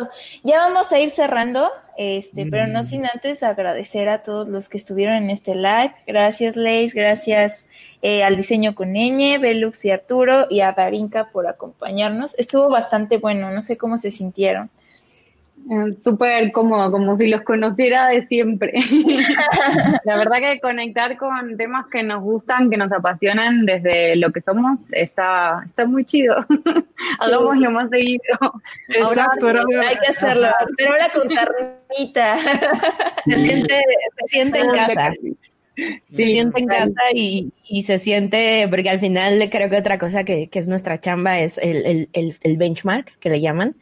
Ya vamos a ir cerrando, este, pero no mm. sin antes agradecer a todos los que estuvieron en este live. Gracias, Leis, gracias eh, al diseño con Eñe, Belux y Arturo y a Darinka por acompañarnos. Estuvo bastante bueno, no sé cómo se sintieron. Eh, súper cómodo, como si los conociera de siempre. la verdad que conectar con temas que nos gustan, que nos apasionan desde lo que somos, está, está muy chido. Hagamos lo más seguido. Exacto, hay que hacerlo. Pero ahora con carnita. se siente, se siente en casa se siente en casa y, y, se siente, porque al final creo que otra cosa que, que es nuestra chamba es el, el, el, benchmark, que le llaman.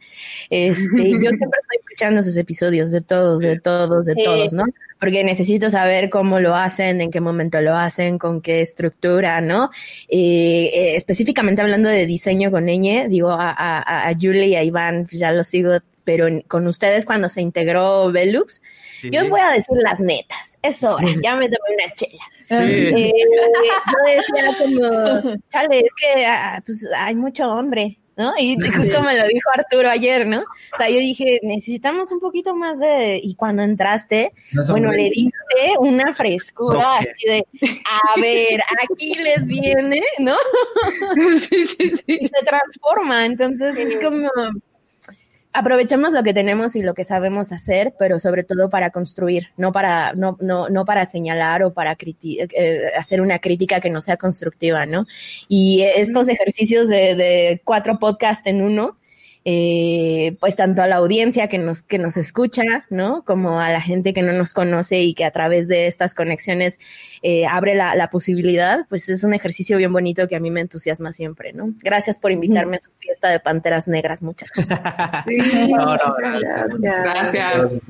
Este, yo siempre estoy escuchando sus episodios de todos, de todos, de todos, ¿no? Porque necesito saber cómo lo hacen, en qué momento lo hacen, con qué estructura, ¿no? Eh, eh específicamente hablando de diseño con Eñe, digo, a, a, a Julie y a Iván, pues ya lo sigo pero con ustedes cuando se integró Velux, yo voy a decir las netas, es hora, ya me tomé una chela. Eh, yo decía como, chale, es que ah, pues, hay mucho hombre, ¿no? Y justo me lo dijo Arturo ayer, ¿no? O sea, yo dije, necesitamos un poquito más de... Y cuando entraste, bueno, le diste una frescura así de, a ver, aquí les viene, ¿no? Sí, sí, sí. Y se transforma, entonces es como aprovechemos lo que tenemos y lo que sabemos hacer, pero sobre todo para construir, no para, no, no, no para señalar o para eh, hacer una crítica que no sea constructiva, ¿no? Y estos ejercicios de, de cuatro podcasts en uno, eh, pues tanto a la audiencia que nos, que nos escucha, ¿no? Como a la gente que no nos conoce y que a través de estas conexiones eh, abre la, la, posibilidad, pues es un ejercicio bien bonito que a mí me entusiasma siempre, ¿no? Gracias por invitarme a su fiesta de Panteras Negras, muchachos. no, no, gracias.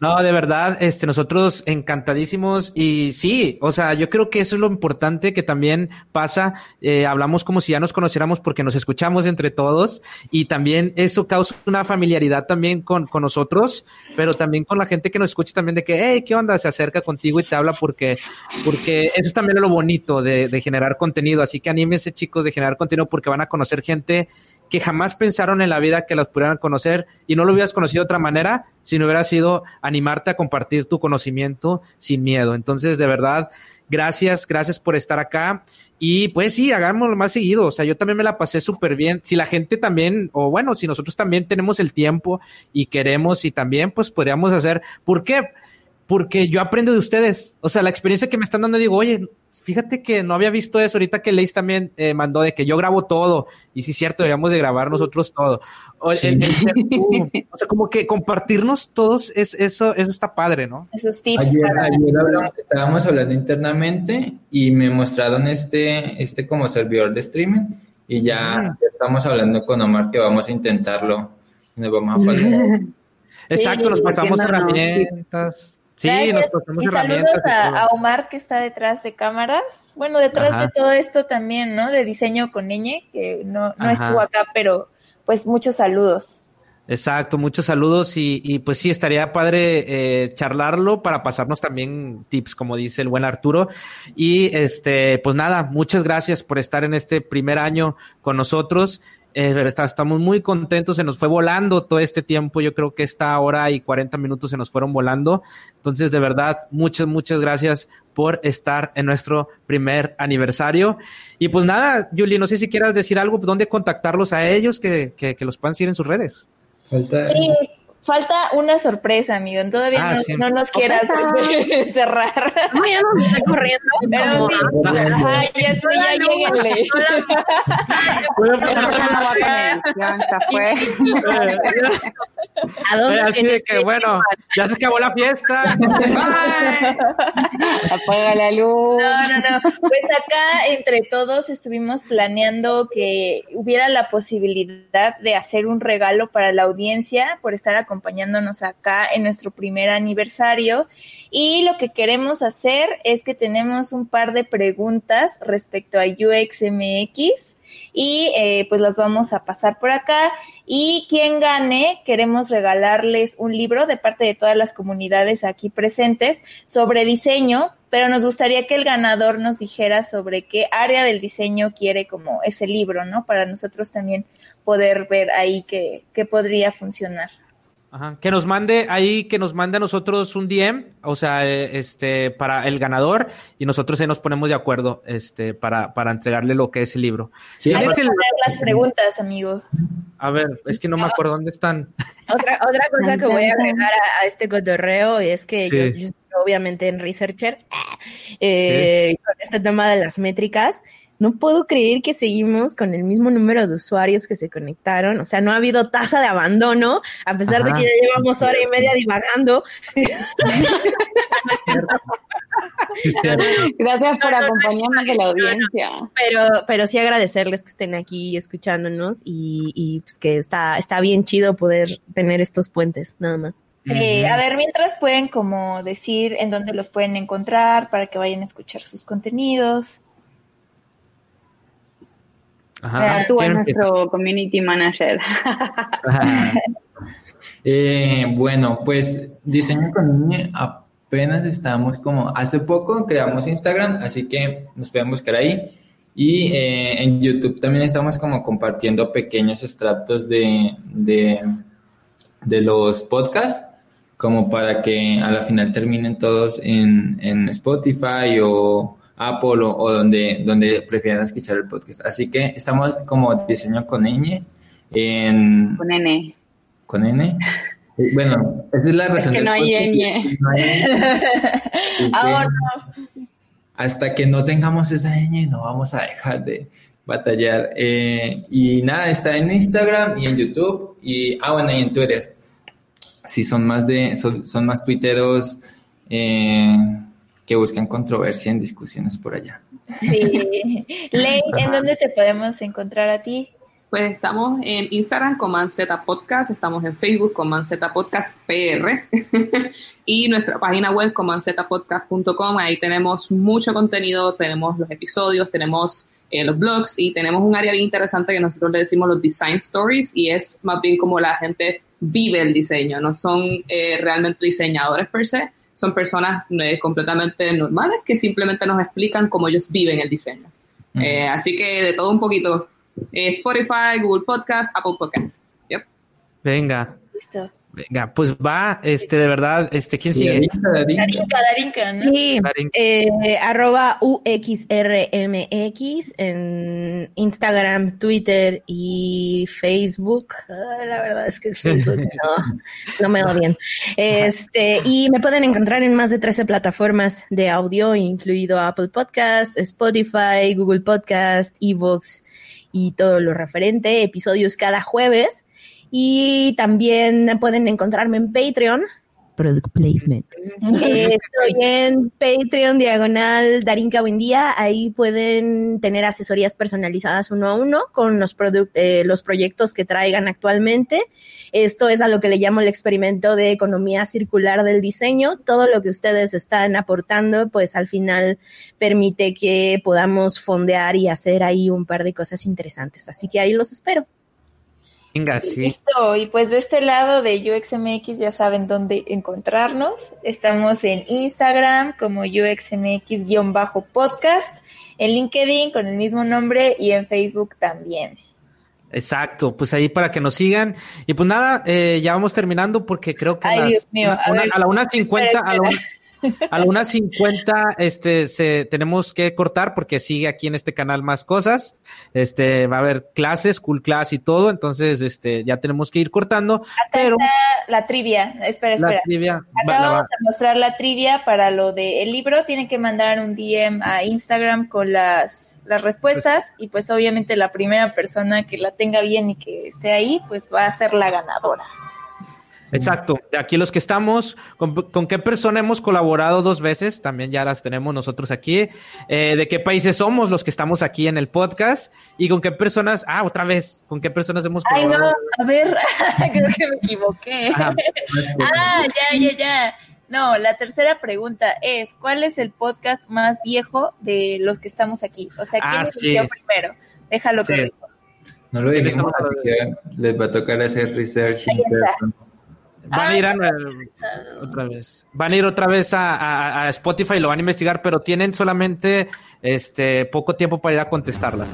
No, de verdad, este, nosotros encantadísimos y sí, o sea, yo creo que eso es lo importante que también pasa, eh, hablamos como si ya nos conociéramos porque nos escuchamos entre todos y también eso causa una familiaridad también con, con, nosotros, pero también con la gente que nos escucha también de que, hey, ¿qué onda? Se acerca contigo y te habla porque, porque eso es también lo bonito de, de generar contenido. Así que anímense chicos de generar contenido porque van a conocer gente que jamás pensaron en la vida que los pudieran conocer y no lo hubieras conocido de otra manera si no hubiera sido animarte a compartir tu conocimiento sin miedo. Entonces, de verdad, gracias, gracias por estar acá. Y pues sí, hagámoslo más seguido. O sea, yo también me la pasé súper bien. Si la gente también, o bueno, si nosotros también tenemos el tiempo y queremos y también, pues podríamos hacer. ¿Por qué? Porque yo aprendo de ustedes. O sea, la experiencia que me están dando, digo, oye, fíjate que no había visto eso. Ahorita que Leis también eh, mandó de que yo grabo todo. Y sí, es cierto, deberíamos de grabar nosotros todo. O, sea, como que compartirnos todos, es, eso, eso está padre, ¿no? Esos tips. Ayer, ayer estábamos hablando internamente y me mostraron este, este como servidor de streaming y ya, estamos hablando con Omar que vamos a intentarlo. Nos vamos a pasar. Exacto, nos pasamos herramientas. Sí, nos pasamos y saludos a, Omar que está detrás de cámaras. Bueno, detrás de todo esto también, ¿no? De diseño con Ñ, que no, no estuvo acá, pero pues muchos saludos. Exacto, muchos saludos y, y pues sí, estaría padre eh, charlarlo para pasarnos también tips, como dice el buen Arturo. Y este, pues nada, muchas gracias por estar en este primer año con nosotros. Eh, estamos muy contentos, se nos fue volando todo este tiempo, yo creo que esta hora y 40 minutos se nos fueron volando. Entonces, de verdad, muchas, muchas gracias por estar en nuestro primer aniversario. Y pues nada, Julie, no sé si quieras decir algo, dónde contactarlos a ellos, que, que, que los puedan seguir en sus redes. Sí, Falta una sorpresa, amigo. Todavía ah, no, nos quieras cerrar. No, ya nos está corriendo. Pero sí, ay, eso ya lleguenle. Ya fue. ¿A dónde Así de que, bueno, ya se acabó la fiesta. Apaga la luz. No, no, no. Pues acá, entre todos, estuvimos planeando que hubiera la posibilidad de hacer un regalo para la audiencia por estar acompañándonos acá en nuestro primer aniversario. Y lo que queremos hacer es que tenemos un par de preguntas respecto a UXMX y eh, pues las vamos a pasar por acá. Y quien gane, queremos regalarles un libro de parte de todas las comunidades aquí presentes sobre diseño, pero nos gustaría que el ganador nos dijera sobre qué área del diseño quiere como ese libro, ¿no? Para nosotros también poder ver ahí qué, qué podría funcionar. Que nos mande ahí, que nos mande a nosotros un DM, o sea, eh, este, para el ganador, y nosotros ahí nos ponemos de acuerdo, este, para, para entregarle lo que es el libro. Sí, Hay que las preguntas, amigo. A ver, es que no me acuerdo dónde están. Otra, otra cosa que voy a agregar a, este cotorreo es que yo, obviamente en Researcher, eh, con este tema de las métricas, no puedo creer que seguimos con el mismo número de usuarios que se conectaron. O sea, no ha habido tasa de abandono, a pesar de que ya llevamos hora y media divagando. Gracias por acompañarnos de la audiencia. Pero, pero sí agradecerles que estén aquí escuchándonos y, y pues que está, está bien chido poder tener estos puentes, nada más. Sí, a ver, mientras pueden como decir en dónde los pueden encontrar para que vayan a escuchar sus contenidos. Ajá. Tú eres nuestro community manager. Eh, bueno, pues diseño con niña apenas estamos como hace poco creamos Instagram, así que nos pueden buscar ahí. Y eh, en YouTube también estamos como compartiendo pequeños extractos de, de, de, los podcasts, como para que a la final terminen todos en, en Spotify o Apple o, donde, donde prefieran escuchar el podcast. Así que estamos como diseño con ñ en... Con N. ¿Con N? Eh, bueno, esa es la razón. Es que no hay ñ. Ahora. Hasta que no tengamos esa ñ, no vamos a dejar de batallar. Eh, y nada, está en Instagram y en YouTube y, ah, bueno, y en Twitter. Sí, son más de, son, son más tuiteros eh, que buscan controversia en discusiones por allá. Sí. Ley, ¿en dónde te podemos encontrar a ti? Pues estamos en Instagram con Manzeta Podcast, estamos en Facebook con Manzeta Podcast PR y nuestra página web con manzetapodcast.com. Ahí tenemos mucho contenido, tenemos los episodios, tenemos eh, los blogs y tenemos un área bien interesante que nosotros le decimos los design stories y es más bien como la gente vive el diseño, no son eh, realmente diseñadores per se, son personas eh, completamente normales que simplemente nos explican cómo ellos viven el diseño. así que de todo un poquito eh, Spotify, Google Podcast, Apple Podcast. Yep. Venga. Listo. Venga, pues va, este, de verdad, este, ¿quién sigue? Darinka, Darinka, ¿no? Sí, eh, arroba UXRMX en Instagram, Twitter y Facebook. la verdad es que el Facebook no, no me odian. Este, y me pueden encontrar en más de 13 plataformas de audio, incluido Apple Podcast, Spotify, Google Podcast, Evox y todo lo referente, episodios cada jueves. Y también pueden encontrarme en Patreon. Product Placement. Eh, estoy en Patreon, diagonal Darinka Buendía. Ahí pueden tener asesorías personalizadas uno a uno con los, eh, los proyectos que traigan actualmente. Esto es a lo que le llamo el experimento de economía circular del diseño. Todo lo que ustedes están aportando, pues al final permite que podamos fondear y hacer ahí un par de cosas interesantes. Así que ahí los espero. Listo, y pues de este lado de UXMX ya saben dónde encontrarnos. Estamos en Instagram como UXMX-podcast, en LinkedIn con el mismo nombre y en Facebook también. Exacto, pues ahí para que nos sigan. Y pues nada, eh, ya vamos terminando porque creo que a, la 1.50, a la a la una cincuenta, este, se, tenemos que cortar porque sigue aquí en este canal más cosas. Este, va a haber clases, cool class y todo. Entonces, este, ya tenemos que ir cortando. Acá pero está la trivia. Espera, espera. Acá vamos a mostrar la trivia para lo del libro. Tienen que mandar un DM a Instagram con las, las respuestas. Y pues obviamente la primera persona que la tenga bien y que esté ahí, pues va a ser la ganadora. Exacto. Aquí los que estamos, ¿con, qué persona hemos colaborado dos veces? También ya las tenemos nosotros aquí. Eh, ¿De qué países somos los que estamos aquí en el podcast? ¿Y con qué personas? Ah, otra vez, ¿con qué personas hemos colaborado? Ay, no, a ver, creo que me equivoqué. ah, ya, ya, ya. No, la tercera pregunta es, ¿cuál es el podcast más viejo de los que estamos aquí? O sea, ¿quién es el primero? Déjalo que No lo dijimos, les va a tocar hacer research. Van a ir a, otra vez. Van a ir otra vez a, a, Spotify y lo van a investigar, pero tienen solamente este poco tiempo para ir a contestarlas.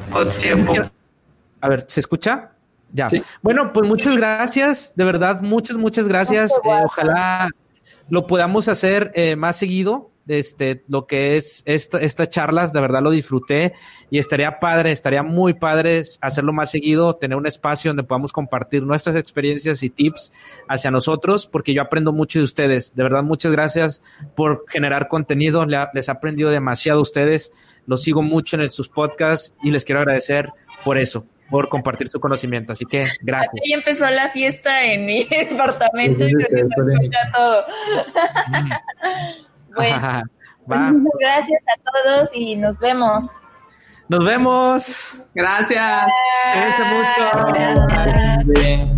A ver, ¿se escucha? Ya. Bueno, pues muchas gracias, de verdad, muchas, muchas gracias. Eh, ojalá lo podamos hacer eh, más seguido este, lo que es estas charlas, de verdad lo disfruté y estaría padre, estaría muy padre hacerlo más seguido, tener un espacio donde podamos compartir nuestras experiencias y tips hacia nosotros, porque yo aprendo mucho de ustedes. De verdad, muchas gracias por generar contenido, les he aprendido demasiado a ustedes, los sigo mucho en sus podcasts y les quiero agradecer por eso por compartir su conocimiento. Así que gracias. Ahí empezó la fiesta en mi departamento y creo que todo. Mm. Bueno, pues muchas gracias a todos y nos vemos. Nos vemos. Gracias. Bye. Bye.